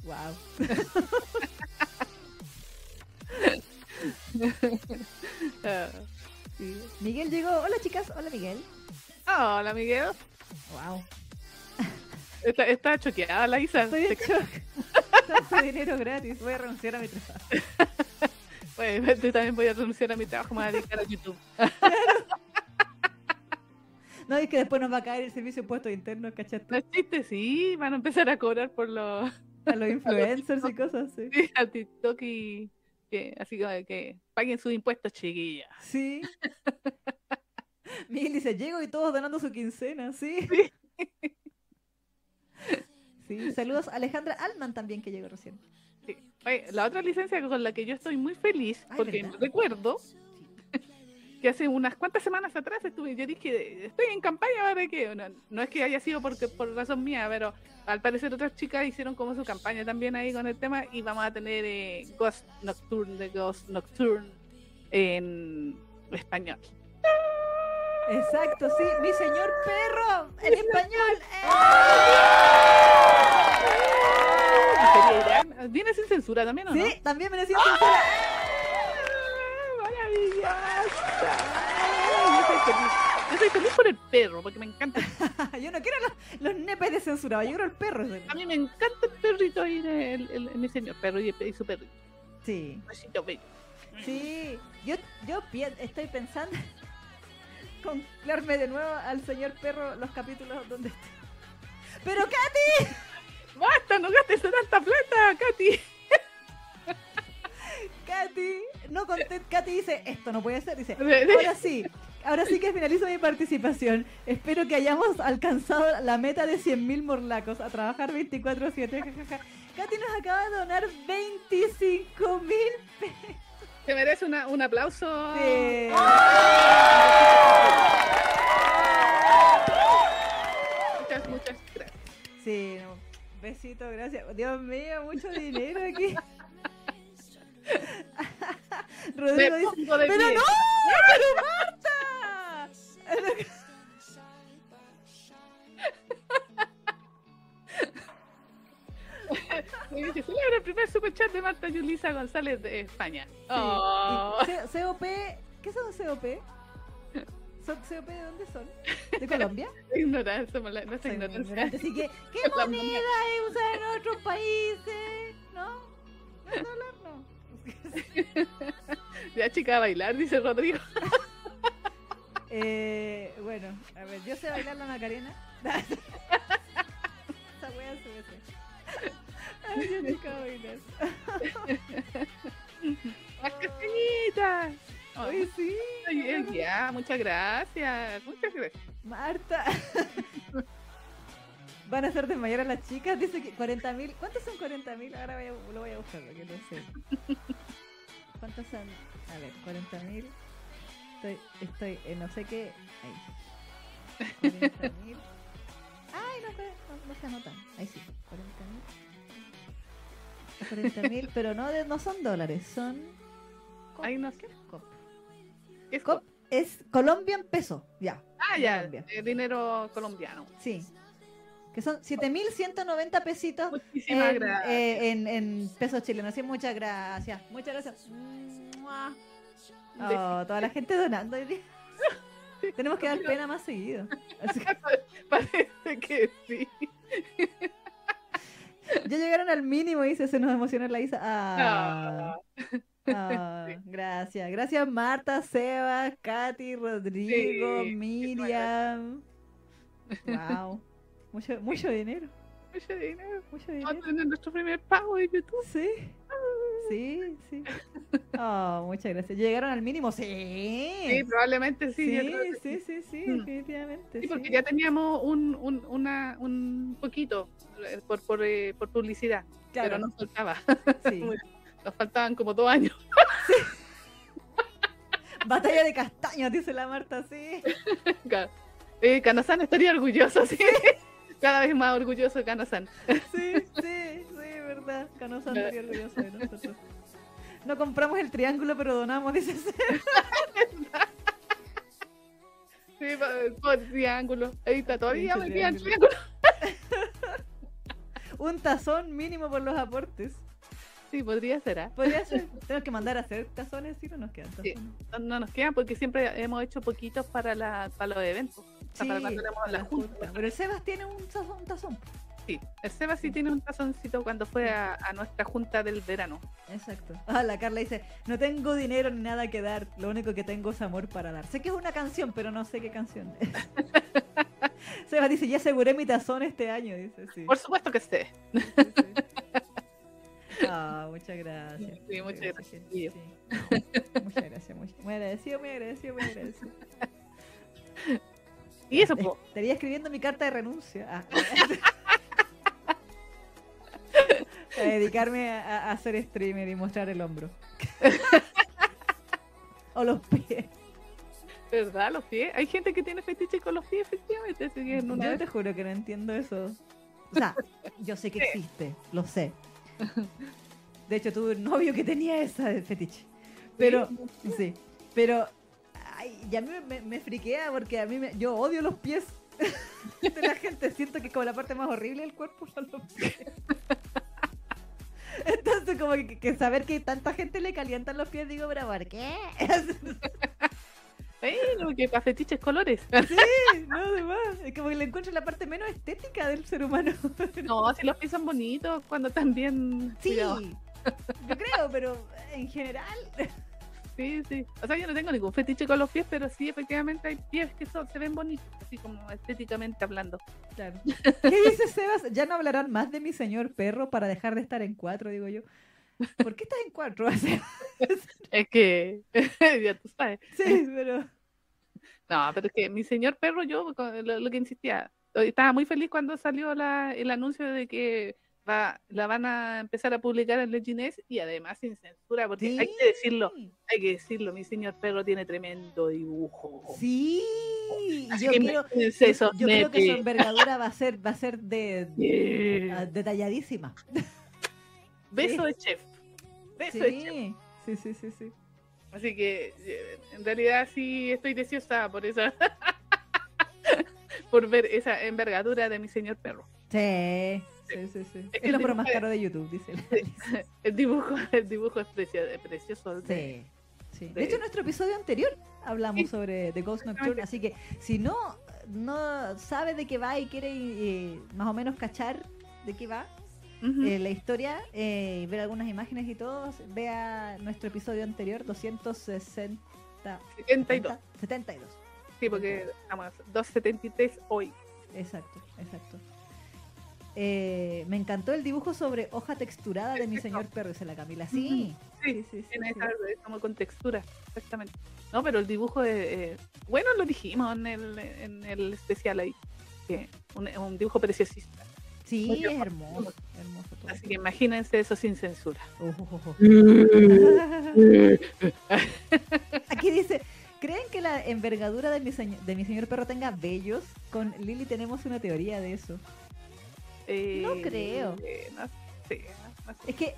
Wow. Ah. Sí. Miguel llegó. Hola, chicas. Hola, Miguel. Hola, Miguel. Wow. Está, está choqueada la Isa. Estoy en shock. Tanto dinero gratis. Voy a renunciar a mi trabajo. Pues, yo también voy a renunciar a mi trabajo, me voy a dedicar a YouTube. No, es que después nos va a caer el servicio de impuestos internos, No ¿cachaste? es chiste, sí, van a empezar a cobrar por los A los influencers y cosas así. sí, a TikTok y que, así que, que paguen sus impuestos, chiquillas. Sí. Miguel dice, llego y todos donando su quincena, sí. Sí, saludos a Alejandra Altman también que llegó recién. Sí. Oye, la otra licencia con la que yo estoy muy feliz, Ay, porque ¿verdad? recuerdo que hace unas cuantas semanas atrás estuve, yo dije, estoy en campaña para que, no, no es que haya sido porque, por razón mía, pero al parecer otras chicas hicieron como su campaña también ahí con el tema y vamos a tener eh, Ghost Nocturne de Ghost Nocturne en español. Exacto, sí, mi señor perro, en español. ¡eh! ¿Viene sin censura también o sí, no? también me decían censura. Feliz. Yo soy feliz por el perro, porque me encanta. Yo no quiero los, los nepes de censura, yo quiero el perro. A mí me encanta el perrito ahí, el, el- el- mi señor perro y, y su perrito. Sí, sí. Yo, yo estoy pensando conclarme de nuevo al señor perro los capítulos donde esté. Pero Katy, ¡Basta! ¡No gastes tanta plata, Katy! Katy, no content, Katy dice, esto no puede ser, dice, ahora sí, ahora sí que finalizo mi participación. Espero que hayamos alcanzado la meta de 100.000 morlacos a trabajar 24/7. jajaja. Katy nos acaba de donar 25.000 pesos. Se merece una- un aplauso. Sí. Muchas, muchas gracias. Sí, no. besito, gracias. Dios mío, mucho dinero aquí. Rodrigo Me dice, pero pie. no, pero Marta. Y dice, celebra el primer superchat de Marta Yulisa González de España. Sí, Oh. COP, ¿qué son COP? ¿Son COP de dónde son? ¿De Colombia? Ignorancia, no Soy muy ignorancia. ignorante, así que, ¿qué La moneda usada en otros países? ¿No? ¿No es dólar? No. Ya chica a bailar, dice Rodrigo. Eh, bueno, a ver, yo sé bailar la Macarena. Esa wea se sé. Ay, yo voy a bailar. ¡Las castañitas! Ay, sí. Ay, ya, muchas gracias. Muchas gracias. Marta. Van a hacer desmayar a las chicas. Dice que 40 mil. ¿Cuántos son 40 mil? Ahora voy a- lo voy a buscar porque no sé. ¿Cuántos son? A ver, 40 mil. Estoy, estoy en no sé qué. Ahí. 40 mil. Ay, no, no, no se anotan. Ahí sí, 40 mil. 40 mil, pero no, de- no son dólares, son. cop. Ay, no sé. ¿Qué es cop? ¿Qué es Cop es Colombian peso, ya. Ah, ya, Colombia. eh, dinero colombiano. Sí. Que son 7.190 pesitos Muchísimas en, gracias. eh, en, en pesos chilenos. Sí, muchas gracias. Muchas gracias. Oh, toda la gente donando hoy día. Tenemos que dar pena más seguido. Así que Parece que sí. ya llegaron al mínimo, dice, se nos emocionó la Isa. Ah, ah, gracias. Gracias Marta, Seba, Katy, Rodrigo, Sí, Miriam. Wow. Mucho, mucho dinero. Mucho dinero. Mucho Vamos dinero. a tener nuestro primer pago de YouTube. Sí. Sí, sí. Oh, muchas gracias. ¿Llegaron al mínimo? Sí. Sí, probablemente sí. Sí, sí, sí, sí, Mm. definitivamente. Sí, porque sí. ya teníamos un, un, una, un poquito eh, por, por, eh, por publicidad, pero Claro, nos faltaba. sí. Nos faltaban como dos años. Batalla de castaños, dice la Marta, sí. Eh, Kanasan estaría orgulloso, sí. Cada vez más orgulloso de Kanasan. Sí, sí, sí, verdad. Canosa estaría orgulloso de nosotros. No compramos el triángulo, pero donamos, dice. Sí, por triángulo. Ahí está, todavía me quedan triángulo. Un tazón mínimo por los aportes. Sí, podría ser, ¿ah? Podría ser. Tenemos que mandar a hacer tazones, si no nos quedan Sí. No, no nos quedan porque siempre hemos hecho poquitos para, la, para los eventos. O sea, para cuando tenemos la junta. junta. Pero el Sebas tiene un tazón. Un tazón. Sí, el Seba sí tiene un tazoncito cuando fue a, a nuestra junta del verano. Exacto. Ah, la Carla dice, no tengo dinero ni nada que dar, lo único que tengo es amor para dar. Sé que es una canción, pero no sé qué canción es. Seba dice, ya aseguré mi tazón este año, dice, sí. Por supuesto que. Sí, sí. Ah, muchas gracias. Sí, muchas gracias, sí, tío. sí. Muchas gracias, muy, muy agradecido, muy agradecido, muy agradecido. Y eso, po. Estaría escribiendo mi carta de renuncia. Ah. a dedicarme a, a ser streamer y mostrar el hombro. o los pies. ¿verdad? Los pies. Hay gente que tiene fetiche con los pies, efectivamente. Así que Yo te juro que no entiendo eso. O sea, yo sé que existe, lo sé. De hecho, tuve un novio que tenía esa de fetiche. Pero, sí, pero ay, ya me, me, me friquea porque a mí me, yo odio los pies de la gente. Siento que es como la parte más horrible del cuerpo son los pies. Entonces, como que, que saber que tanta gente le calientan los pies, digo, pero ¿por qué? Bueno, que para fetiches colores. Sí, no, además. Es como que le encuentro la parte menos estética del ser humano. No, si los pies son bonitos cuando están bien. Sí, yo creo, pero en general. Sí, sí. O sea, yo no tengo ningún fetiche con los pies, pero sí, efectivamente hay pies que son, se ven bonitos, así como estéticamente hablando. Claro. ¿Qué dice Sebas? Ya no hablarán más de mi señor perro para dejar de estar en cuatro, digo yo. ¿Por qué estás en cuatro? Es que, ya tú sabes. sí, pero. No, pero es que mi señor perro, yo lo, lo que insistía, estaba muy feliz cuando salió la, el anuncio de que va, la van a empezar a publicar en Legends y además sin censura, porque hay que decirlo, hay que decirlo, mi señor perro tiene tremendo dibujo. Sí, Así yo que esos yo creo que su envergadura va a ser, va a ser de, Yeah. ah, detalladísima. Beso sí. de chef. Beso de chef. Sí, sí, sí, sí, sí. Así que eh, en realidad sí estoy deseosa por esa por ver esa envergadura de mi señor perro. Sí, sí, sí, sí. Es hombro más caro de YouTube, dice. la. El dibujo, el dibujo es precioso, es precioso. de- Sí, de- De hecho, en nuestro episodio anterior hablamos sobre The Ghost Nocturne, así que si no, no sabe de qué va y quiere eh, más o menos cachar de qué va eh, la historia, eh, ver algunas imágenes y todo, vea nuestro episodio anterior, 260... 72. 72. Sí, porque estamos 273 hoy. Exacto, exacto. Eh, me encantó el dibujo sobre hoja texturada de mi señor perro, dice la Camila. Sí, sí, sí. sí, sí. es como con textura, exactamente. No, pero el dibujo es, eh, bueno, lo dijimos en el, en el especial ahí, que un, un dibujo preciosista. Sí, Muy es hermoso, hermoso todo. Así que imagínense eso sin censura. Ojo. Mm. Aquí dice, ¿creen que la envergadura de mi, señor, de mi señor perro tenga vellos? Con Lili tenemos una teoría de eso. Eh, No creo. eh, no sé, no sé. Es que,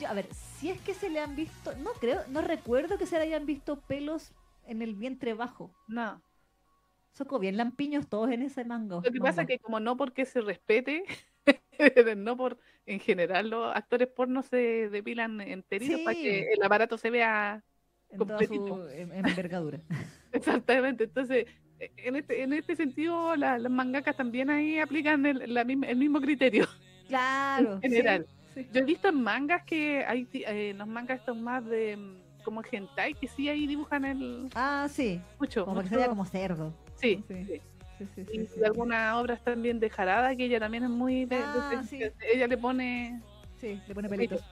yo, a ver, si es que se le han visto, no creo, no recuerdo que se le hayan visto pelos en el vientre bajo. No. Son como bien lampiños todos en ese mango. Lo que pasa es que como no porque se respete, no por en general los actores porno se depilan enteritos para que el aparato se vea en toda completito. su envergadura. exactamente. Entonces, en este, en este sentido, la- las mangakas también ahí aplican el, la misma- el mismo criterio. Claro. En general. sí, sí. Yo he visto en mangas que hay eh, los mangas estos más de mm, como hentai que sí ahí dibujan el Ah, sí. mucho. Como que mucho- se vea como cerdo. Sí, Sí. sí. Y de algunas obras también de Jarada, que ella también es muy de, de- Ah, de- sí. ella le pone Sí, le pone pelitos.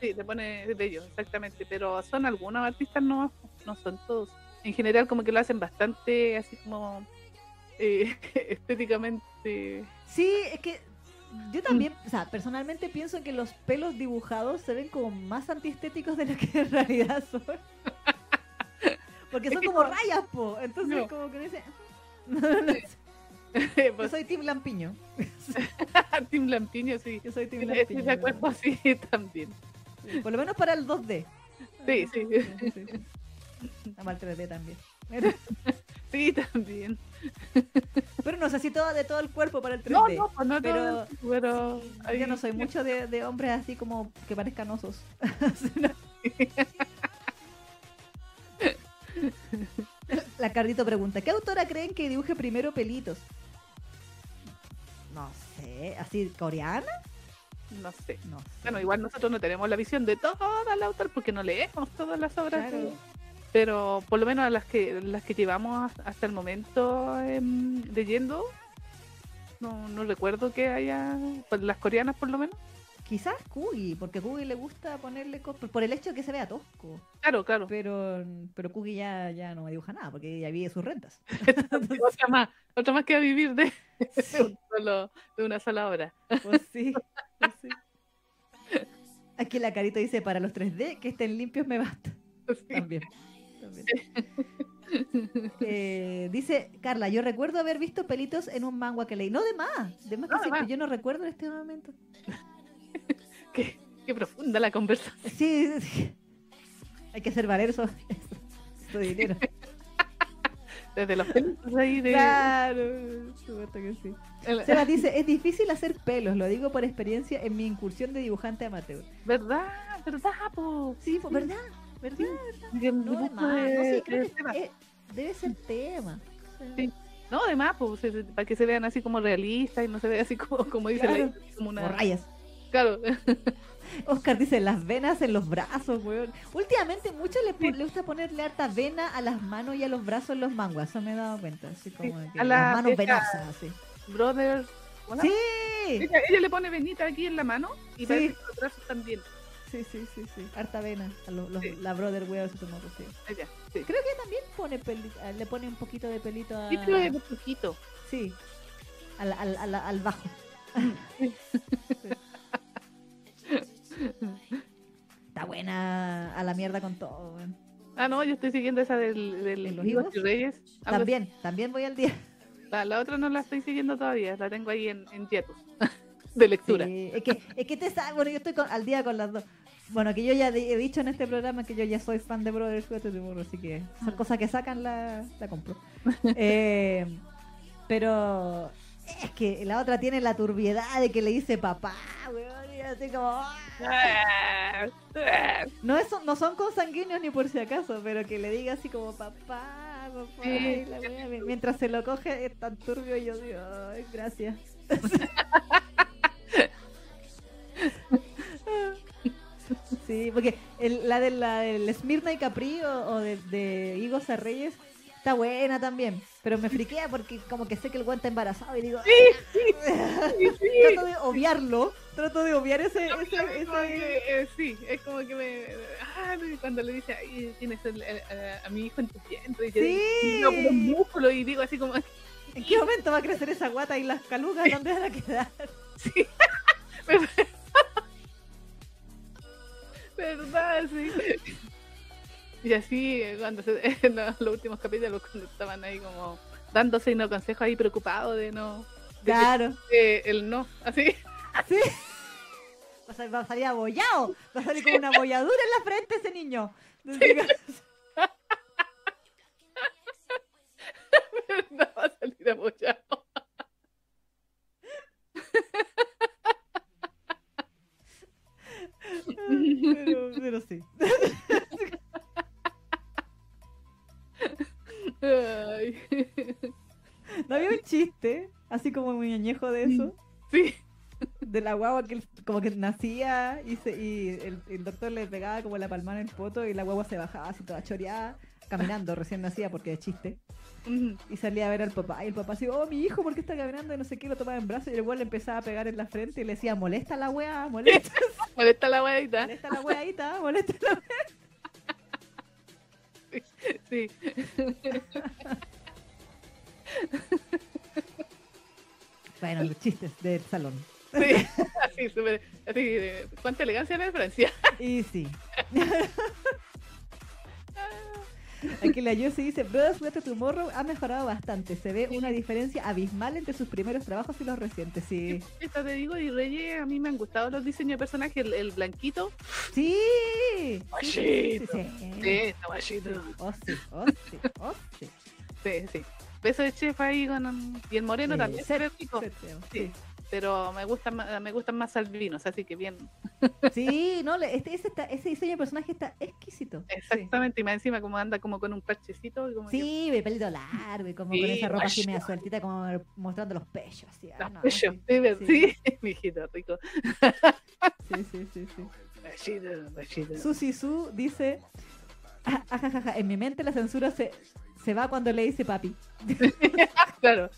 Sí, le pone bello, exactamente. Pero son algunos artistas, no, no son todos. En general, como que lo hacen bastante así como eh, estéticamente. Sí, es que yo también, o sea, personalmente pienso que los pelos dibujados se ven como más antiestéticos de lo que en realidad son. Porque son como no- rayas, po. Entonces, No. como que dice. Yo pues, soy Team Lampiño. Team Lampiño, sí. Yo soy Estoy Lampiño. de acuerdo, sí, también. Sí, Por lo menos para el 2D. Sí, sí. sí, el 3D también. Pero, Sí, también. pero no sé si todo de todo el cuerpo para el 3D. No, no, pues no pero- todo, pero Yo no soy mucho de, de hombres así como que parezcan osos. La Cardito pregunta, ¿qué autora creen que dibuje primero pelitos? No sé, ¿así coreana? No sé. No sé. Bueno, igual nosotros no tenemos la visión de todo el autor porque no leemos todas las obras. Claro. Pero por lo menos las que las que llevamos hasta el momento em, leyendo, no, no recuerdo que haya. pues, las coreanas, por lo menos. Quizás Kugi, porque a Kugi le gusta ponerle cosas, por el hecho de que se vea tosco. Claro, claro. Pero, pero Kugi ya, ya no me dibuja nada, porque ya vive sus rentas. otra más, otra más que a vivir de, solo- de una sola obra. Pues sí, pues sí. Aquí la carita dice, para los 3D, que estén limpios me basta. Sí. También. También. Eh, dice Carla, yo recuerdo haber visto pelitos en un manga que leí. No de más, de más que de más. yo no recuerdo en este momento. Qué, qué profunda la conversación. Sí, sí, sí. hay que hacer valer eso, eso dinero. Desde los pelitos ahí de. Claro, supuesto que sí. Seba dice, es difícil hacer pelos, lo digo por experiencia en mi incursión de dibujante amateur. ¿Verdad? ¿Verdad, po? Sí, pues, ¿verdad? No, sí, creo que es- debe ser tema. Sí. No, además, pues, se- para que se vean así como realistas y no se vea así como, como dice Claro. la- como rayas. Claro, Oscar dice, las venas en los brazos, weón. Últimamente mucho le, le gusta ponerle harta vena a las manos y a los brazos en los manguas, eso me he dado cuenta. Así como de que a la las manos venosas, así. brother. ¿cómo se Sí? Ella, ella le pone venita aquí en la mano y Sí. parece que los brazos también. Sí, sí, sí, sí. Harta vena. A los, los- Sí. La brother weón, su tomorrow, sí. Ella, sí. Creo que también pone peli- eh, le pone un poquito de pelito a... Sí, es un poquito. Sí, al, al, al, al bajo. Está buena a la mierda con todo. weón. Ah, no, yo estoy siguiendo esa del, del ¿De los Higos higos? y Reyes. También, también voy al día. La, la otra no la estoy siguiendo todavía, la tengo ahí en, en de lectura. Sí, es que, es que te sa- bueno, yo estoy con- al día con las dos. Bueno, que yo ya he dicho en este programa que yo ya soy fan de Brothers Suéter de Burro, así que son Ah. cosas que sacan la, la compro. Eh, pero es que la otra tiene la turbiedad de que le dice papá, weón, y así como... ¡ah! No, es, no son consanguíneos ni por si acaso, pero que le diga así como papá, papá, Sí. y la wea, mi- mientras se lo coge es tan turbio y yo digo, ay, gracias. sí, porque el- la, de, la del Smirna y Capri o, o de, de Higos a Reyes está buena también, pero me friquea porque como que sé que el guante está embarazado y digo, Sí, sí, trato de obviarlo, trato de obviar ese... Ese, que, eh, sí, es como que me. Ah, cuando le dice, ay, tienes el- el- a, a mi hijo en tu vientre. Y yo Sí. digo, "No, pero músculo", y digo así como, ¿En qué momento va a crecer esa guata y las calugas? ¿Dónde van a quedar? sí. ¿Verdad? Sí. Y así, eh, cuando se, en los, los últimos capítulos, cuando estaban ahí como dándose unos consejos ahí preocupados de no. de que- Claro. de el no, así. Sí. Va a, sal- va a salir abollado. Va a salir con una abolladura en la frente ese niño. No va a salir apoyado. Pero, pero sí. ¿No había un chiste? Así como muy añejo de eso. Sí. De la guagua que él- como que nacía y, se, y el, el doctor le pegaba como la palmana en el poto y la guagua se bajaba así toda choreada, caminando, recién nacía porque es chiste. Y salía a ver al papá. Y el papá así, oh, mi hijo, ¿por qué está caminando? Y no sé qué, lo tomaba en brazos. Y el güey le empezaba a pegar en la frente y le decía, molesta la weá, molesta, Molesta la weadita. molesta la weadita, molesta la weá. Sí. Bueno, los chistes del salón. Sí. Así, súper. Así, de- cuánta elegancia la Francia. Y sí. Aquí la Yossi dice, Brothers Wet Tomorrow ha mejorado bastante. Se ve una diferencia abismal entre sus primeros trabajos y los recientes. Sí. Esto te digo, y Reyes, a mí me han gustado los diseños de personajes, el, el blanquito. Sí. Sí, sí. Oh, sí, oh, sí, oh, sí. Sí, sí. Beso de chef ahí con un- Y el moreno Sí, también rico. Sí. Pero me gustan más, me gustan más albinos, así que bien. Sí, no, este, ese, está- ese diseño de personaje está exquisito. Sí. Exactamente. Y más encima como anda como con un parchecito. Como Sí, de pelito largo y como con esa ropa así media sueltita, como mostrando los pechos. Así, ah, Los no, pechos, sí, sí, sí. mijito rico. sí, sí, sí. Susi Su dice, "Ah, ajajaja, en mi mente la censura se, se va cuando le dice papi. Claro.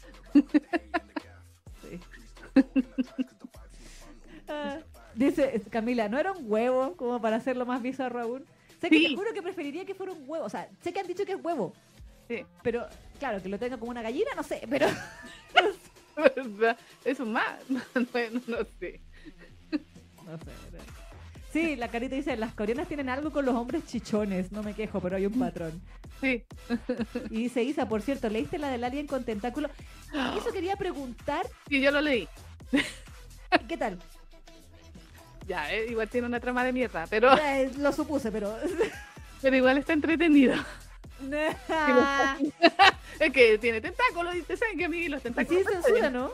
Ah, dice Camila, ¿no era un huevo como para hacerlo más bizarro aún? Sé que Sí. te juro que preferiría que fuera un huevo. O sea, sé que han dicho que es huevo. Sí. Pero, claro, que lo tenga como una gallina, no sé, pero... Eso más. Bueno, no sé. No sé. pero- Sí, la carita dice, las coreanas tienen algo con los hombres chichones, no me quejo, pero hay un patrón. Sí. Y dice Isa, por cierto, ¿leíste la del alien con tentáculo? Eso quería preguntar, Sí, yo lo leí. ¿Qué tal? Ya, eh, igual tiene una trama de mierda, pero, Eh, lo supuse, pero... pero igual está entretenido. es que tiene tentáculos y te saben que a mí los tentáculos. Sí, censura, ¿no?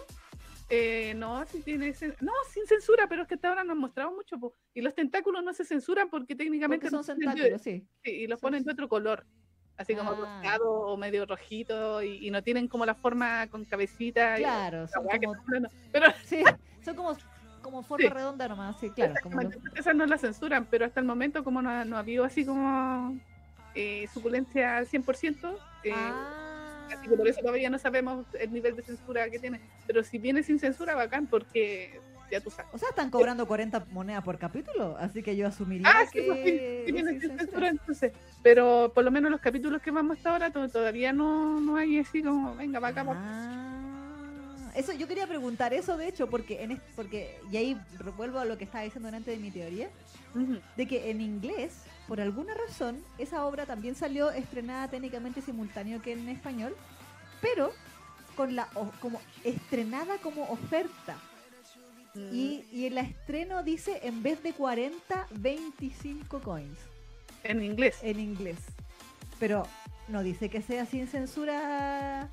Eh, no, sí tiene no, sin censura, pero es que hasta ahora nos mostrado mucho. Po. Y los tentáculos no se censuran porque técnicamente porque son tentáculos, sí. sí. Y los ponen de otro color, así como ah. rosado o medio rojito, y, no tienen como la forma con cabecita. Claro, son como... pero... sí, son como como forma redonda nomás, sí, claro. Como Esas no la censuran, pero hasta el momento como no, no ha habido así como eh, suculencia al 100%, eh, ah. así que por eso todavía no sabemos el nivel de censura que tiene. Pero si viene sin censura, bacán, porque ya tú sabes. O sea, están cobrando 40 monedas por capítulo, así que yo asumiría ah, que... Pues, sí, viene sin censura, entonces. Pero por lo menos los capítulos que vamos hasta ahora todavía no, no hay así como, venga, va acá. Ah. Eso, yo quería preguntar eso, de hecho, porque, en porque y ahí vuelvo a lo que estaba diciendo antes de mi teoría, de que en inglés por alguna razón, esa obra también salió estrenada técnicamente simultáneo que en español, pero con la como estrenada como oferta. Mm. Y, y el estreno dice en vez de 40, 25 coins. En inglés. En inglés. Pero no dice que sea sin censura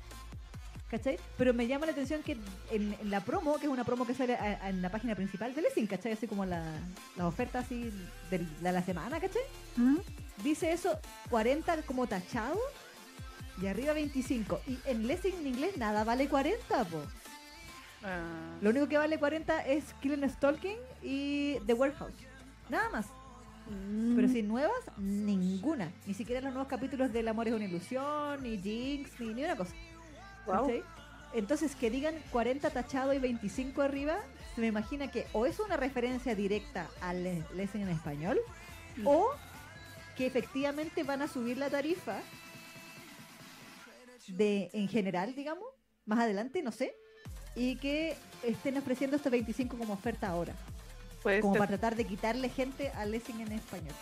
¿cachai? Pero me llama la atención que en, la promo, que es una promo que sale en la página principal de Lessing, ¿cachai? Así como la, la oferta así de, la semana, ¿cachai? Dice eso, 40 como tachado y arriba 25. Y en Lessing en inglés nada vale 40, po. Ah. Lo único que vale 40 es Killing Stalking y The Warehouse. Nada más. Mm. Pero sin nuevas, ninguna. Ni siquiera los nuevos capítulos del Amor es una ilusión, ni Jinx, ni, ni una cosa. Entonces, que digan 40 tachado y 25 arriba, se me imagina que o es una referencia directa al Lesson en español, mm. o que efectivamente van a subir la tarifa de en general, digamos, más adelante, no sé, y que estén ofreciendo este 25 como oferta ahora. como para tratar de quitarle gente al Lessing en español.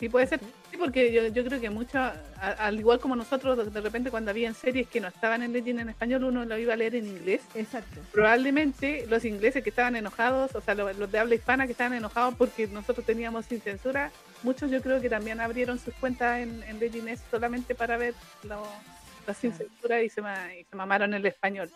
Sí, puede ser. Sí, porque yo, yo creo que mucho, al igual como nosotros, de repente cuando había series que no estaban en Legend en español, uno lo iba a leer en inglés. Exacto. Probablemente los ingleses que estaban enojados, o sea, los, de habla hispana que estaban enojados porque nosotros teníamos sin censura, muchos yo creo que también abrieron sus cuentas en, en Legend solamente para ver la sin censura y se, y se mamaron el español.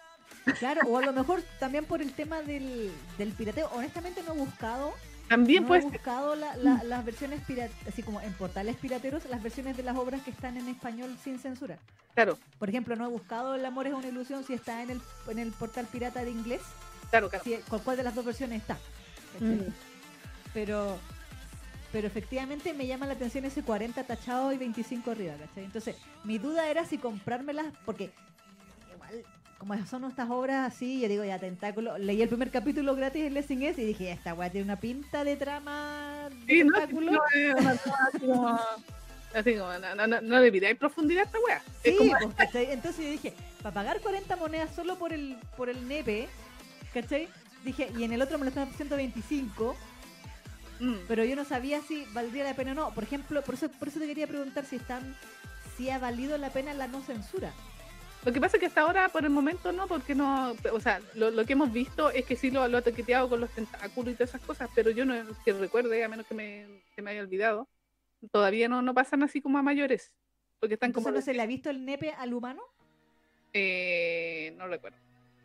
Claro, o a lo mejor también por el tema del, del pirateo. Honestamente no he buscado también no pues. He buscado las versiones así como en portales pirateros, las versiones de las obras que están en español sin censura. Claro. Por ejemplo, no he buscado El amor es una ilusión si está en el, en el portal pirata de inglés. Claro, claro. ¿Con cuál de las dos versiones está? Mm. Pero pero efectivamente me llama la atención ese 40 tachado y 25 arriba, ¿cachai? Entonces, mi duda era si comprármelas, porque igual como son estas obras así, yo digo ya tentáculo, leí el primer capítulo gratis en Lessing S y dije, esta weá tiene una pinta de trama de tentáculo. No, así como, así como, no, no, no, le profundidad a esta weá. Sí, pues, Entonces yo dije, para pagar 40 monedas solo por el, por el nepe, ¿cachai? Dije, y en el otro me lo están haciendo 125, mm. pero yo no sabía si valdría la pena o no. Por ejemplo, por eso, por eso te quería preguntar si están, si ha valido la pena la no censura. Lo que pasa es que hasta ahora, por el momento, no, porque no. O sea, lo, que hemos visto es que sí lo, lo ha toqueteado con los tentáculos y todas esas cosas, pero yo no que recuerde, a menos que me, me haya olvidado, todavía no, no pasan así como a mayores. Porque están como. ¿No se le ha visto el nepe al humano? Eh, no recuerdo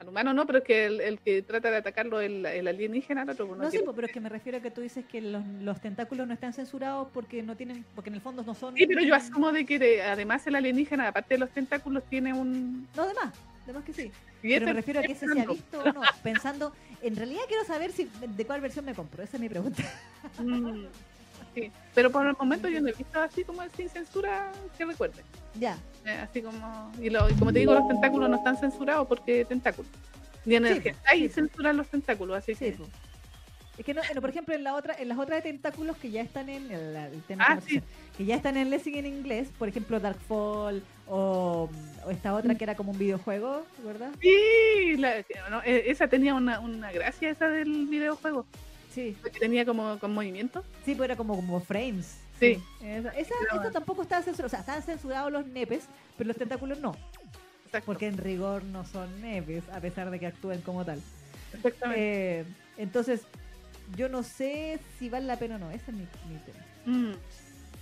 humano no, pero es que el, que trata de atacarlo el, el alienígena, otro pues, no, sé, pues, pero es que me refiero a que tú dices que los, tentáculos no están censurados porque no tienen, porque en el fondo no son. Sí, pero yo asumo de que además el alienígena, aparte de los tentáculos, tiene un. No, además, además que sí. pero me refiero a que ese se ha visto o no. Pensando, en realidad quiero saber si de cuál versión me compro. Esa es mi pregunta. Mm. Sí, pero por el momento yo no he visto así como sin censura que recuerde. Ya. Eh, así como, y, lo, como te digo, los tentáculos no están censurados porque tentáculos. Ni en el que hay censuran los tentáculos, así sí, Es que no, por ejemplo, en la otra, en las otras de tentáculos que ya están en el, tema ah, que ya están en Lessing en inglés, por ejemplo Darkfall o, o esta otra mm. que era como un videojuego, ¿verdad? Sí, e, esa tenía una, una gracia esa del videojuego. Sí. Que tenía como con movimiento. Sí, pues era como, como frames. Sí. Esa, tampoco estaba censurada. O sea, estaban censurados los nepes, pero los tentáculos no. Porque en rigor no son nepes, a pesar de que actúen como tal. Exactamente. Eh, entonces, yo no sé si vale la pena o no. Esa es mi, tema. Mm.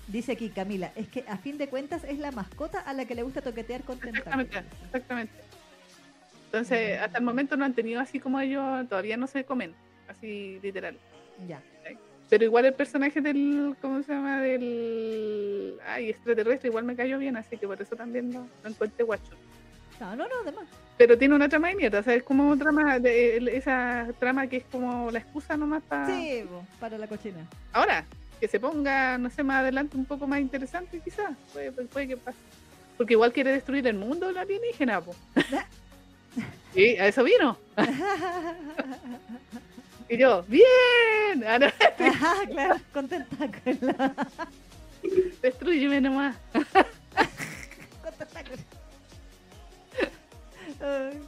Dice aquí Camila, es que a fin de cuentas es la mascota a la que le gusta toquetear con Exactamente, tentáculos. exactamente. Entonces, Mm. hasta el momento no han tenido así como ellos, todavía no se comen, así literal. Ya. Pero igual el personaje del, ¿cómo se llama? Del, ay, extraterrestre, igual me cayó bien, así que por eso también lo, lo encontré guacho. No, no, no, además. Pero tiene una trama de mierda, o sea, es como trama, de, esa trama que es como la excusa nomás para... Sí, para la cochina. Ahora, que se ponga, no sé, más adelante un poco más interesante quizás, puede, puede- que pase. Porque igual quiere destruir el mundo el alienígena, po. Sí, a eso vino. Y yo, ¡bien! Ah, no, Ajá, claro, con tentáculos. destruyeme nomás. con tentáculos. Ay.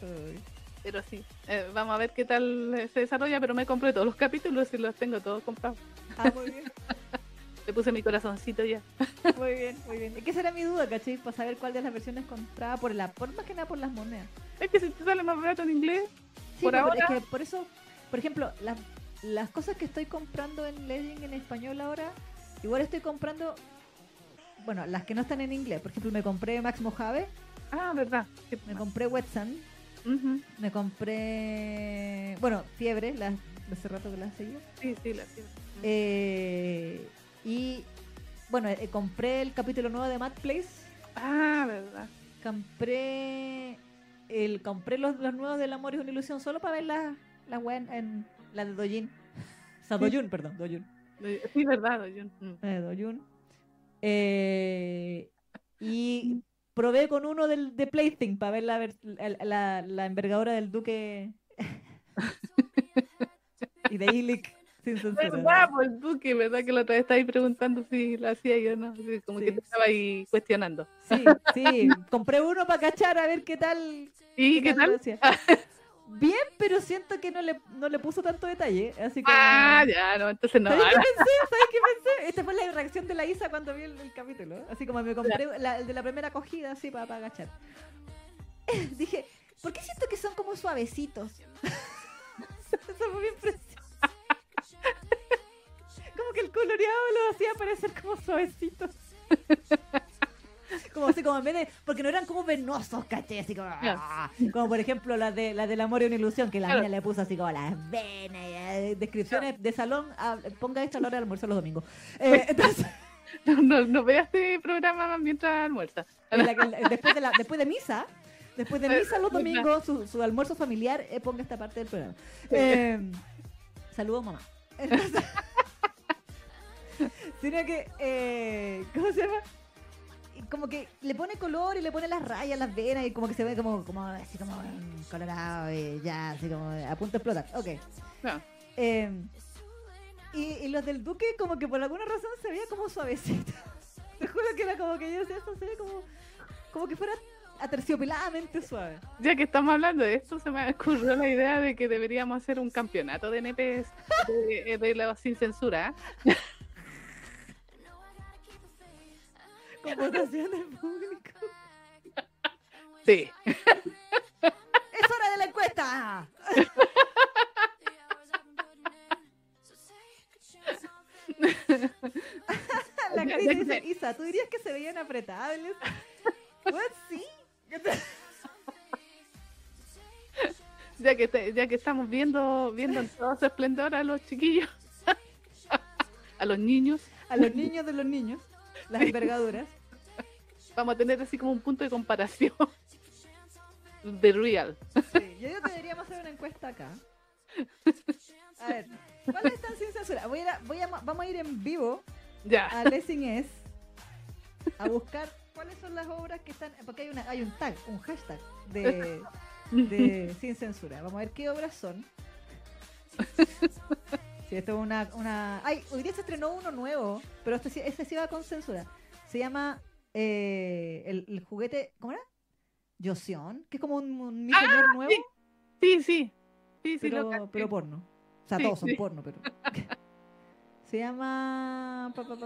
Ay. Pero sí, eh, vamos a ver qué tal eh, se desarrolla, pero me compré todos los capítulos y los tengo todos comprados. Ah, muy bien. Le puse mi corazoncito ya. Muy bien, muy bien. Es que esa era mi duda, ¿cachai? Para saber cuál de las versiones compraba por la, por más que nada por las monedas. Es que si te sale más barato en inglés, Sí, Por ahora- es que por eso, por ejemplo, las, las cosas que estoy comprando en Legend en español ahora, igual estoy comprando, bueno, las que no están en inglés. Por ejemplo, me compré Max Mojave, ah, verdad. Me compré Wetsan, ujú, me compré, bueno, Fiebre, las hace rato que las seguí. sí, sí, la sí. Eh, y, bueno, eh, compré el capítulo nuevo de Mad Place. Ah, verdad. compré el compré los, los nuevos del amor es una ilusión solo para ver las la weas en, en la de Dojin o sea Doyun perdón Doyun Eh, Sí, verdad, Jun. Mm. la Eh, y probé con uno del de Plaything para ver la, ver- la, la- la envergadura del duque y de Illic sin censura ¿Verdad? Pues el Duque, ¿verdad? Que la otra vez estaba ahí preguntando si lo hacía yo no. Así como Sí. que te estaba ahí cuestionando. sí sí compré uno para cachar a ver qué tal ¿Y qué lo tal? hacía. Bien, pero siento que no le, no le puso tanto detalle. Así que. Ah, ya, no, entonces no. ¿Sabes qué pensé? ¿Sabes qué pensé? Esta fue la reacción de la Isa cuando vi el, el capítulo. Así como me compré la- el de la primera acogida, así para, para agachar. Dije, ¿por qué siento que son como suavecitos? Eso fue mi impresión. Que el coloreado lo hacía parecer como suavecitos. Como así, como en vez de. Porque no eran como venosos, ¿cachai? Así como. Ah, Como por ejemplo las de las del amor y una ilusión, que la Claro. niña le puso así como las venas, eh, descripciones de salón. ah, ponga esto a la hora del almuerzo los domingos. Eh, entonces, No, no, no veas este programa mientras almuerza. la después, de la, después de misa. Después de misa los domingos, su, su almuerzo familiar, eh, ponga esta parte del programa. Eh, saludos, mamá. Entonces, sino que, eh, ¿cómo se llama? Como que le pone color y le pone las rayas, las venas y como que se ve como, como así como colorado y ya, así como a punto de explotar. Ok. No. Eh, y, y los del Duque como que por alguna razón se veía como suavecito. Te juro que era como que yo decía, esto se ve como, como que fuera aterciopeladamente suave. Ya que estamos hablando de esto, se me ocurrió la idea de que deberíamos hacer un campeonato de NPs de, de los sin censura. Con votación del público. Sí. ¡Es hora de la encuesta! la ya dice, Isa, ¿tú dirías que se veían apretables? Pues sí. Ya que, te- ya que estamos viendo, viendo en todo su esplendor a los chiquillos, a los niños, A los niños de los niños, las envergaduras. Vamos a tener así como un punto de comparación. De real. Sí, yo digo que deberíamos hacer una encuesta acá. A ver, ¿cuáles están sin censura? Voy a, ir a- voy a- vamos a ir en vivo Ya. a Lessing Es a buscar cuáles son las obras que están. Porque hay, una, hay un tag, un hashtag de, de sin censura. Vamos a ver qué obras son. Sí, esto es una, una. Ay, hoy día se estrenó uno nuevo, pero este, este sí va con censura. Se llama eh, el, el juguete. ¿Cómo era? Yosion, que es como un, un mi señor nuevo, Sí, sí. Sí, sí, pero, pero porno. O sea, Sí, todos son sí. porno, pero. se llama. Pa, pa,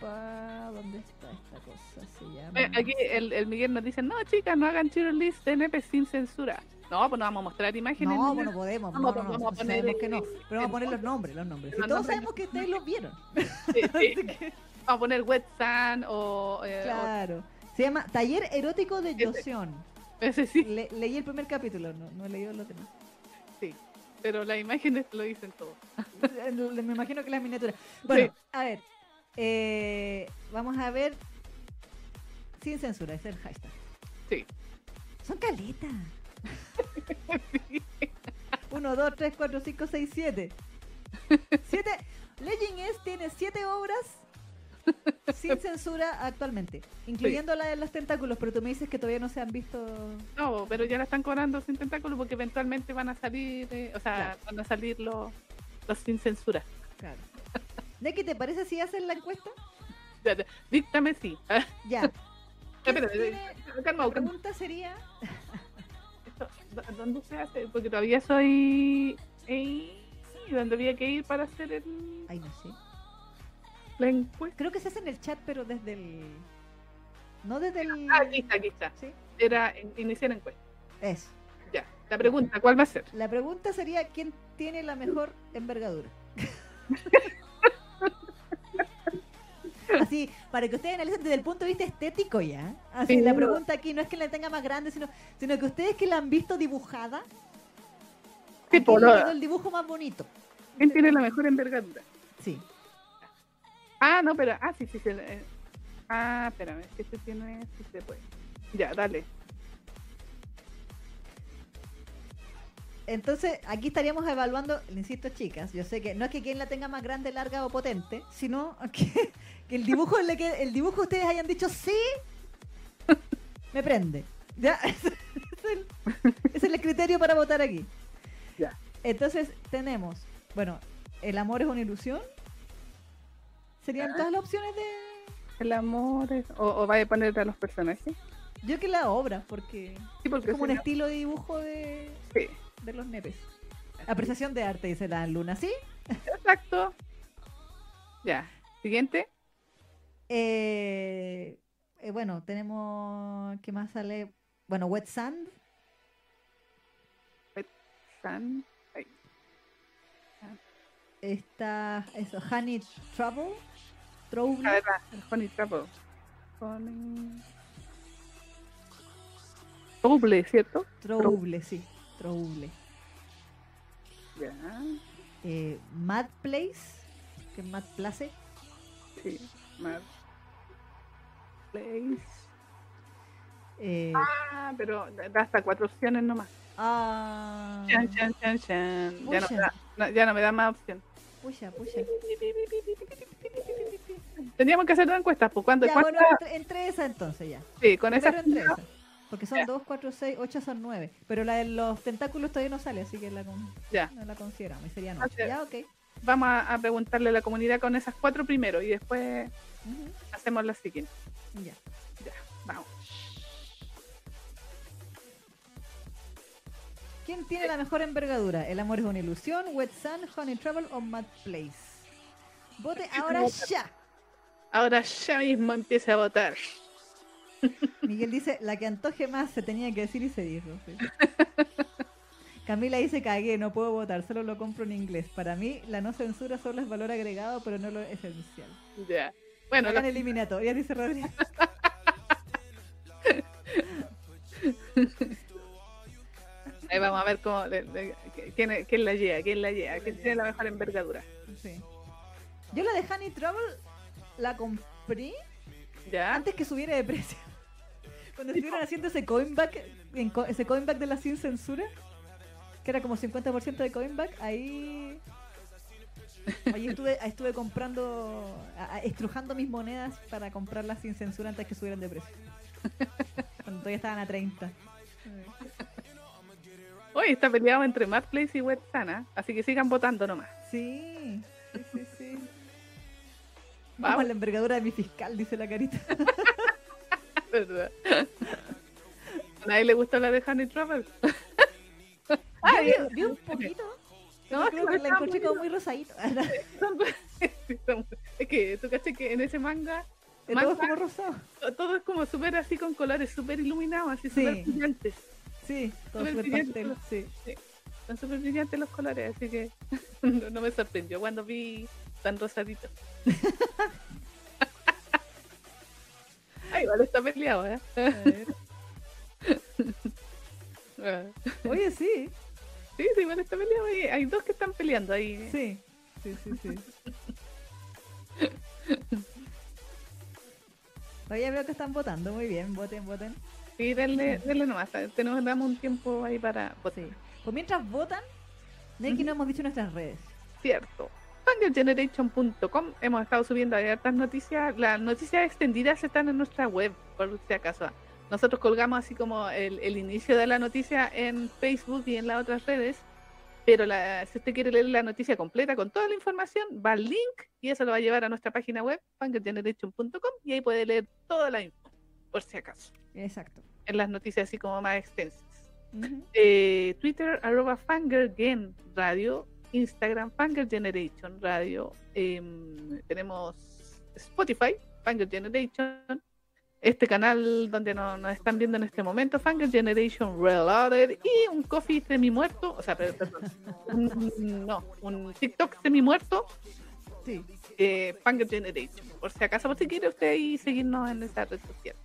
pa, ¿Dónde está esta cosa? Se llama. Eh, Aquí el, el Miguel nos dice, no chicas, no hagan cheerleaders de NP sin censura. No, pues no vamos a mostrar imágenes. No, pues no podemos. No, no, no, vamos a poner que no. Pero vamos a poner los nombres, los nombres. Todos sabemos que ustedes los vieron. Sí, sí. A poner Wet Sun o, eh, Claro. Se llama Taller Erótico de Ese. O- ese sí, Le- leí el primer capítulo, no, no he leído los demás. sí. Pero las imágenes lo dicen todo. Me imagino que las miniaturas. Bueno, Sí. a ver. eh, vamos a ver. Sin censura, ese es el hashtag. Sí. Son caletas. 1, 2, 3, 4, 5, 6, 7. 7. Legend S tiene 7 obras sin censura actualmente, incluyendo la de los tentáculos, pero tú me dices que todavía no se han visto. No, pero ya la están cobrando sin tentáculos porque eventualmente van a salir, eh, o sea, Claro. van a salir los, los sin censura. Claro. Neki, ¿te parece si hacen la encuesta? Ya, ya, Díctame sí. Ya. ¿Quién espera, tiene- calma, La pregunta sería. Esto, ¿dó- ¿Dónde se hace? Porque todavía soy. Eh, ¿Dónde había que ir para hacer el, Ay, no sé. Encuesta? Creo que se hace en el chat, pero desde el. No desde el. Ah, aquí está, aquí está. Sí, Era in- iniciar encuesta. eso. Ya. La pregunta, ¿cuál va a ser? La pregunta sería: ¿quién tiene la mejor envergadura? Así, para que ustedes analicen desde el punto de vista estético ya. Así, Sí, la pregunta aquí no es que la tenga más grande, sino, sino que ustedes que la han visto dibujada, Sí, ¿a quién por el dibujo más bonito? ¿Quién tiene la mejor envergadura? Sí. Ah, no, pero. Ah, sí, sí, sí. eh, Ah, espérame, que este tiene. Sí se puede. Ya, dale. Entonces, aquí estaríamos evaluando, le insisto, chicas, yo sé que no es que quien la tenga más grande, larga o potente, sino que, que el dibujo le que el dibujo ustedes hayan dicho sí, me prende. Ya, ese es el, ese es el criterio para votar aquí. Ya. Entonces, tenemos, bueno, el amor es una ilusión. Serían todas las opciones de. El amor es... O, o vaya a poner a los personajes. Yo que la obra, porque Sí, porque es como un no- estilo de dibujo de, sí. de los nepes. Apreciación de arte, dice la luna, ¿sí? Exacto. Ya. Siguiente. Eh, eh, bueno, tenemos. ¿Qué más sale? Bueno, Wet Sand. San. Ahí. Está. Eso, Honey Trouble. Trouble. A ver, va, el Honey Trouble. Honey... Trouble, ¿cierto? Trouble, sí. Trouble. Ya. Eh, Mad Place. Que es Mad Place. Sí. Mad Place. Eh, Ah, pero da hasta cuatro opciones nomás. ah, Chan, chan, chan, chan. Ya no, da, no, ya no me da más opción. Pucha, pucha. Teníamos que hacer una encuesta, pues cuando Ya, cuántas- bueno, entre, entre esa entonces ya. sí, con esa entre. Porque son Ya. 2, 4, 6, 8 son 9. Pero la de los tentáculos todavía no sale, así que la con- ya. no la consideramos. Y serían Ah, 8. sí. Ya, ok. Vamos a, a preguntarle a la comunidad con esas cuatro primero y después hacemos las siguientes. Ya. Ya, vamos. ¿Quién tiene la mejor envergadura? ¿El amor es una ilusión? ¿Wet Sun, Honey Trouble o Mad Place? Vote ahora ya. Ahora ya mismo empieza a votar. Miguel dice, la que antoje más se tenía que decir y se dijo. sí. Camila dice, cagué, no puedo votar, solo lo compro en inglés. Para mí, la no censura solo es valor agregado, pero no lo esencial. Ya. Bueno, Hagan la- eliminatoria, dice Rodríguez. ahí vamos a ver cómo, le- le- quién, quién la lleva, quién la lleva, quién tiene la mejor envergadura. Sí. Yo la de Honey Trouble la compré Ya. antes que subiera de precio. Cuando estuvieron haciendo ese coinback, ese coinback de la sin censura, que era como 50% de coinback, ahí, ahí estuve, estuve comprando, a- a- estrujando mis monedas para comprarlas sin censura antes que subieran de precio. Cuando todavía estaban a 30. Hoy está peleado entre Mad Place y Wet Sana, así que sigan votando nomás. Sí. Vamos Vamos. a la envergadura de mi fiscal, dice la carita. ¿Verdad? ¿A nadie le gustó la de Honey? Yo Ah, vi, un poquito. No, creo que la encontré como muy rosadito. Es que tú caché que en ese manga Todo es como rosado. todo es como súper así con colores súper iluminados, así Sí. súper brillantes. Sí, todo Súper brillante. sí. Son súper brillantes los colores, así que no, no me sorprendió cuando vi tan rosadito. Ay, igual está peleado, ¿eh? Ah. Oye, sí, Sí, sí, igual está peleado. Hay, hay dos que están peleando ahí. sí, sí, sí, sí. Oye, veo que están votando, muy bien, voten, voten. Sí, denle, denle nomás. Tenemos, damos un tiempo ahí para votar. Sí. Pues mientras votan, Neki no hemos dicho nuestras redes. Cierto. Fangirlgeneration.com hemos estado subiendo hartas noticias. Las noticias extendidas están en nuestra web, por si acaso. Nosotros colgamos así como el, el inicio de la noticia en Facebook y en las otras redes. Pero la- si usted quiere leer la noticia completa con toda la información, va al link y eso lo va a llevar a nuestra página web, fangirlgeneration.com, y ahí puede leer toda la info, por si acaso, Exacto. en las noticias así como más extensas. Eh, Twitter, arroba Fangirlgen Radio, Instagram, Fangirl Generation Radio, em, tenemos Spotify, Fangirl Generation, este canal donde no- nos están viendo en este momento, Fangirl Generation Reloaded, y un coffee semi muerto, o sea, per- perdón, un, no, un TikTok semi muerto, Sí. eh, Fangirl Generation, por si acaso, por si quiere usted ahí seguirnos en esa red social,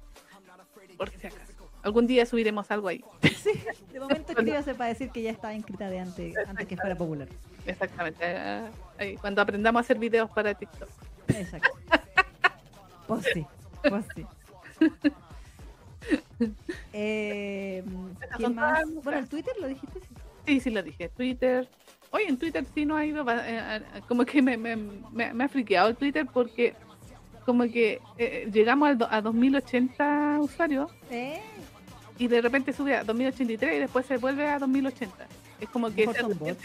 por si acaso. Algún día subiremos algo ahí. Sí, de momento escríbase para decir que ya estaba inscrita de antes, antes que fuera popular. Exactamente. eh, ahí, cuando aprendamos a hacer videos para TikTok. Exacto. Pues sí, pues sí. Eh, ¿Quién más? Bueno, el. Twitter lo dijiste. sí. Sí, sí lo dije. Twitter. Oye, en Twitter sí no ha ido. eh, como que me, me, me, me ha friqueado el Twitter porque como que eh, llegamos al do- a 2080 usuarios ¿Eh? Y de repente sube a 2083 y después se vuelve a 2080. Es como que Mejor se son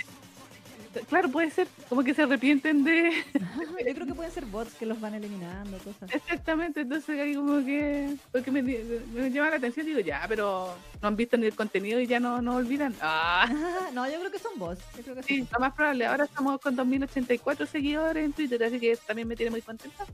Claro, puede ser. Como que se arrepienten de... Yo creo que pueden ser bots que los van eliminando, cosas. Exactamente, entonces ahí como que... Porque me, me llama la atención digo, ya, pero no han visto ni el contenido y ya no, no olvidan. Ah. No, yo creo que son bots. Yo creo que Sí, sí. lo más probable. Ahora estamos con 2084 seguidores en Twitter, así que también me tiene muy contenta.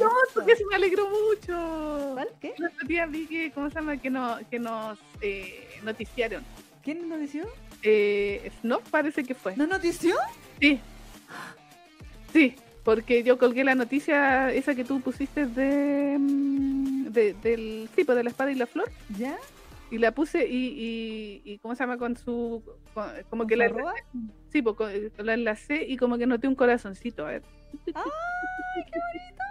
No, porque se me alegró mucho. ¿Cuál? ¿Qué? El otro día vi que, ¿cómo se llama? Que, no, que nos eh, noticiaron. ¿Quién notició? Eh, Snob parece que fue. ¿No notició? Sí. Sí, porque yo colgué la noticia esa que tú pusiste de, mm, de del tipo de la espada y la flor ¿Ya? y la puse y, y, y ¿cómo se llama? Con su con- como ¿Con que la arroba? sí, pues, con- la enlacé y como que noté un corazoncito, a ver. ¡Ay, qué bonito!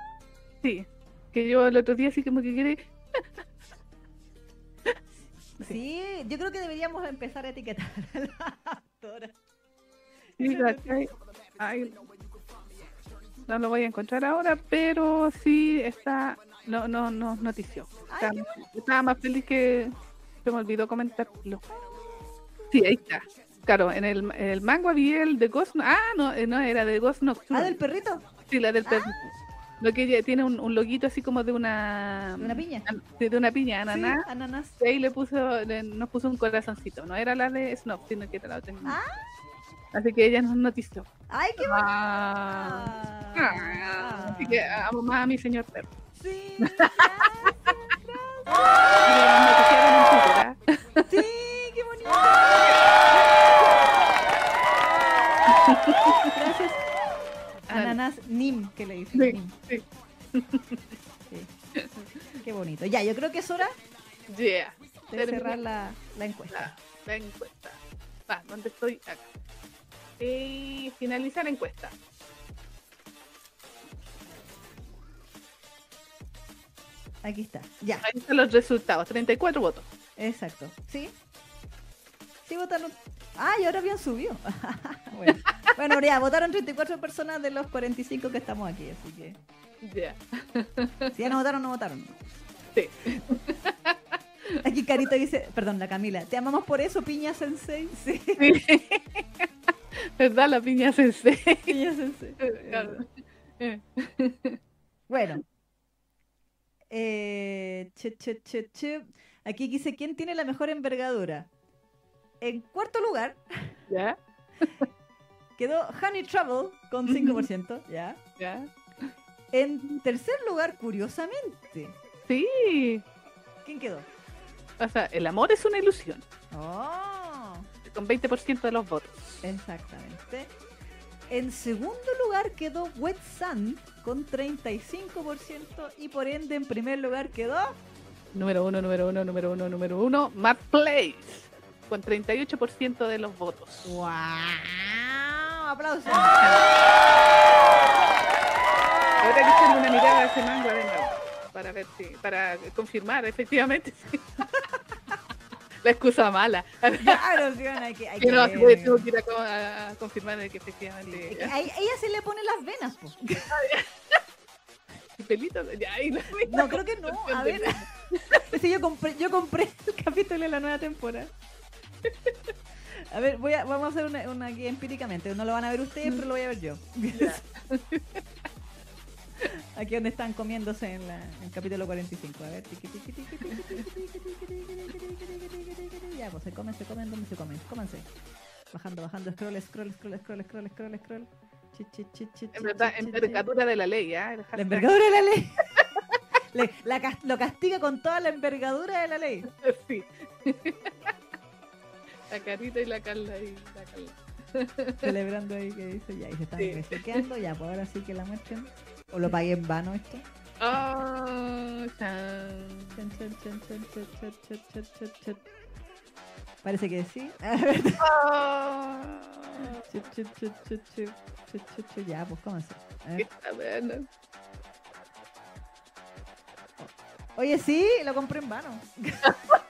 Sí, que yo el otro día sí como que quedé. Sí, yo creo que deberíamos empezar a etiquetar a la actora. Sí. Ay, no lo voy a encontrar ahora, pero sí está. No, no, no, notició. Ay, Estaba, estaba más feliz que se me olvidó comentarlo. Sí, ahí está. Claro, en el, en el manga vi el de Ghost. Ah, no, eh, no, era de Ghost Nocturne. Ah, del perrito. Sí, la del perro. Lo que ella tiene un, un loguito así como de una. De una piña. sí, de una piña, ananá. Sí, ananas. Y ahí le puso, le- nos puso un corazoncito. No era la de Snob, sino que era la otra. Ah. Así que ella nos notició. ¡Ay, qué Ah. bonito! Ah. Así que amo más a mi señor perro. Sí, en Twitter, ¿ah? gracias. Sí, qué bonito. Ananas Nim, que le dicen. Sí, Nim. sí. Sí. Qué bonito. Ya, yo creo que es hora Yeah. de Termina cerrar la, la encuesta. la, la encuesta. Va, ¿dónde estoy? Acá. Y finalizar la encuesta. Aquí está. Ya, Ahí están los resultados. 34 votos. exacto. ¿Sí? Sí, votaron. Ah, y ahora habían subido. bueno. bueno, ya, votaron 34 personas de los 45 que estamos aquí, así que. Yeah. Si ya no votaron, no votaron. Sí. Aquí Carito dice, perdón, la Camila, te amamos por eso, Piña Sensei. Sí, ¿Verdad? La piña sensei. Piña Sensei. Claro. Eh. Bueno. Eh, che, che, che, che. Aquí dice, ¿quién tiene la mejor envergadura? En cuarto lugar ¿Ya? quedó Honey Trouble con 5%, ¿ya? ¿Ya? En tercer lugar, curiosamente, Sí. ¿quién quedó? O sea, el amor es una ilusión. Oh, con 20% de los votos. exactamente. En segundo lugar quedó Wet Sand con 35% y por ende en primer lugar quedó Número uno, número uno, número uno, número uno, Mad Place, con 38% de los votos. ¡Wow! ¡Aplausos! Ahora que echando una mirada a ese manga de nuevo, para ver si, para confirmar efectivamente. sí. La excusa mala. Claro, sí, bueno, hay que, hay Que que no, ver. tengo que ir a, co- a confirmar que efectivamente. Es que a ella se le pone las venas. Y pelitos, ya, y la- No, creo que no. A ver. Sí, yo compré, yo compré el capítulo de la nueva temporada. A ver, voy a, vamos a hacer una, una guía empíricamente. No lo van a ver ustedes, pero lo voy a ver yo. Aquí donde están comiéndose en, la, en el capítulo 45. A ver. Ya, pues se comen, se comen, ¿dónde se comen? Cómanse. Bajando, bajando, scroll, scroll, scroll, scroll, scroll, scroll, scroll. Envergadura de la ley, ¿eh? La envergadura de la ley. Lo castiga con toda la envergadura de la ley. Sí la Carita y la Carla y la Carla. Celebrando ahí que dice ya, y se están sí. resequeando, ya, pues ahora sí que la muestren. O lo pagué en vano esto. Parece que sí. oh. Ya, pues cómo se. Oye, sí, lo compré en vano.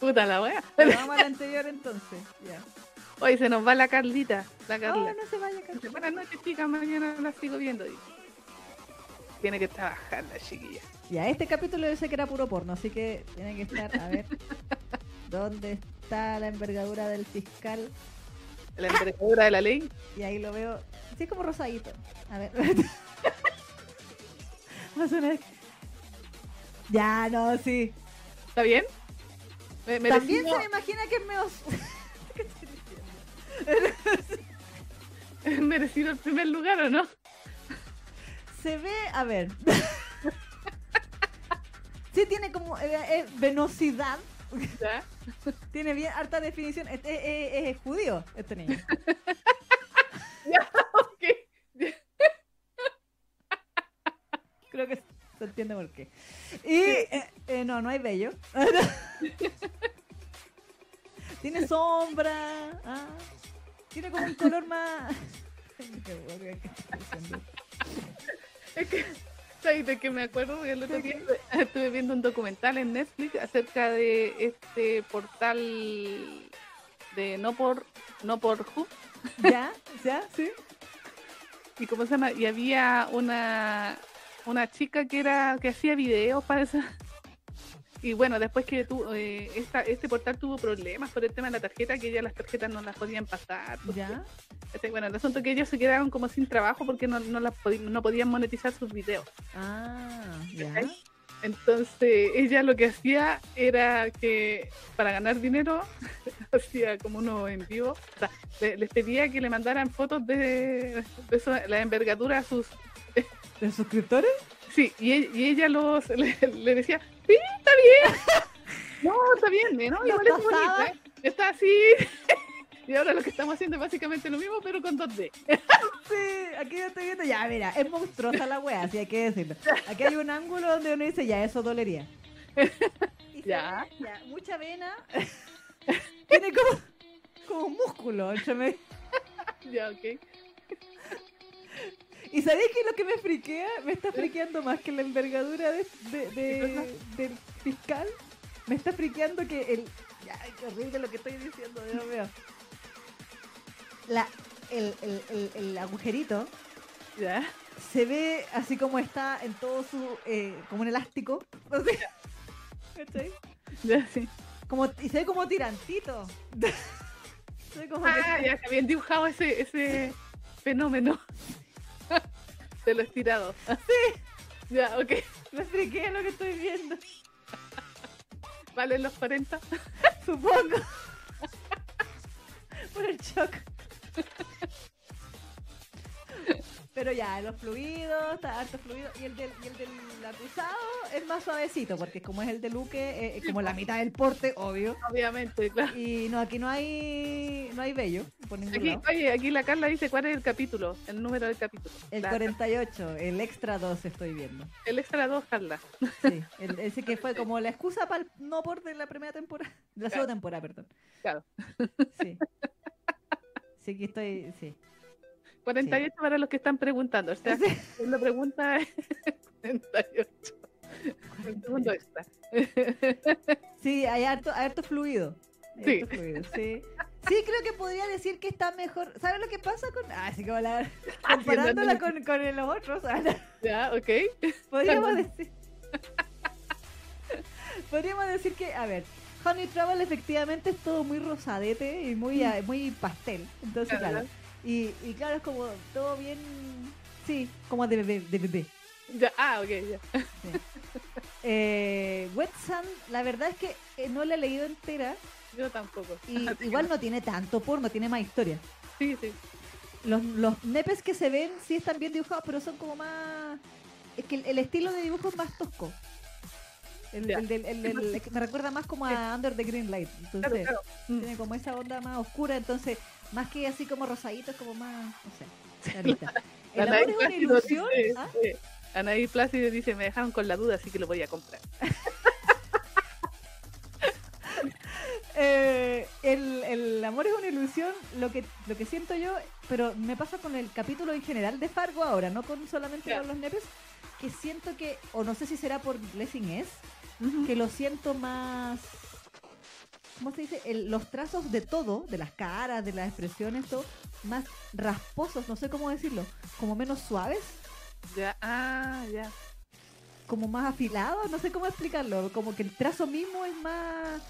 Puta la wea. Pero vamos al anterior entonces. Ya. Hoy se nos va la Carlita, la Carla. no se vaya, Carlos. Buenas noches, chicas. Mañana la sigo viendo. Tiene que trabajar la chiquilla. Ya, este capítulo yo sé que era puro porno, así que tiene que estar, a ver, ¿dónde está la envergadura del fiscal? La envergadura de la ley. Y ahí lo veo, sí, como rosadito. A ver. Más una vez. Ya, no, sí. ¿Está bien? Me- También se me imagina que es medio... merecido el primer lugar o no? Se ve, a ver. Sí tiene como eh, eh, venosidad, ¿Ya? tiene bien harta definición. Es, es- es- es judío este niño. Ok. Creo que se entiende por qué. Y eh, eh, no, no hay bello. Tiene sombra. ah, Tiene como un color más. Que. Es que, ¿sabes de qué me acuerdo? Porque El otro día estuve viendo un documental en Netflix acerca de este portal de no por no por Who, ¿Ya? ¿Ya? ¿Sí? y cómo se llama y había una una chica que era que hacía videos para esa y bueno después que tu, eh, esta, este portal tuvo problemas por el tema de la tarjeta que ya las tarjetas no las podían pasar ¿Ya? Este, bueno el asunto que ellos se quedaron como sin trabajo porque no, no, las podi- no podían monetizar sus videos Ah, ya. Entonces ella lo que hacía era que para ganar dinero hacía como uno en vivo, o sea, le- les pedía que le mandaran fotos de, de eso, la envergadura a sus... ¿De suscriptores? Sí, y, e- y ella los, le, le decía, sí, está bien, no, está bien, ¿no? ¿Los Igual es bonita, ¿eh? está así. Y ahora lo que estamos haciendo es básicamente lo mismo, pero con 2D. Sí, aquí yo estoy viendo. Ya, mira, es monstruosa la wea, así hay que decirlo. Aquí hay un ángulo donde uno dice, ya, eso dolería. Y Ya. ve, ya, mucha vena. Tiene como, como músculo entre medio. Ya, ok. ¿Y sabéis que lo que me friquea? Me está friqueando más que la envergadura de, de- de- del fiscal. Me está friqueando que el. Ya, qué horrible lo que estoy diciendo, Dios mío. La, el, el, el, el agujerito Ya. se ve así como está en todo su. eh, como un elástico. No sé. ¿Cachai? Ya, sí. Como, y se ve como tirantito. Se ve como que- Ah, ya se habían dibujado ese, ese fenómeno de lo estirado. Sí. Ya, ok. Me friquea lo que estoy viendo. Valen los 40. Supongo. Por el shock. Pero ya, los fluidos, está harto fluido. Y el del, y el del acusado es más suavecito, porque como es el de Luque, eh, es como la mitad del porte, obvio. Obviamente, claro. Y no, aquí no hay no hay bello por ningún Aquí, lado. oye, aquí la Carla dice cuál es el capítulo, el número del capítulo. El La- 48, el extra 2 estoy viendo. el extra 2, Carla. Sí, el- ese que fue como la excusa para el no por de la primera temporada, de la segunda temporada, perdón. Claro. Sí. Sí que estoy, sí. 48 para los que están preguntando. O sea, la pregunta es 48. El segundo extra. Sí, hay harto, harto fluido. Hay Sí. harto fluido, sí. Sí, creo que podría decir que está mejor. ¿Sabes lo que pasa con.? Ah, sí, como la. Comparándola con, con los otros. Ya, ok. Podríamos decir. Podríamos decir que, a ver, Honey Travel efectivamente es todo muy rosadete y muy, muy pastel. Entonces, Claro. claro. Y, y claro, es como todo bien. Sí, como de bebé. De bebé. Ya, ah, ok, ya. Eh, Wet Sand, la verdad es que eh, no la he leído entera. Yo tampoco. Y igual no tiene tanto porno, tiene más historia. Sí, sí. Los, los nepes que se ven sí están bien dibujados, pero son como más. Es que el, el estilo de dibujo es más tosco. El, Ya. el el- me recuerda más como a Under the Green Light. Entonces, claro. Tiene como esa onda más oscura. Entonces, más que así como rosadito, es como más. No sé. clarita. El amor es una ilusión. dice- ¿ah? Anaí Plácido dice, me dejaron con la duda, así que lo voy a comprar. Eh, el, el amor es una ilusión, lo que, lo que siento yo, pero me pasa con el capítulo en general de Fargo ahora, no con solamente con los nepes, que siento que, o no sé si será por Blessing S, que lo siento más. ¿Cómo se dice? El- los trazos de todo, de las caras, de las expresiones, todo, más rasposos, no sé cómo decirlo, como menos suaves, Ya, ah, ya. como más afilados, no sé cómo explicarlo, como que el trazo mismo es más.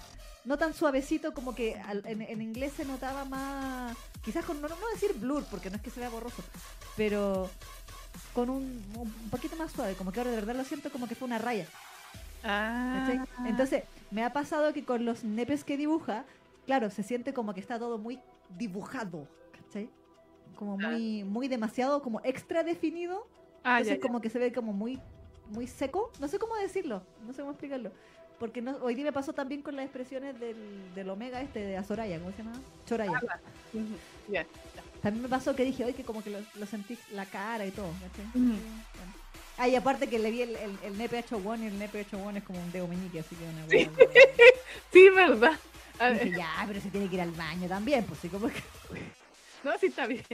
No tan suavecito, como que al- en, en inglés se notaba más. Quizás con no, no decir blur, porque no es que se vea borroso, pero con un, un poquito más suave, como que ahora de verdad lo siento como que fue una raya. Ah, ¿cachai? Entonces, me ha pasado que con los nepes que dibuja, claro, se siente como que está todo muy dibujado, ¿cachai? Como muy, muy demasiado, como extra definido. ah, Entonces, ya. como que se ve como muy, muy seco. No sé cómo decirlo, no sé cómo explicarlo. Porque no, hoy día me pasó también con las expresiones del, del Omega este de Azoraya, ¿cómo se llama? Choraya. Ujú, Ya. También me pasó que dije, oye, que como que lo, lo sentí la cara y todo, ¿cachai? Bueno. Ah, y aparte que le vi el, el, el nepe hecho one y el nepe hecho one es como un dedo meñique, así que una Sí. hueá- Sí, verdad. A Dije, ver, ya, pero se tiene que ir al baño también, pues sí, como que... no, sí está bien.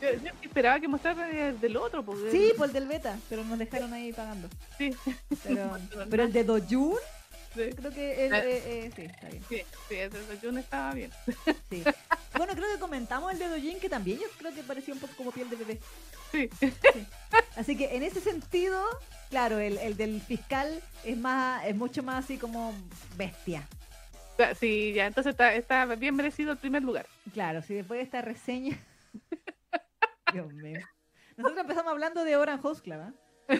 Yo, yo esperaba que mostrara el del otro. Porque Sí, pues el del beta, pero nos dejaron ahí pagando. sí, Pero, pero el de Dojun, sí, creo que Ah. eh, eh, sí, está bien. sí, sí, el de Jun estaba bien. Sí. Bueno, creo que comentamos el de Dojin, que también yo creo que parecía un poco como piel de bebé. Sí, Así que en ese sentido, claro, el, el del fiscal es más, es mucho más así como bestia. Ya, sí, ya, entonces está, está bien merecido el primer lugar. Claro, si después de esta reseña. Dios mío. Nosotros empezamos hablando de Oran House ¿ah?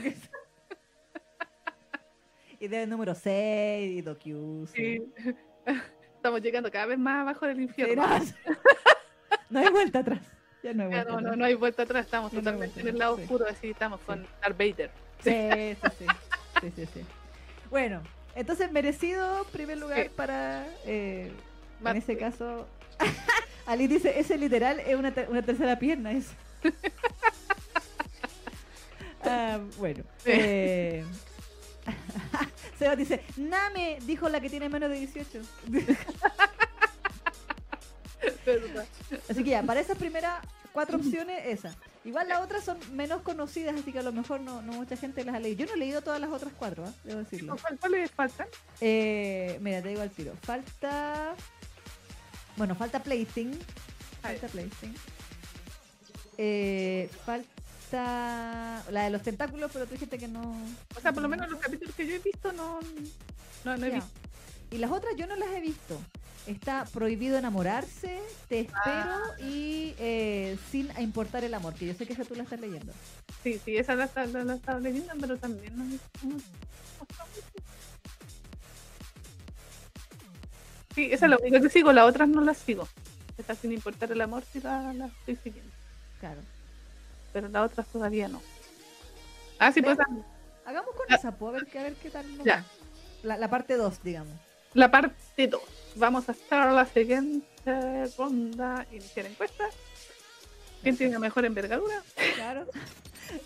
y del número 6, y Docu. Sí. Estamos llegando cada vez más abajo del infierno. no hay vuelta atrás. Ya no hay vuelta no, no, hay vuelta atrás, estamos Ya totalmente en el lado sí. oscuro, así estamos con Darth Vader. Sí, sí, sí. sí, sí, sí. Bueno, entonces merecido primer lugar para, eh, en ese caso, Ali dice, ese literal es una, ter- una tercera pierna. Eso. Ah, bueno. Eh, Seba dice, Name, dijo la que tiene menos de 18. Así que ya, para esas primeras cuatro opciones, esa. Igual las otras son menos conocidas, así que a lo mejor no, no mucha gente las ha leído. Yo no he leído todas las otras cuatro, ¿ah? debo decirlo. ¿Cuál- ¿Cuáles faltan? Eh, mira, te digo al tiro. Falta. Bueno, falta Plaything. Falta Plaything. Eh, falta. La de los tentáculos, pero tú dijiste que no. O sea, por lo menos los capítulos que yo he visto no, no, no he Ya. visto. Y las otras yo no las he visto. Está prohibido enamorarse, te espero Ah. y eh, sin importar el amor, que yo sé que esa tú la estás leyendo. Sí, sí, esa la, está- la, la estaba leyendo, pero también no, no- no- Sí, esa es la única que sigo, las otras no las sigo. Está sin importar el amor, sí la, la estoy siguiendo. Claro. pero las otras todavía no. Ah, sí, pues Veamos. Hagamos con Ah. esa, pues, a ver, qué- a ver qué tal. Ya. La, la parte 2, digamos. La parte 2. Vamos a estar la siguiente ronda. Iniciar encuesta. ¿Quién tiene la mejor envergadura? Claro.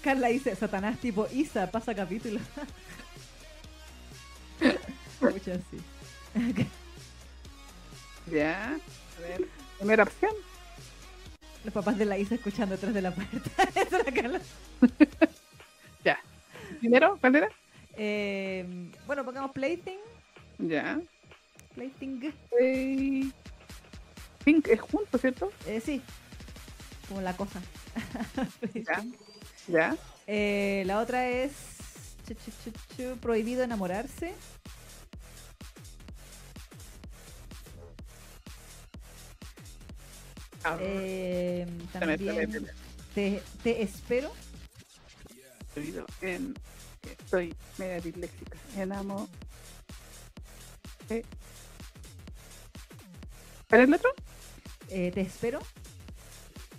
Carla dice, Satanás tipo Isa, pasa capítulo. Muchas sí. Ya. A ver. Primera opción. Los papás de la Isa escuchando detrás de la puerta. Esa es la Carla. Ya. Primero, ¿cuál era? Eh, bueno, pongamos Plaything. Ya. Plaything. Eh, Pink es junto, ¿cierto? Eh, sí. Como la cosa. Ya. Ya. Eh, la otra es chu, chu, chu, chu, Prohibido enamorarse. Ah, Eh, también te, te espero. En- Estoy media disléxica. Enamo. ¿Cuál es el otro? Eh, te espero.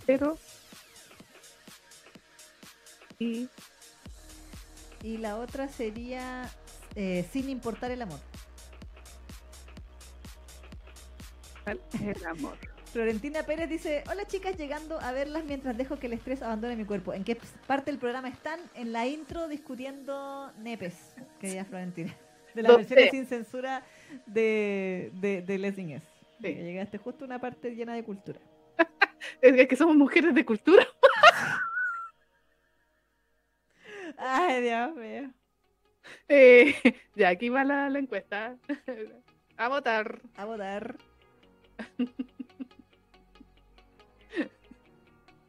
Pero. Y. Y la otra sería eh, Sin importar el amor. ¿Cuál es el amor? Florentina Pérez dice, hola chicas, llegando a verlas mientras dejo que el estrés abandone mi cuerpo. ¿En qué parte del programa están? En la intro discutiendo nepes, querida Florentina. De la ¿Dónde? versión sin censura de, de, de Lessing S. Sí. Llegaste justo a una parte llena de cultura. Es que somos mujeres de cultura. Ay, Dios mío. Eh, ya, aquí va la, la encuesta. A votar. A votar.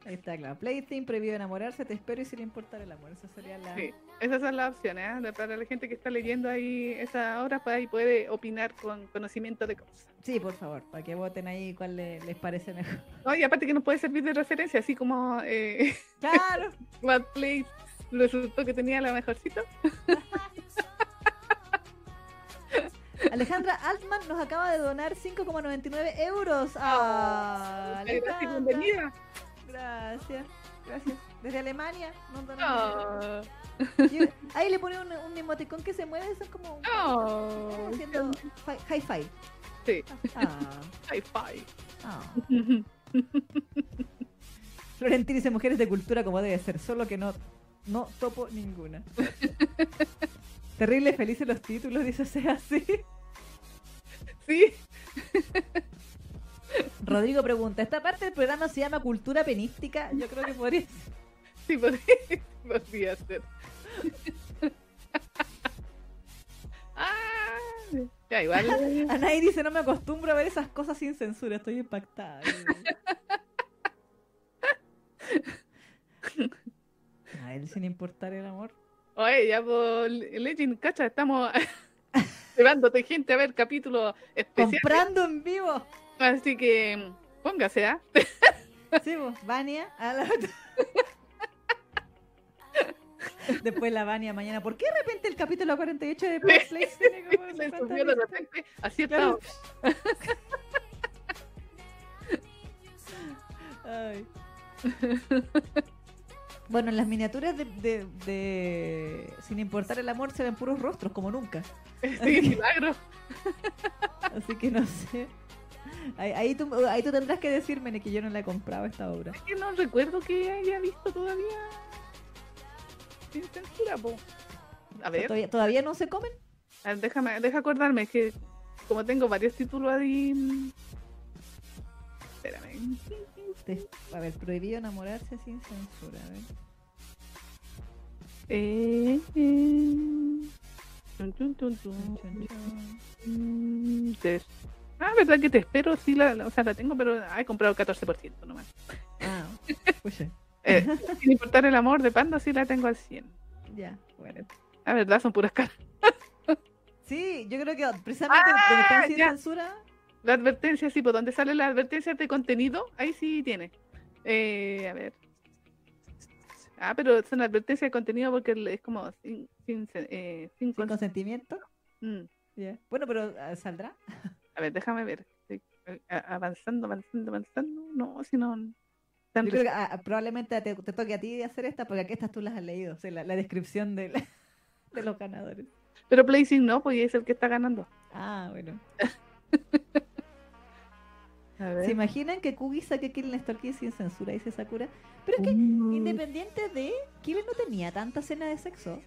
Ahí está, claro. Plaything, prohibido enamorarse, te espero y sin importar el amor. Esa sería la... Sí, esas son las opciones. ¿eh? Para la gente que está leyendo ahí esa obra, pues ahí puede opinar con conocimiento de cosas. Sí, por favor, para que voten ahí cuál le- les parece mejor. No, y aparte que nos puede servir de referencia, así como eh, Claro. Bad Place resultó que tenía la mejorcita. Alejandra Altman nos acaba de donar 5,99 euros. Ah, Muchas gracias, Alejandra. bienvenida. Gracias, gracias. Desde Alemania donó. Oh, Y Ahí le pone un, un emoticón que se mueve, son como oh, haciendo fi- high five. Sí, Ah, hi-fi. Florentina dice mujeres de cultura como debe ser, solo que no, no topo ninguna. Terrible felices los títulos, dice sea así. Sí, Rodrigo pregunta, ¿esta parte del programa se llama cultura penística? Yo creo que podría ser. sí, podría, podría ser. ah, ya, igual. Anaí dice, no me acostumbro a ver esas cosas sin censura, estoy impactada. A él sin importar el amor. Oye, ya por Legend, cacha, estamos llevándote gente a ver capítulos especiales. Comprando en vivo. Así que póngase, ¿ah? Sí, vos, Vania. a la otra. Después la Vania mañana. ¿Por qué de repente el capítulo 48 de Place tiene como Le 50 subió de repente, así Claro. Ay. Bueno, en las miniaturas de, de- de Sin importar el amor se ven puros rostros, como nunca. Sí, milagro. Así que no sé. Ahí, ahí tú, ahí tú tendrás que decirme que yo no la he comprado esta obra. Es que no recuerdo que haya visto todavía sin censura, po. A ver, ¿Todavía, todavía no se comen? a ver, déjame, deja acordarme, es que como tengo varios títulos ahí. mm, Espérame. A ver, prohibido enamorarse sin censura. A ver. Eh, eh, tun, tun, tun. Chon, chon. Ah, verdad que te espero, sí, la, la- o sea, la tengo, pero he comprado el 14% nomás. Ah. Eh, sin importar el amor de Panda, sí la tengo al 100. Ya, bueno. La verdad, son puras caras. Sí, yo creo que precisamente Ah, donde están sin ya. censura. La advertencia, sí, por donde sale la advertencia de contenido, ahí sí tiene. Eh, a ver. Ah, pero son advertencias de contenido porque es como sin, sin, eh, sin Sin cons- consentimiento. Mm. Ya. Bueno, pero ah, ¿saldrá? A ver, déjame ver. Estoy, eh, avanzando, avanzando, avanzando. No, si no. Yo creo que ah, probablemente te, te toque a ti hacer esta, porque aquí estas tú las has leído, o sea, la, la descripción de, la- de los ganadores. Pero Placing no, y es el que está ganando. Ah, bueno. A ver. ¿Se imaginan que Kugi saque Killing Stalking sin censura, dice Sakura? Pero es que, independiente de, Killing no tenía tanta escena de sexo.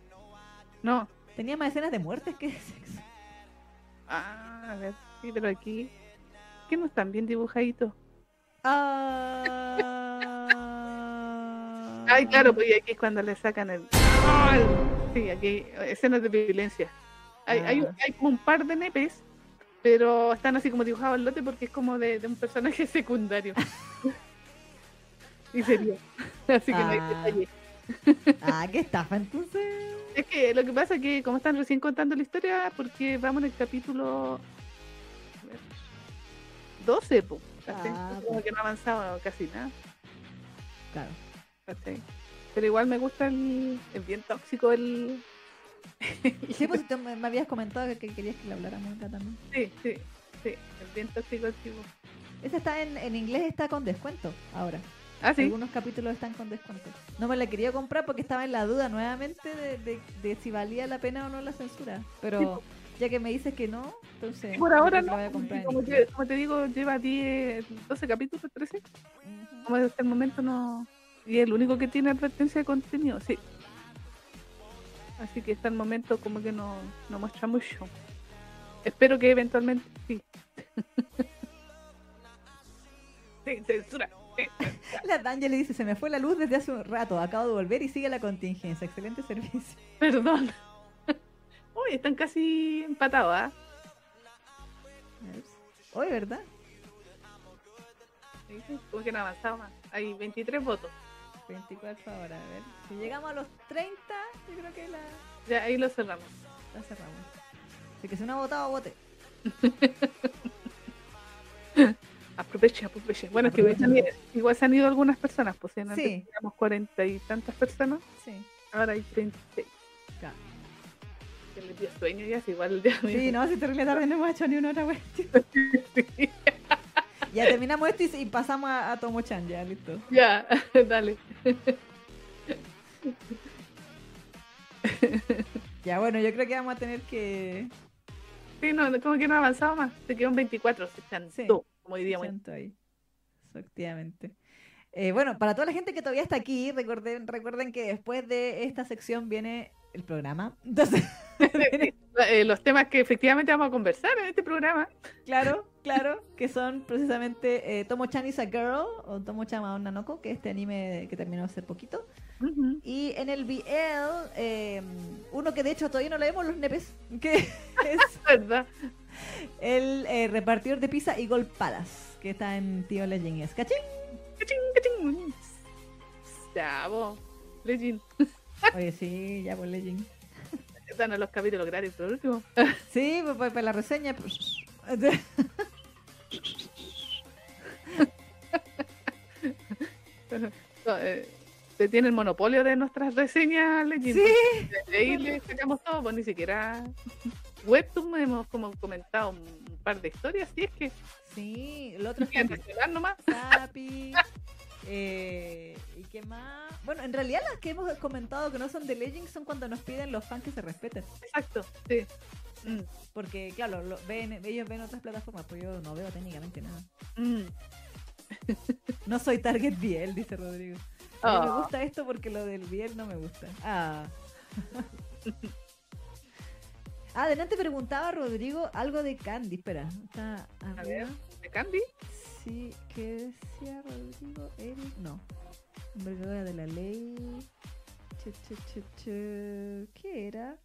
No. Tenía más escenas de muertes que de sexo. Ah, a ver. Sí, pero aquí. Que no están bien dibujaditos. Ah. Ay, claro, pues aquí es cuando le sacan el. Sí, aquí hay escenas de violencia. Hay, hay, Ah. hay como un par de nepes, pero están así como dibujados al lote porque es como de, de un personaje secundario. y serio. Así que no hay Ah. detalle. Ah, qué estafa, entonces. Es que lo que pasa es que como están recién contando la historia, porque vamos en el capítulo 12, pues. Ah, como que no ha avanzado casi nada. Claro. ¿cachai? Pero igual me gusta el, es bien tóxico el, Sí, pues tú me, habías comentado que, que querías que le habláramos acá también. Sí, sí, sí, es bien tóxico el tipo. Ese está en, en inglés, está con descuento ahora. Ah, sí. Algunos capítulos están con descuento. No me la quería comprar porque estaba en la duda nuevamente de, de- de si valía la pena o no la censura. Pero ya que me dices que no, entonces. Y por ahora no, como te, como te digo, lleva 10, 12 capítulos, 13. Ujú. Como hasta el momento no. Y es el único que tiene advertencia de contenido, sí. Así que hasta el momento como que no, no muestra mucho. Espero que eventualmente sí. sí, censura. La Daniel le dice: Se me fue la luz desde hace un rato, acabo de volver y sigue la contingencia. Excelente servicio. Perdón. Uy, están casi empatados, ¿ah? Hoy, ¿verdad? Como que no avanzado más. Hay 23 votos. 24 ahora, a ver. Si llegamos a los 30, yo creo que la, Ya ahí lo cerramos. la cerramos. Así que si no ha votado, vote. Aproveche, aproveche. Bueno, es que igual se, han ido, igual se han ido algunas personas, pues si Sí. teníamos cuarenta y tantas personas, Sí. ahora hay 36. Les dio sueño ya, si igual ya. Sí, no, si terrible tarde no hemos hecho ni una otra cuestión. Sí, Ya terminamos esto y, y pasamos a, a Tomo-chan, ya, listo. ya, dale. Ya, bueno, yo creo que vamos a tener que... Sí, no, como que no ha avanzado más. Se quedó en 24, se chantó, Sí. como diríamos. Siento ahí. Efectivamente. Eh, bueno, para toda la gente que todavía está aquí, recuerden, recuerden que después de esta sección viene el programa. Entonces, Eh, los temas que efectivamente vamos a conversar en este programa. claro, claro, que son precisamente eh, Tomo-chan is a Girl o Tomo-chan wa Onna no Ko, que es este anime que terminó hace poquito. Ujú. Y en el BL, eh, uno que de hecho todavía no leemos los nepes, que es ¿Verdad? el eh, repartidor de pizza Eagle Palace, que está en Tío Legend. ¿Cachín? Cachín, cachín. Vos. Legend. Oye, sí, ya por Legend. Danos los capítulos gratis por último. Sí, pues para la reseña. pues. No, eh, se tiene el monopolio de nuestras reseñas Legend. Sí, De ahí le sacamos todo, pues ni siquiera Webtoon hemos como comentado un par de historias, si es que sí, el otro es quieren Eh, ¿Y qué más? Bueno, en realidad las que hemos comentado que no son de Legend son cuando nos piden los fans que se respeten. Exacto, sí. Mm, Porque, claro, lo- ven, ellos ven otras plataformas, pues yo no veo técnicamente nada. mm. No soy Target Biel, dice Rodrigo. A mí me Ah. gusta esto porque lo del Biel no me gusta. Ah, adelante preguntaba Rodrigo algo de Candy. Espera, está A ver. Arriba. ¿De Candy? Sí, ¿qué decía Rodrigo? Eric, no. Envergadura de la ley. Che, che, che, che. ¿Qué era?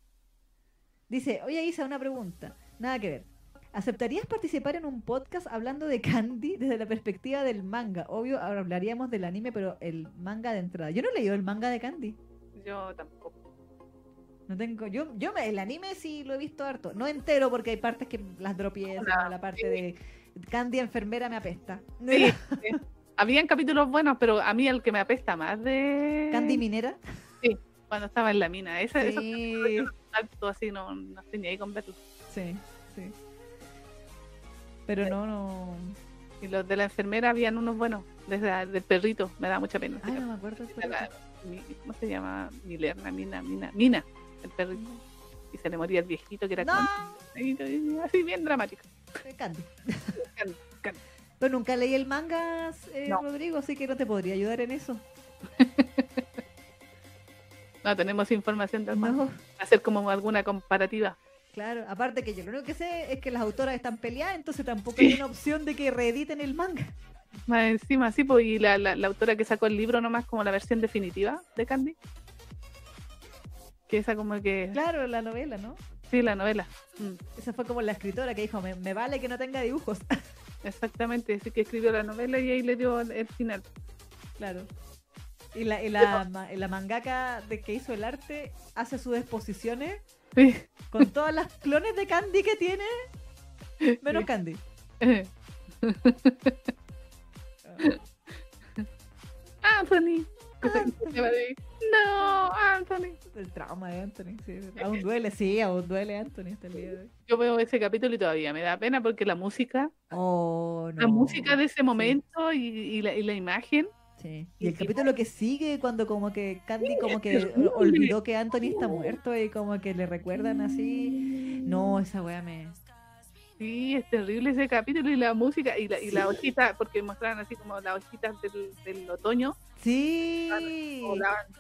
Dice, oye Isa, una pregunta. Nada que ver. ¿Aceptarías participar en un podcast hablando de Candy desde la perspectiva del manga? Obvio, ahora hablaríamos del anime, pero el manga de entrada. Yo no he leído el manga de Candy. Yo tampoco. No tengo, yo, yo me- el anime sí lo he visto harto. No entero porque hay partes que las dropié, la parte de Candy enfermera me apesta. Sí, sí. Habían capítulos buenos, pero a mí el que me apesta más de Candy minera. cuando estaba en la mina. Ese, esos Sí, saltos así no, no tenía ahí con verlo. sí, sí. Pero no, no. Y los de la enfermera habían unos buenos, desde el perrito, me da mucha pena. Ah, no me acuerdo. del La- ¿Cómo se llama? Milerna, Mina, Mina, Mina, el perrito. Y se le moría el viejito que era No, así bien dramático. Candy. Can- can- Pero nunca leí el manga, eh, No. Rodrigo, así que no te podría ayudar en eso. No tenemos información del manga. No, Hacer como alguna comparativa. claro. Aparte que yo lo único que sé es que las autoras están peleadas, entonces tampoco Sí. hay una opción de que reediten el manga. Más encima, sí, pues, y la, la, la autora que sacó el libro nomás como la versión definitiva de Candy. Que esa como que... Claro, la novela, ¿no? Sí, la novela. Mm, Esa fue como la escritora que dijo, me, me vale que no tenga dibujos. exactamente, así que escribió la novela y ahí le dio el, el final. claro. Y la, y la, ma- y la mangaka de que hizo el arte hace sus exposiciones Sí. con todas las clones de Candy que tiene, menos Sí. Candy. Anthony. Que se- se va de- No, Anthony. El trauma de Anthony, sí. Aún duele, sí, aún duele Anthony hasta el día de hoy. Yo veo ese capítulo y todavía me da pena porque la música, Oh, no. la música de ese momento y, y la, y la imagen, Sí. Y el capítulo que sigue, cuando como que Candy como que olvidó que Anthony está muerto y como que le recuerdan así. No, esa weá me... sí, es terrible ese capítulo y la música y la, y la hojita, porque mostraban así como las hojitas del, del otoño. Sí.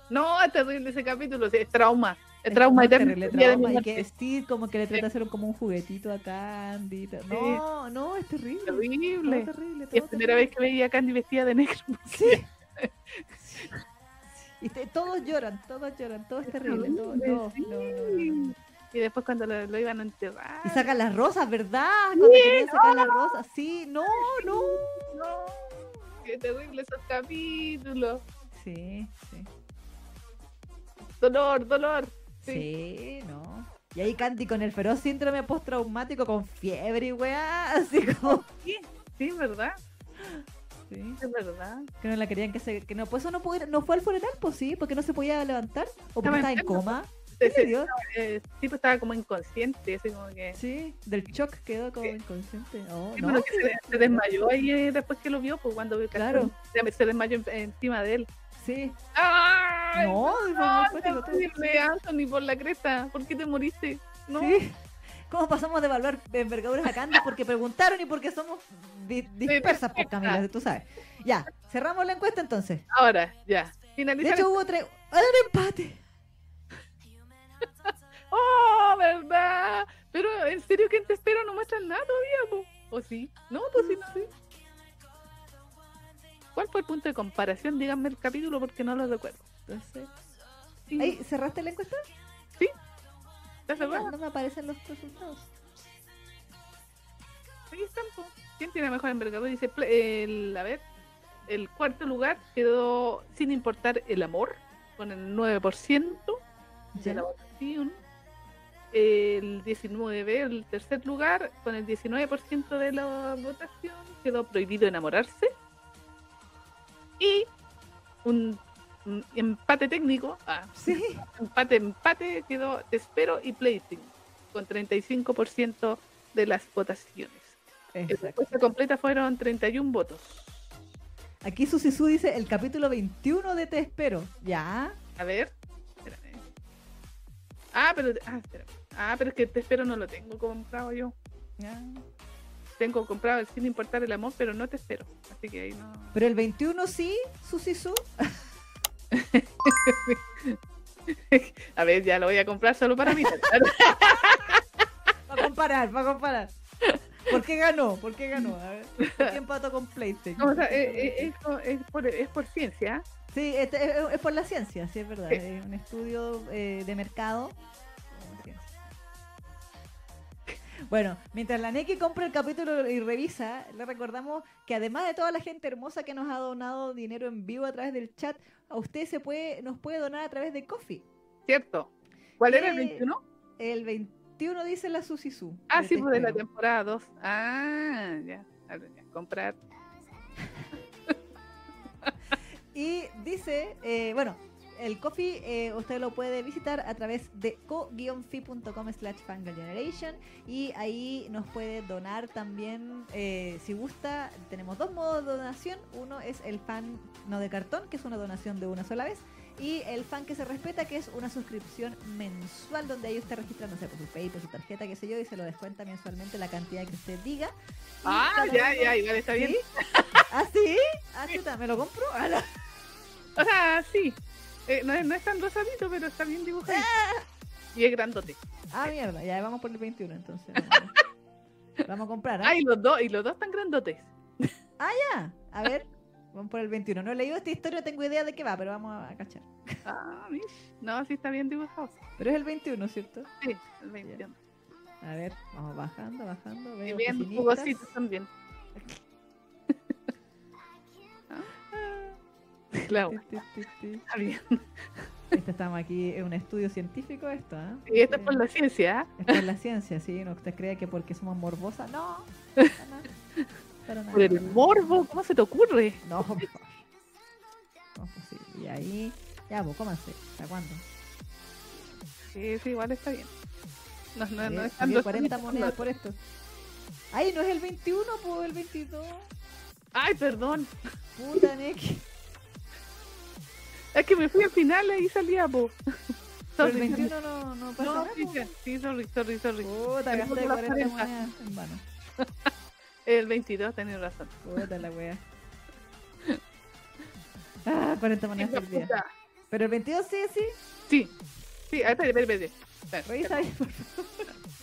No, es terrible ese capítulo, es trauma, es Es trauma terrible trauma, y que Steve como que le trata de hacer como un juguetito a Candy. No, no, es terrible. Terrible. terrible. Es todo primera vez que veía a Candy vestida de negro. Sí. Y te- todos lloran, todos lloran, todo es terrible. todo- no, no, no. Y después cuando lo, lo iban a enterrar. Y sacan las rosas, ¿verdad? Cuando querían sacar las rosas. Sí, no, no. No, qué terrible esos capítulos. Sí, sí. Dolor, dolor. Sí, no. Y ahí Candy con el feroz síndrome postraumático con fiebre y weá, así como. Sí, sí, ¿verdad? Sí. Es verdad. Que no la querían que se. Que no, pues eso no, pudo ir- no fue al funeral, pues sí, porque no se podía levantar. O porque Estaba en coma. ¿Qué Dios? eh, tipo estaba como inconsciente, así como que. Sí, del shock quedó como Sí. inconsciente. Oh, Sí, no. pero que se, se desmayó ahí eh, después que lo vio, pues cuando vio Claro. se, se desmayó en- encima de él. Sí. ¡Ay! No, fue no, todo. terrible, Anthony, por la cresta. ¿Por qué te moriste? No. Sí. ¿Cómo pasamos de evaluar envergaduras a Candy? Porque preguntaron y porque somos di- dispersas, por Camila, tú sabes. Ya, cerramos la encuesta entonces. Ahora, ya. De Finalizar. hecho, hubo tres. ¡Ah, un empate! ¡Oh, verdad! Pero en serio que te espero no muestran nada todavía, po? ¿O sí? No, pues sí, no sé. ¿Cuál fue el punto de comparación? Díganme el capítulo porque no lo recuerdo. Entonces, Sí, ¿ahí cerraste la encuesta? ¿Estás No, segura? no me aparecen los resultados. Ahí están, po. ¿Quién tiene mejor envergadura? Dice, el, a ver, el cuarto lugar quedó sin importar el amor, con el 9% de Ya. la votación. El 19, el tercer lugar, con el 19% de la votación, quedó prohibido enamorarse. Y un, un empate técnico, ah, Sí. empate, empate, quedó Te espero y Plaything, con 35% de las votaciones. La Exacto. respuesta completa fueron 31 votos. Aquí Susisu dice el capítulo 21 de Te Espero. Ya. A ver, espérame. Ah, pero, ah, espérame. Ah, pero es que Te espero no lo tengo comprado yo. Tengo comprado el sin importar el amor, pero no Te espero. Así que ahí no. Pero el 21 sí, Susisu. A ver, ya lo voy a comprar solo para mí. Para comparar, para comparar. ¿Por qué ganó? ¿Por qué ganó? A ver. ¿Por qué empató con PlayStation? O sea, eh, eh, es, co- es por, es por ciencia. Sí, este es, es por la ciencia, sí, es verdad. Sí. Es un estudio eh, de mercado. Bueno, mientras la Neki compra el capítulo y revisa, le recordamos que además de toda la gente hermosa que nos ha donado dinero en vivo a través del chat, a usted se puede, nos puede donar a través de Coffee. ¿Cierto? ¿Cuál era el Eh, 21? El 21 dice la Susisu. Ah, sí, pues de la temporada 2. Ah, ya. Ya, Comprar. Y dice, eh, bueno, el coffee eh, usted lo puede visitar a través de co-fi.com slash generation y ahí nos puede donar también eh, si gusta. Tenemos dos modos de donación. Uno es el fan no de cartón, que es una donación de una sola vez. Y el fan que se respeta, que es una suscripción mensual donde ahí usted registra, no sé, por su PayPal, su tarjeta, qué sé yo, y se lo descuenta mensualmente la cantidad que usted diga. Y Ah, ya, uno- ya, igual está bien. ¿Sí? ¿Ah, sí? Ah, ¿me lo compro? Ah, no. O sea, sí. Eh, no, es, no es tan rosadito, pero está bien dibujado. Y es grandote. Ah, mierda, ya vamos por el 21 entonces. Vamos a comprar, ¿ah? Ah, y los dos, y los dos están grandotes. Ya, a ver, vamos por el 21. No he leído esta historia, no tengo idea de qué va, pero vamos a cachar. Ah. No, sí está bien dibujado. Pero es el 21, ¿cierto? Sí, el 21. A ver, vamos bajando, bajando. Y Veo bien oficinistas. jugositos también. Claro, está bien. Este estamos aquí, es un estudio científico esto, ¿ah? Y esto es por la ciencia. Es por la ciencia, ¿sí? ¿No usted cree que porque somos morbosas? No, para nada. Para nada. Por el morbo, ¿cómo se te ocurre? No. No es posible. Y ahí, ya, pues, cómanse. ¿Hasta cuándo? Sí, sí, igual está bien. No, no, no Pagué- es tan pagué 40 rosadito. monedas por esto. Ay, no es el 21, pues el 22. Ay, perdón. Puta, Neki. Es que me fui al final y salía, po. Pero el Sorry, 21 no, no pasa No, nada. sí, sí, sorry, sorry, sorry. Puta, gasté pongo las 40 40. monedas en vano. El 22, tenés razón. Puta la wea. Ah, 40 monedas perdidas. Pero el 22 sí, sí. Sí. Sí, a ver, espera, espera, espera. Espera, Revisa ahí, por favor.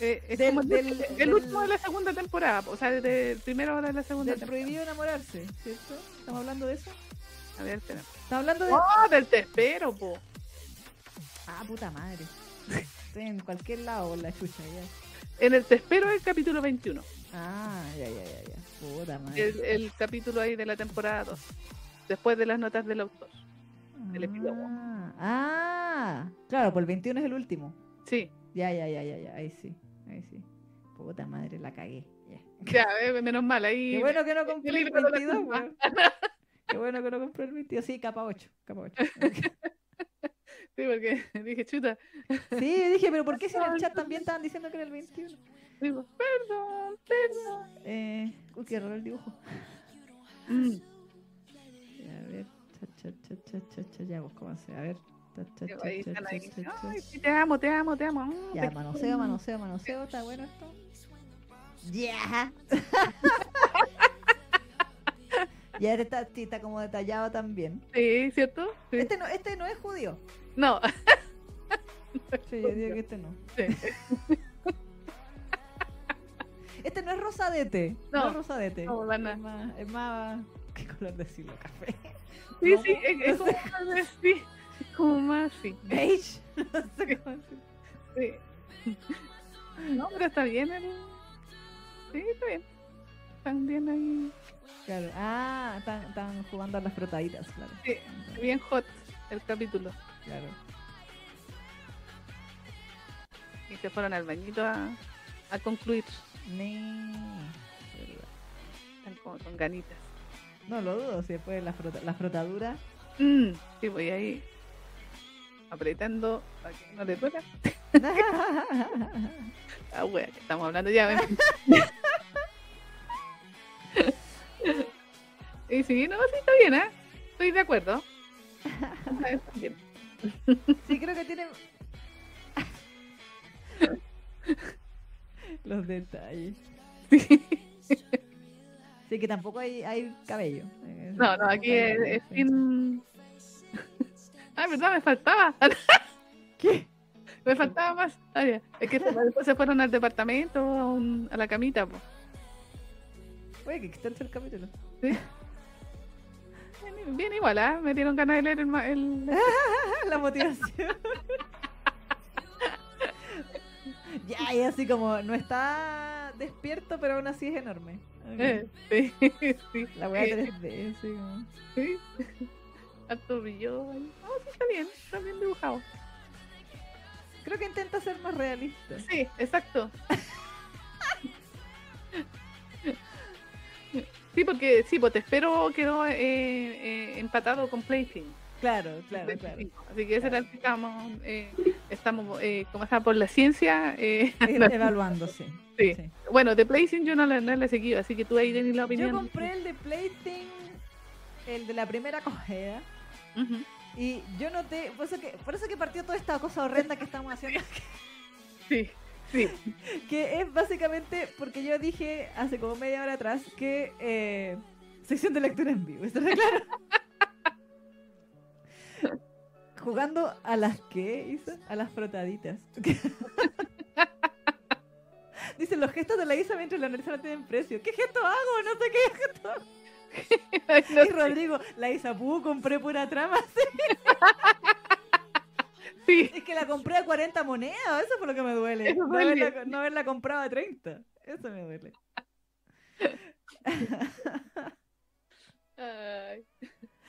Eh, es Del- como el, del- el del- último de la segunda temporada, o sea, del primero de la segunda Del temporada. prohibido enamorarse, ¿cierto? ¿Estamos hablando de eso? A ver, espera. ¿Estamos hablando de.? ¡Oh, del te espero, po! Ah, puta madre. Estoy en cualquier lado la chucha, ya. En el te espero el capítulo 21. Ah, ya, ya, ya, ya. Puta madre. El, el capítulo ahí de la temporada 2. Después de las notas del autor. el epílogo. Ah, ah, claro, pues el 21 es el último. Sí. Ya, ya, ya, ya, ya. Ahí sí, ahí sí. Puta madre, la cagué. Ya. Ya, eh, menos mal. Ahí. Qué bueno que no compré el libro de la 22, culpa. weón. Qué bueno que no compré el 22. Sí, capa 8, capa 8. Sí, porque dije, chuta. Sí, dije, pero ¿por qué si en el chat también estaban diciendo que era el 21? Digo, perdón, perdón. Eh, uy, qué raro el dibujo. Mm, A ver, cha, cha, cha, cha, cha, cha, ya, ¿cómo hace? A ver. cha, cha, cha. Ay, te amo, te amo, te amo. Ya, manoseo, manoseo, manoseo. ¿Está bueno esto? Ya. ya este está, sí, está como detallado también. Sí, ¿cierto? Sí. Este no, este no es judío. No, Sí, yo digo que este no. Sí. Este no es rosadete. No, No, es rosadete. no, es más, es más. ¿Qué color decirlo? Café. sí, No, sí, es, es como más, sí, es como más, sí. Beige. No sé cómo decirlo. sí. No, pero está bien el... Sí, está bien. Están bien ahí. Claro. Ah, están, están jugando a las frotaditas, claro. Sí, bien hot el capítulo. Claro. Y se fueron al bañito a, a concluir. Están como con ganitas. No lo dudo, si después la, frota, la frotadura. Mm, sí, voy ahí apretando para que no le duela. Ah, wea, que estamos hablando ya. y sí, no, sí, está bien, ¿eh? Estoy de acuerdo. Está bien. sí, creo que tiene. Los detalles. Sí. Sí, que tampoco hay, hay cabello. No, no, aquí es, es sin. Ah, verdad, me faltaba. ¿Qué? Me faltaba más. Ya. Es que se- después se fueron al departamento, a, un- a la camita. po. Oye, que extenso el capítulo. Bien, bien igual, ¿ah? Me dieron ganas de leer el. el... la motivación. ya, y así como no está despierto, pero aún así es enorme. Eh, sí, sí. La Sí, 3D, así como. Sí. Harto brillo. ahí. No, sí, está bien. Está bien dibujado. Creo que intenta ser más realista. Sí, exacto. Sí, porque sí, pues te espero quedó eh, eh, empatado con Plaything. Claro, claro, claro. Así que ese era el que estamos, eh, estamos eh, como está por la ciencia. Eh, evaluando, sí. sí. Bueno, de Placing yo no le, no le he seguido, así que tú ahí tenés la opinión. Yo compré el de Placing, el de la primera cogida. Y yo noté, por eso, que, por eso que partió toda esta cosa horrenda que estamos haciendo. sí. Sí. Que es básicamente porque yo dije hace como media hora atrás que eh, sección de lectura en vivo. ¿Está claro? Jugando a las que hizo? A las frotaditas. Dicen los gestos de la Isa mientras la analiza no tienen precio. ¿Qué gesto hago? No sé qué gesto. y Rodrigo, la Isa, ¿pudo compré pura trama? Sí. Es que la compré a 40 monedas, eso fue lo que me duele. No haberla, no haberla, comprado a 30. Eso me duele. Ay.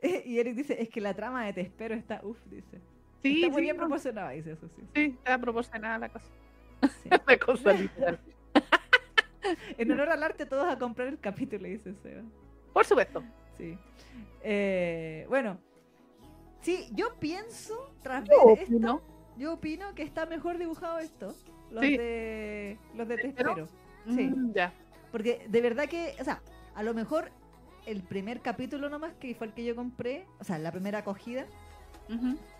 Y Eric dice, es que la trama de Te espero está, uff, dice. Sí, está muy bien proporcionada, dice eso, sí. Sí, está proporcionada la cosa. la cosa literal. en honor al arte, todos a comprar el capítulo, dice Seba. Por supuesto. Sí. Eh, bueno, sí, yo pienso, tras ver esto, yo opino que está mejor dibujado esto. Los de los de Te espero. Sí. Mm, ya. Porque de verdad que, o sea, a lo mejor el primer capítulo nomás, que fue el que yo compré, o sea, la primera acogida,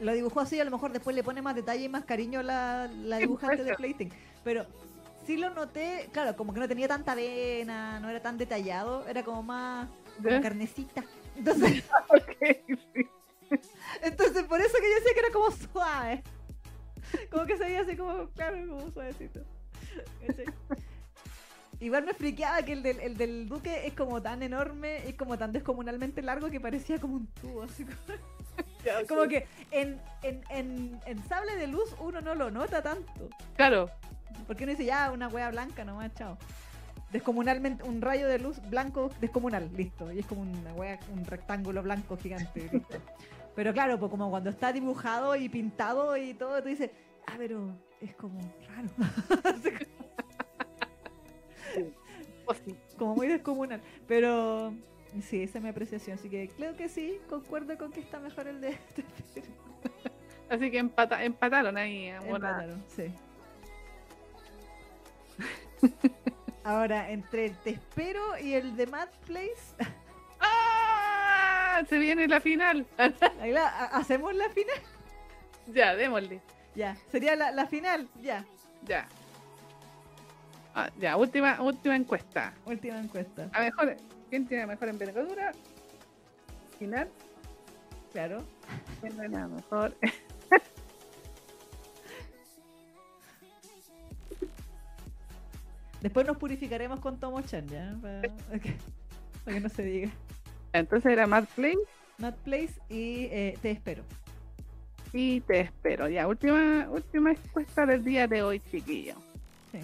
lo dibujó así, a lo mejor después le pone más detalle y más cariño la, la dibujante de Plaything. Pero sí lo noté, claro, como que no tenía tanta vena, no era tan detallado, era como más carnecita. Entonces, entonces por eso que yo decía que era como suave. Como que se veía así como, claro, como suavecito. Igual me friqueaba que el del, el del Duque es como tan enorme, es como tan descomunalmente largo que parecía como un tubo, así como... que en, en, en, en, sable de luz uno no lo nota tanto. Claro. Porque uno dice, ya, una wea blanca nomás, chao. Descomunalmente, un rayo de luz blanco descomunal, listo. Y es como una wea, un rectángulo blanco gigante, listo. Pero claro, pues como cuando está dibujado y pintado y todo, tú dices, ah, pero es como raro. Como muy descomunal. Pero sí, esa es mi apreciación. Así que creo que sí, concuerdo con que está mejor el de este Así que empata, empataron ahí. Empataron, sí. Ahora, entre el Te Espero y el de Mad Place. ¡Ah! Se viene la final. Ahí la, ¿Hacemos la final? Ya, démosle. Ya, sería la, la final, ya. Ya. Ah, ya, última, última encuesta. Última encuesta. A mejor, ¿quién tiene mejor envergadura? Final. Claro. ¿Quién la mejor? Después nos purificaremos con Tomo Chan, ¿ya? Para, que, no se diga. Entonces era Mad Place. Mad Place y eh, Te Espero. Y Te Espero. Ya, última, última encuesta del día de hoy, chiquillo. Sí.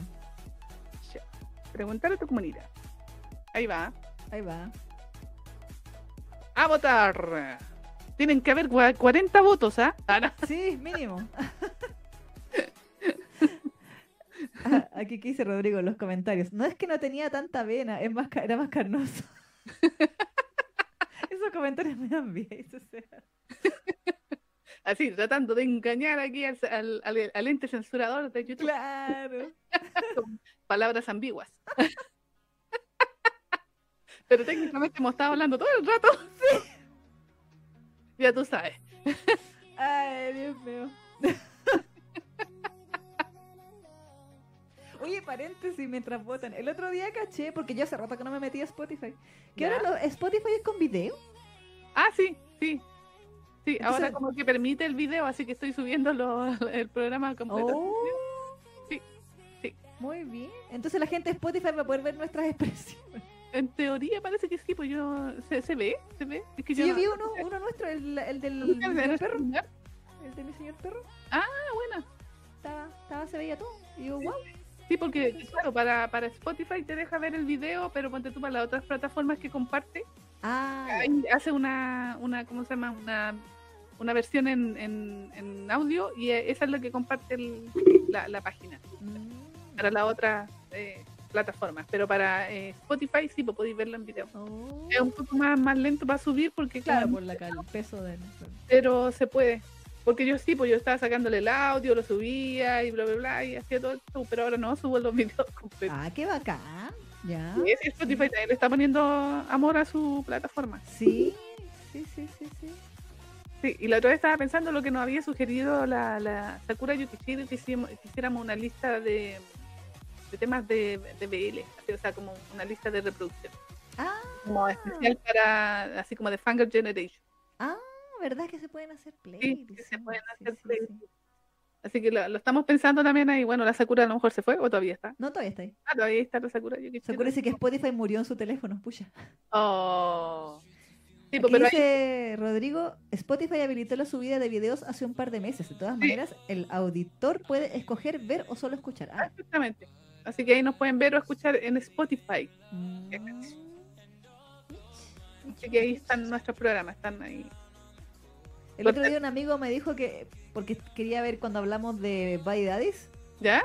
Preguntar a tu comunidad. Ahí va. Ahí va. A votar. Tienen que haber 40 votos, ¿ah? ¿ah? Sí, mínimo. Aquí qué dice Rodrigo en los comentarios. No es que no tenía tanta vena, es más, era más carnoso. Esos comentarios me dan bien. Así, tratando de engañar aquí al, al, al ente censurador de YouTube. Claro palabras ambiguas. Pero técnicamente hemos estado hablando todo el rato. Sí. Ya tú sabes. Ay, Dios mío. Oye, paréntesis mientras votan. El otro día caché, porque yo hace rato que no me metí a Spotify, que ahora Spotify es con video. Ah, sí, sí. Sí, ahora como que permite el video, así que estoy subiendo el programa completo. Oh. Muy bien. Entonces la gente de Spotify va a poder ver nuestras expresiones. En teoría parece que sí, pues yo se, se ve, se ve. Es que yo, vi uno, uno nuestro, el, el del perro. El de mi señor perro. Ah, bueno. Estaba, estaba, se veía todo. Y yo, wow. Sí, porque claro, para, para Spotify te deja ver el video, pero ponte tú para las otras plataformas que comparte. Ah. hace una, una, ¿cómo se llama? Una, una versión en, en, en audio y esa es lo que comparte el, la, la página. Mm para la otra eh, plataformas, pero para eh, Spotify sí pues, podéis verlo en video. Oh. Es un poco más, más lento para subir porque Claro, por la, el peso del... pero se puede. Porque yo sí, pues yo estaba sacándole el audio, lo subía y bla, bla, bla, y hacía todo esto, pero ahora no subo los videos completos. Ah, qué bacán. Ya. Y ese Spotify también le está poniendo amor a su plataforma. Sí, sí, sí, sí, sí. Sí, y la otra vez estaba pensando lo que nos había sugerido la, la Sakura Yukishiro, que hiciéramos, que hiciéramos una lista de, de temas de, de BL, así, o sea, como una lista de reproducción, Ah, como especial para, así como de Fangirl Generation. ah, ¿verdad que se pueden hacer Sí, playlists? que se pueden Sí, hacer sí, playlists. Sí. Así que lo, lo estamos pensando también ahí. Bueno, la Sakura a lo mejor se fue o todavía está. No, todavía está ahí. Ah, todavía está la Sakura Yukishiro. Se acuérdese que Spotify murió en su teléfono, pucha. Oh. Sí, Aquí pero ahí- dice Rodrigo, Spotify habilitó la subida de videos hace un par de meses. De todas Sí. maneras, el auditor puede escoger ver o solo escuchar. Ah, Exactamente. Así que ahí nos pueden ver o escuchar en Spotify. mm. Así que ahí están nuestros programas, están ahí. El otro día un amigo me dijo que, porque quería ver cuando hablamos de Buddy Daddies, ¿Ya?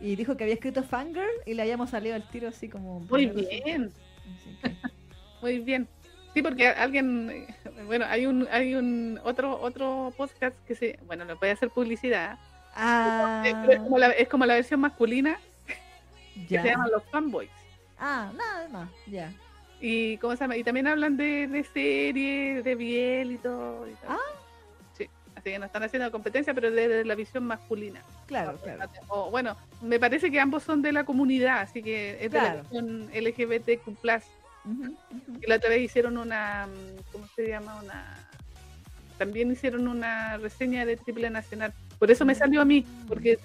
y dijo que había escrito Fangirl y le habíamos salido al tiro así como... Muy bien, que- muy bien. Sí, porque alguien, bueno, hay un, hay un otro, otro podcast que se, bueno, le voy a hacer publicidad. Ah, es, como la, es como la versión masculina que se llama Los Fanboys. Ah, nada más, ya. Y, ¿cómo se llama? y también hablan de, de series, de Biel y todo. y todo. Ah. Sí, así que no están haciendo competencia, pero desde la visión masculina. Claro, claro. O, bueno, me parece que ambos son de la comunidad, así que es de Claro. la visión LGBTQ+. Y la otra vez hicieron una, mm, ¿cómo se llama? Una también hicieron una reseña de Triple Nacional. Por eso me salió a mí, porque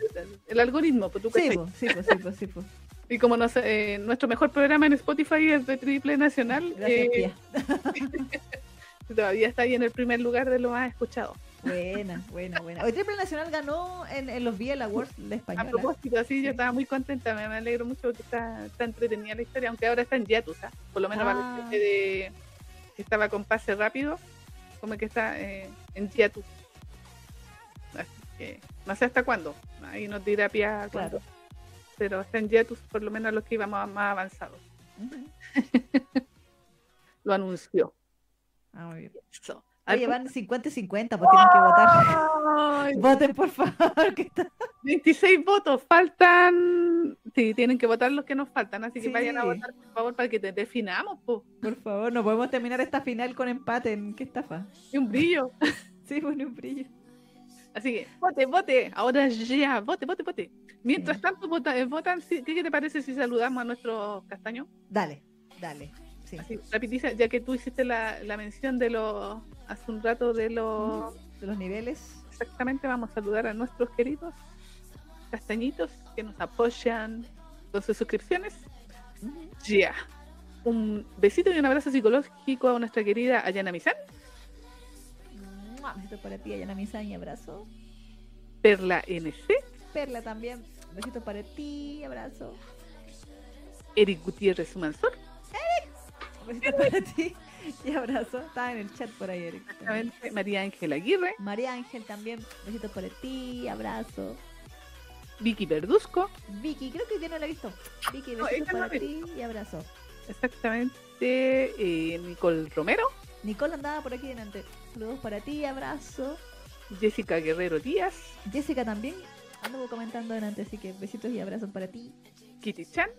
el algoritmo, pues tú Sí, po, sí, po, sí, po, sí, po. Y como no sé, eh, nuestro mejor programa en Spotify es de Triple Nacional, Gracias, eh, todavía está ahí en el primer lugar de lo más escuchado. Buena, buena, buena. Hoy Triple Nacional ganó en, en los Biel Awards de A española. propósito, así Sí. yo estaba muy contenta, me, me alegro mucho porque está, está entretenida la historia, aunque ahora está en Yatus, ¿ah? por lo menos para Ah. de que estaba con pase rápido, como que está eh, en Yatus. Así que no sé hasta cuándo, ahí nos dirá Pia cuándo. Claro. Pero está en Yatus, por lo menos los que íbamos más avanzados. Lo anunció. Ah, muy bien. Eso. Oye, van 50 y 50, pues tienen que votar. Voten, por favor. que está- 26 votos, faltan. Sí, tienen que votar los que nos faltan, así que vayan a votar, por favor, para que te definamos, po. Por favor, no podemos terminar esta final con empate. ¿en ¿Qué estafa? Y un brillo. Sí, pone un brillo. Así que, vote, vote, ahora ya, vote, vote, vote. Mientras Sí. tanto, eh, votan, ¿qué, qué te parece si saludamos a nuestros castaños? Dale, dale. Sí. Así, ya que tú hiciste la, la mención de los, hace un rato de los, De los niveles. exactamente, vamos a saludar a nuestros queridos castañitos que nos apoyan con sus suscripciones. Ya. Un besito y un abrazo psicológico a nuestra querida Ayana Mizán, Mua, Besito para ti, Ayana Misa, y abrazo. Perla NC, Perla también. Besito para ti, abrazo. Eric Gutiérrez Mansor, Besito para ti y abrazo. Está en el chat por ahí, Eric. exactamente, María Ángela Aguirre, María Ángel también. Besito para ti, abrazo. Vicky Verduzco, Vicky, creo que día no la he visto. Vicky, No, besito ella no para ti y abrazo. exactamente, eh, Nicole Romero, Nicole andaba por aquí delante. Saludos para ti, abrazo. Jessica Guerrero Díaz, Jessica también anduvo comentando delante, así que besitos y abrazos para ti. Kitty Chan,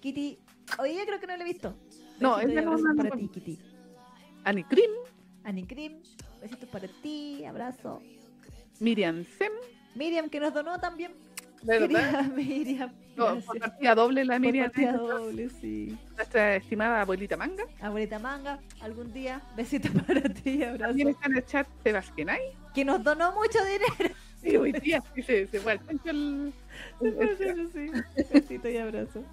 Kitty, hoy día creo que no la he visto. No, Besitos ella no- no- para ti, Kitty. Annie Krim, besitos para ti, abrazo. Miriam Sem, Miriam, que nos donó también. ¿verdad? Querida Miriam. No, gracias. por partida doble la Por Miriam, partida doble, sí. nuestra estimada abuelita Manga. Abuelita Manga, algún día, besito para ti, abrazo. También está en el chat Sebastián Que nos donó mucho dinero. Sí, hoy día sí se, se fue al centro el, el- el- Sí, besito y abrazo.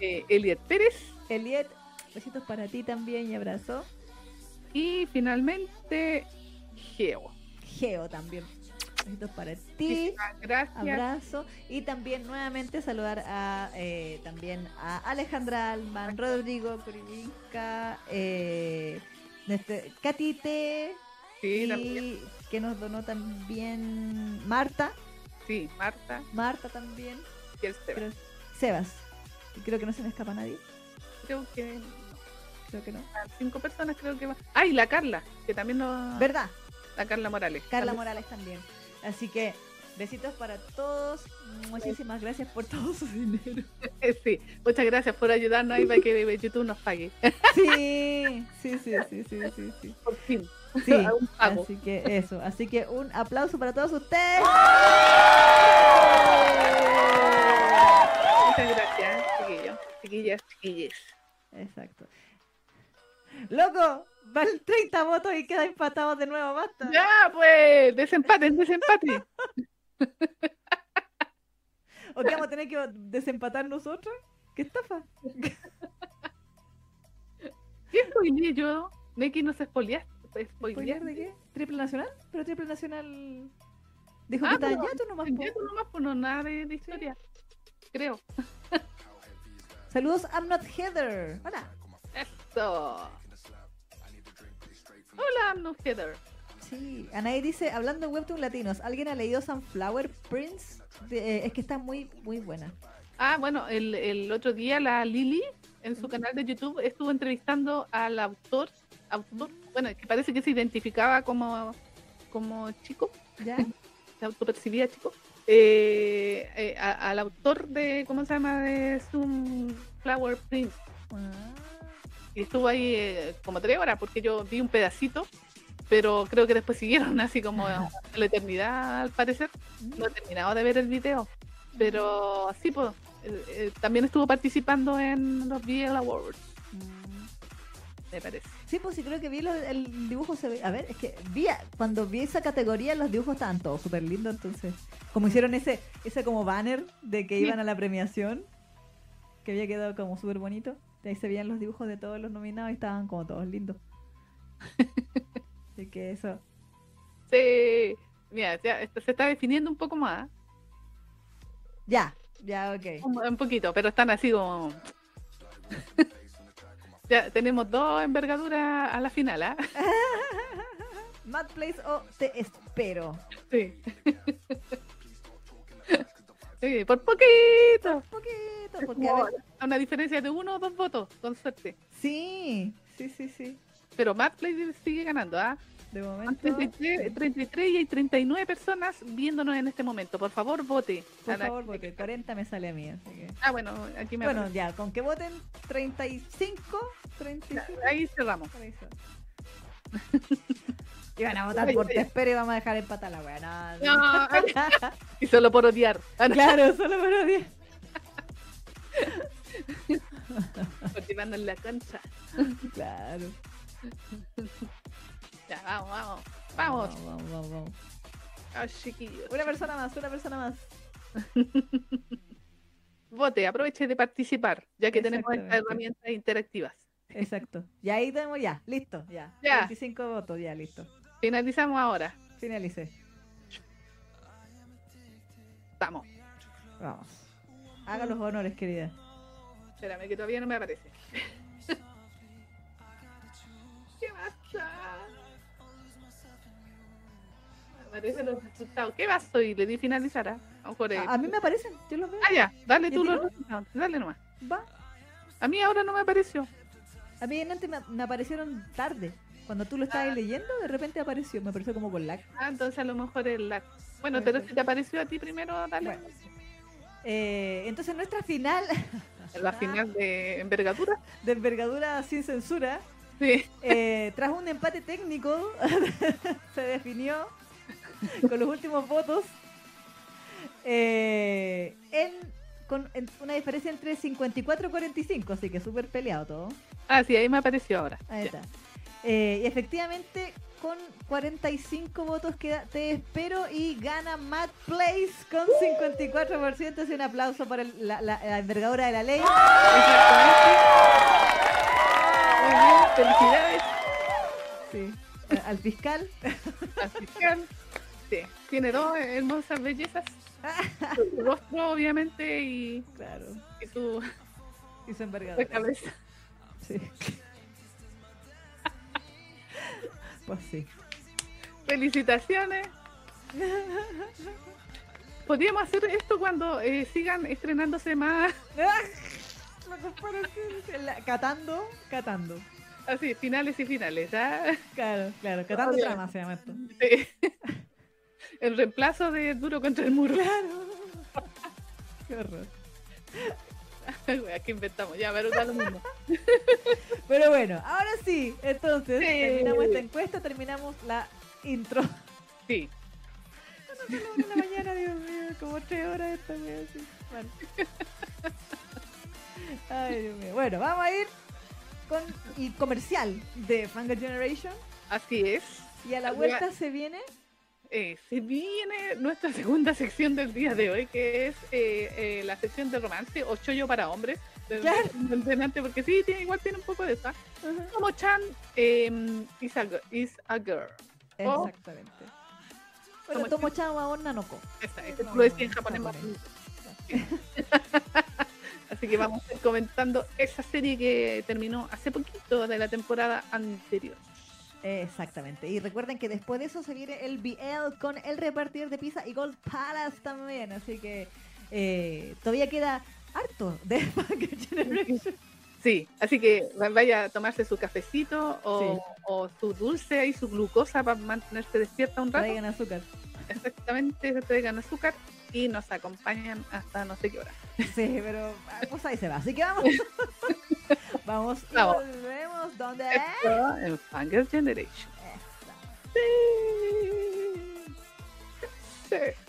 eh, Eliet Pérez. Eliet, besitos para ti también y abrazo. Y finalmente, Geo. Geo también. Besitos para ti. Gracias. Abrazo. Y también nuevamente saludar a eh, también a Alejandra Alman, Rodrigo Curivinca, eh, este, Catite Sí, y también. que nos donó también Marta. Sí, Marta Marta también. y el Seba. Creo- Sebas. Y creo que no se me escapa nadie. Creo que Creo que no. a cinco personas creo que va. Ah, y la Carla, que también nos... ¿Verdad? La Carla Morales. Carla Morales también. Así que besitos para todos. Muchísimas gracias por todo su dinero. Sí, muchas gracias por ayudarnos ahí para que YouTube nos pague. Sí, sí, sí, sí, sí, sí, sí. Por fin. Sí, así que eso. Así que un aplauso para todos ustedes. Muchas gracias, chiquillos, chiquillas, chiquilles. Exacto. Loco, van 30 votos y queda empatado de nuevo, basta. Ya, pues, desempate, desempate. ¿O qué vamos a tener que desempatar nosotros? ¿Qué estafa? ¿Qué spoileé yo? Neki no se spoileaste. ¿Spoiler de qué? ¿Triple Nacional? Pero Triple Nacional dijo Ah, que pero Yato nomás. Yato nomás, pues no, nada de, de historia. Creo. Saludos, I'm not Heather. Hola. Eso. Hola, no Heather. Sí, Anaí dice, hablando de Webtoon Latinos, ¿alguien ha leído Sunflower Prince? De- eh, es que está muy, muy buena. Ah, bueno, el, el otro día la Lili en su canal de YouTube estuvo entrevistando al autor, autor, bueno, que parece que se identificaba como, como chico, ¿Ya? se autopercibía chico, eh, eh, a- al autor de, ¿cómo se llama? De Sunflower Prince. Ah, Y estuvo ahí eh, como tres horas porque yo vi un pedacito, pero creo que después siguieron así como a la eternidad al parecer. No he terminado de ver el video, pero sí, pues, eh, eh, también estuvo participando en los BL Awards, mm. me parece. Sí, pues sí, creo que vi lo- el dibujo. Se ve, a ver, es que vi, a- cuando vi esa categoría, los dibujos estaban todos súper lindos. Entonces, como hicieron ese ese como banner de que Sí. iban a la premiación, que había quedado como súper bonito. Ahí se veían los dibujos de todos los nominados y estaban como todos lindos. Así que eso. Sí, mira, ya esto se está definiendo un poco más, Ya, ya, ok. un, un poquito, pero están así como... ya tenemos dos envergaduras a la final, ¿ah? Mad Place o Te Espero. Sí. Sí, por poquito. Un poquito, porque a una diferencia de uno o dos votos, con suerte. Sí, sí, sí, sí. Pero Mad Play sigue ganando, ¿ah? De momento. 33, 33 y hay 39 personas viéndonos en este momento. Por favor, vote. Por favor, porque 40 me sale a mí, así que. Ah, bueno, aquí me Bueno, aparece. ya, con que voten 35, 35. Ahí cerramos. por ahí son. Y van a votar por Te Espero y vamos a dejar empatar la weá. No, No, y solo por odiar. Ah, claro, solo por odiar. porque van en la cancha. Claro. Ya, vamos, vamos. Vamos, Vamos, vamos, vamos, vamos. chiquillos. Una persona más, una persona más. Vote, aproveche de participar, ya que tenemos estas herramientas interactivas. Exacto. Y ahí tenemos ya, listo, ya. Ya. 25 votos, ya, listo. Finalizamos ahora. Finalicé. Vamos. Vamos. Haga los honores, querida. Espérame, que todavía no me aparece. ¿Qué pasa? Me aparecen los resultados. ¿Qué pasó? Y le di finalizar. ¿ah? A, A, a mí me aparecen, yo los veo. Ah, ya, dale ¿Y a tú los resultados. Dale nomás. Va. A mí ahora no me apareció. A mí antes me, me aparecieron tarde. Cuando tú lo estabas Ah. leyendo, de repente apareció. Me apareció como con lag. Ah, entonces a lo mejor el lag. Bueno, pero si te apareció a ti primero, dale. Bueno. Eh, entonces nuestra final En la final de envergadura. de envergadura sin censura, Sí. eh, tras un empate técnico, se definió con los últimos votos eh, en, con en una diferencia entre 54 y 45, así que súper peleado todo. Ah, sí, ahí me apareció ahora. Ahí Ya. está. Eh, y efectivamente, con 45 votos queda Te Espero y gana Matt Place con 54%. Así un aplauso para el- la, la- la envergadura de la ley. Exactamente. Muy bien, felicidades Sí. Eh, Al fiscal. al fiscal. Sí, tiene dos hermosas bellezas. Su rostro, obviamente, y, Claro. y su Y su envergadura. cabeza. Sí. Pues sí. Felicitaciones. Podríamos hacer esto cuando eh, sigan estrenándose más catando, catando. Así, finales y finales, ¿ya? Claro, claro, catando trama se llama esto. Sí. El reemplazo de Duro contra el Muro. Claro. Qué horror. Aquí inventamos, ya, pero da lo mismo. Pero bueno, ahora sí, entonces Sí. terminamos esta encuesta, terminamos la intro. Sí, la mañana, Dios mío, como tres horas esta wea así. Bueno. Ay, Dios mío. Bueno, vamos a ir con el comercial de Fangirl Generation. así es. Y a la vuelta se viene. Eh, se viene nuestra segunda sección del día de hoy, que es eh, eh, la sección de romance o chollo para hombres. Del- Claro. del delante, porque sí, tiene, igual tiene un poco de esa. Como Chan eh, is, a, is a girl. Oh. Exactamente. Bueno, Como tomo chao a Nanoko. Esa, Sí, ese no, tú lo decías en japonés. japonés. más- Así que vamos a ir comentando esa serie que terminó hace poquito de la temporada anterior. Exactamente. Y recuerden que después de eso se viene el BL con el repartidor de pizza y Gold Palace también. Así que eh, todavía queda harto de Generation. Sí, así que va- vaya a tomarse su cafecito o, Sí. o su dulce y su glucosa para mantenerse despierta un rato. Traigan azúcar. Exactamente, se traigan azúcar y nos acompañan hasta no sé qué hora. Sí, pero ah, pues ahí se va. Así que vamos. vamos y Vamos. volvemos donde Esto en Fangirl Generation. Esa. Sí. Sí.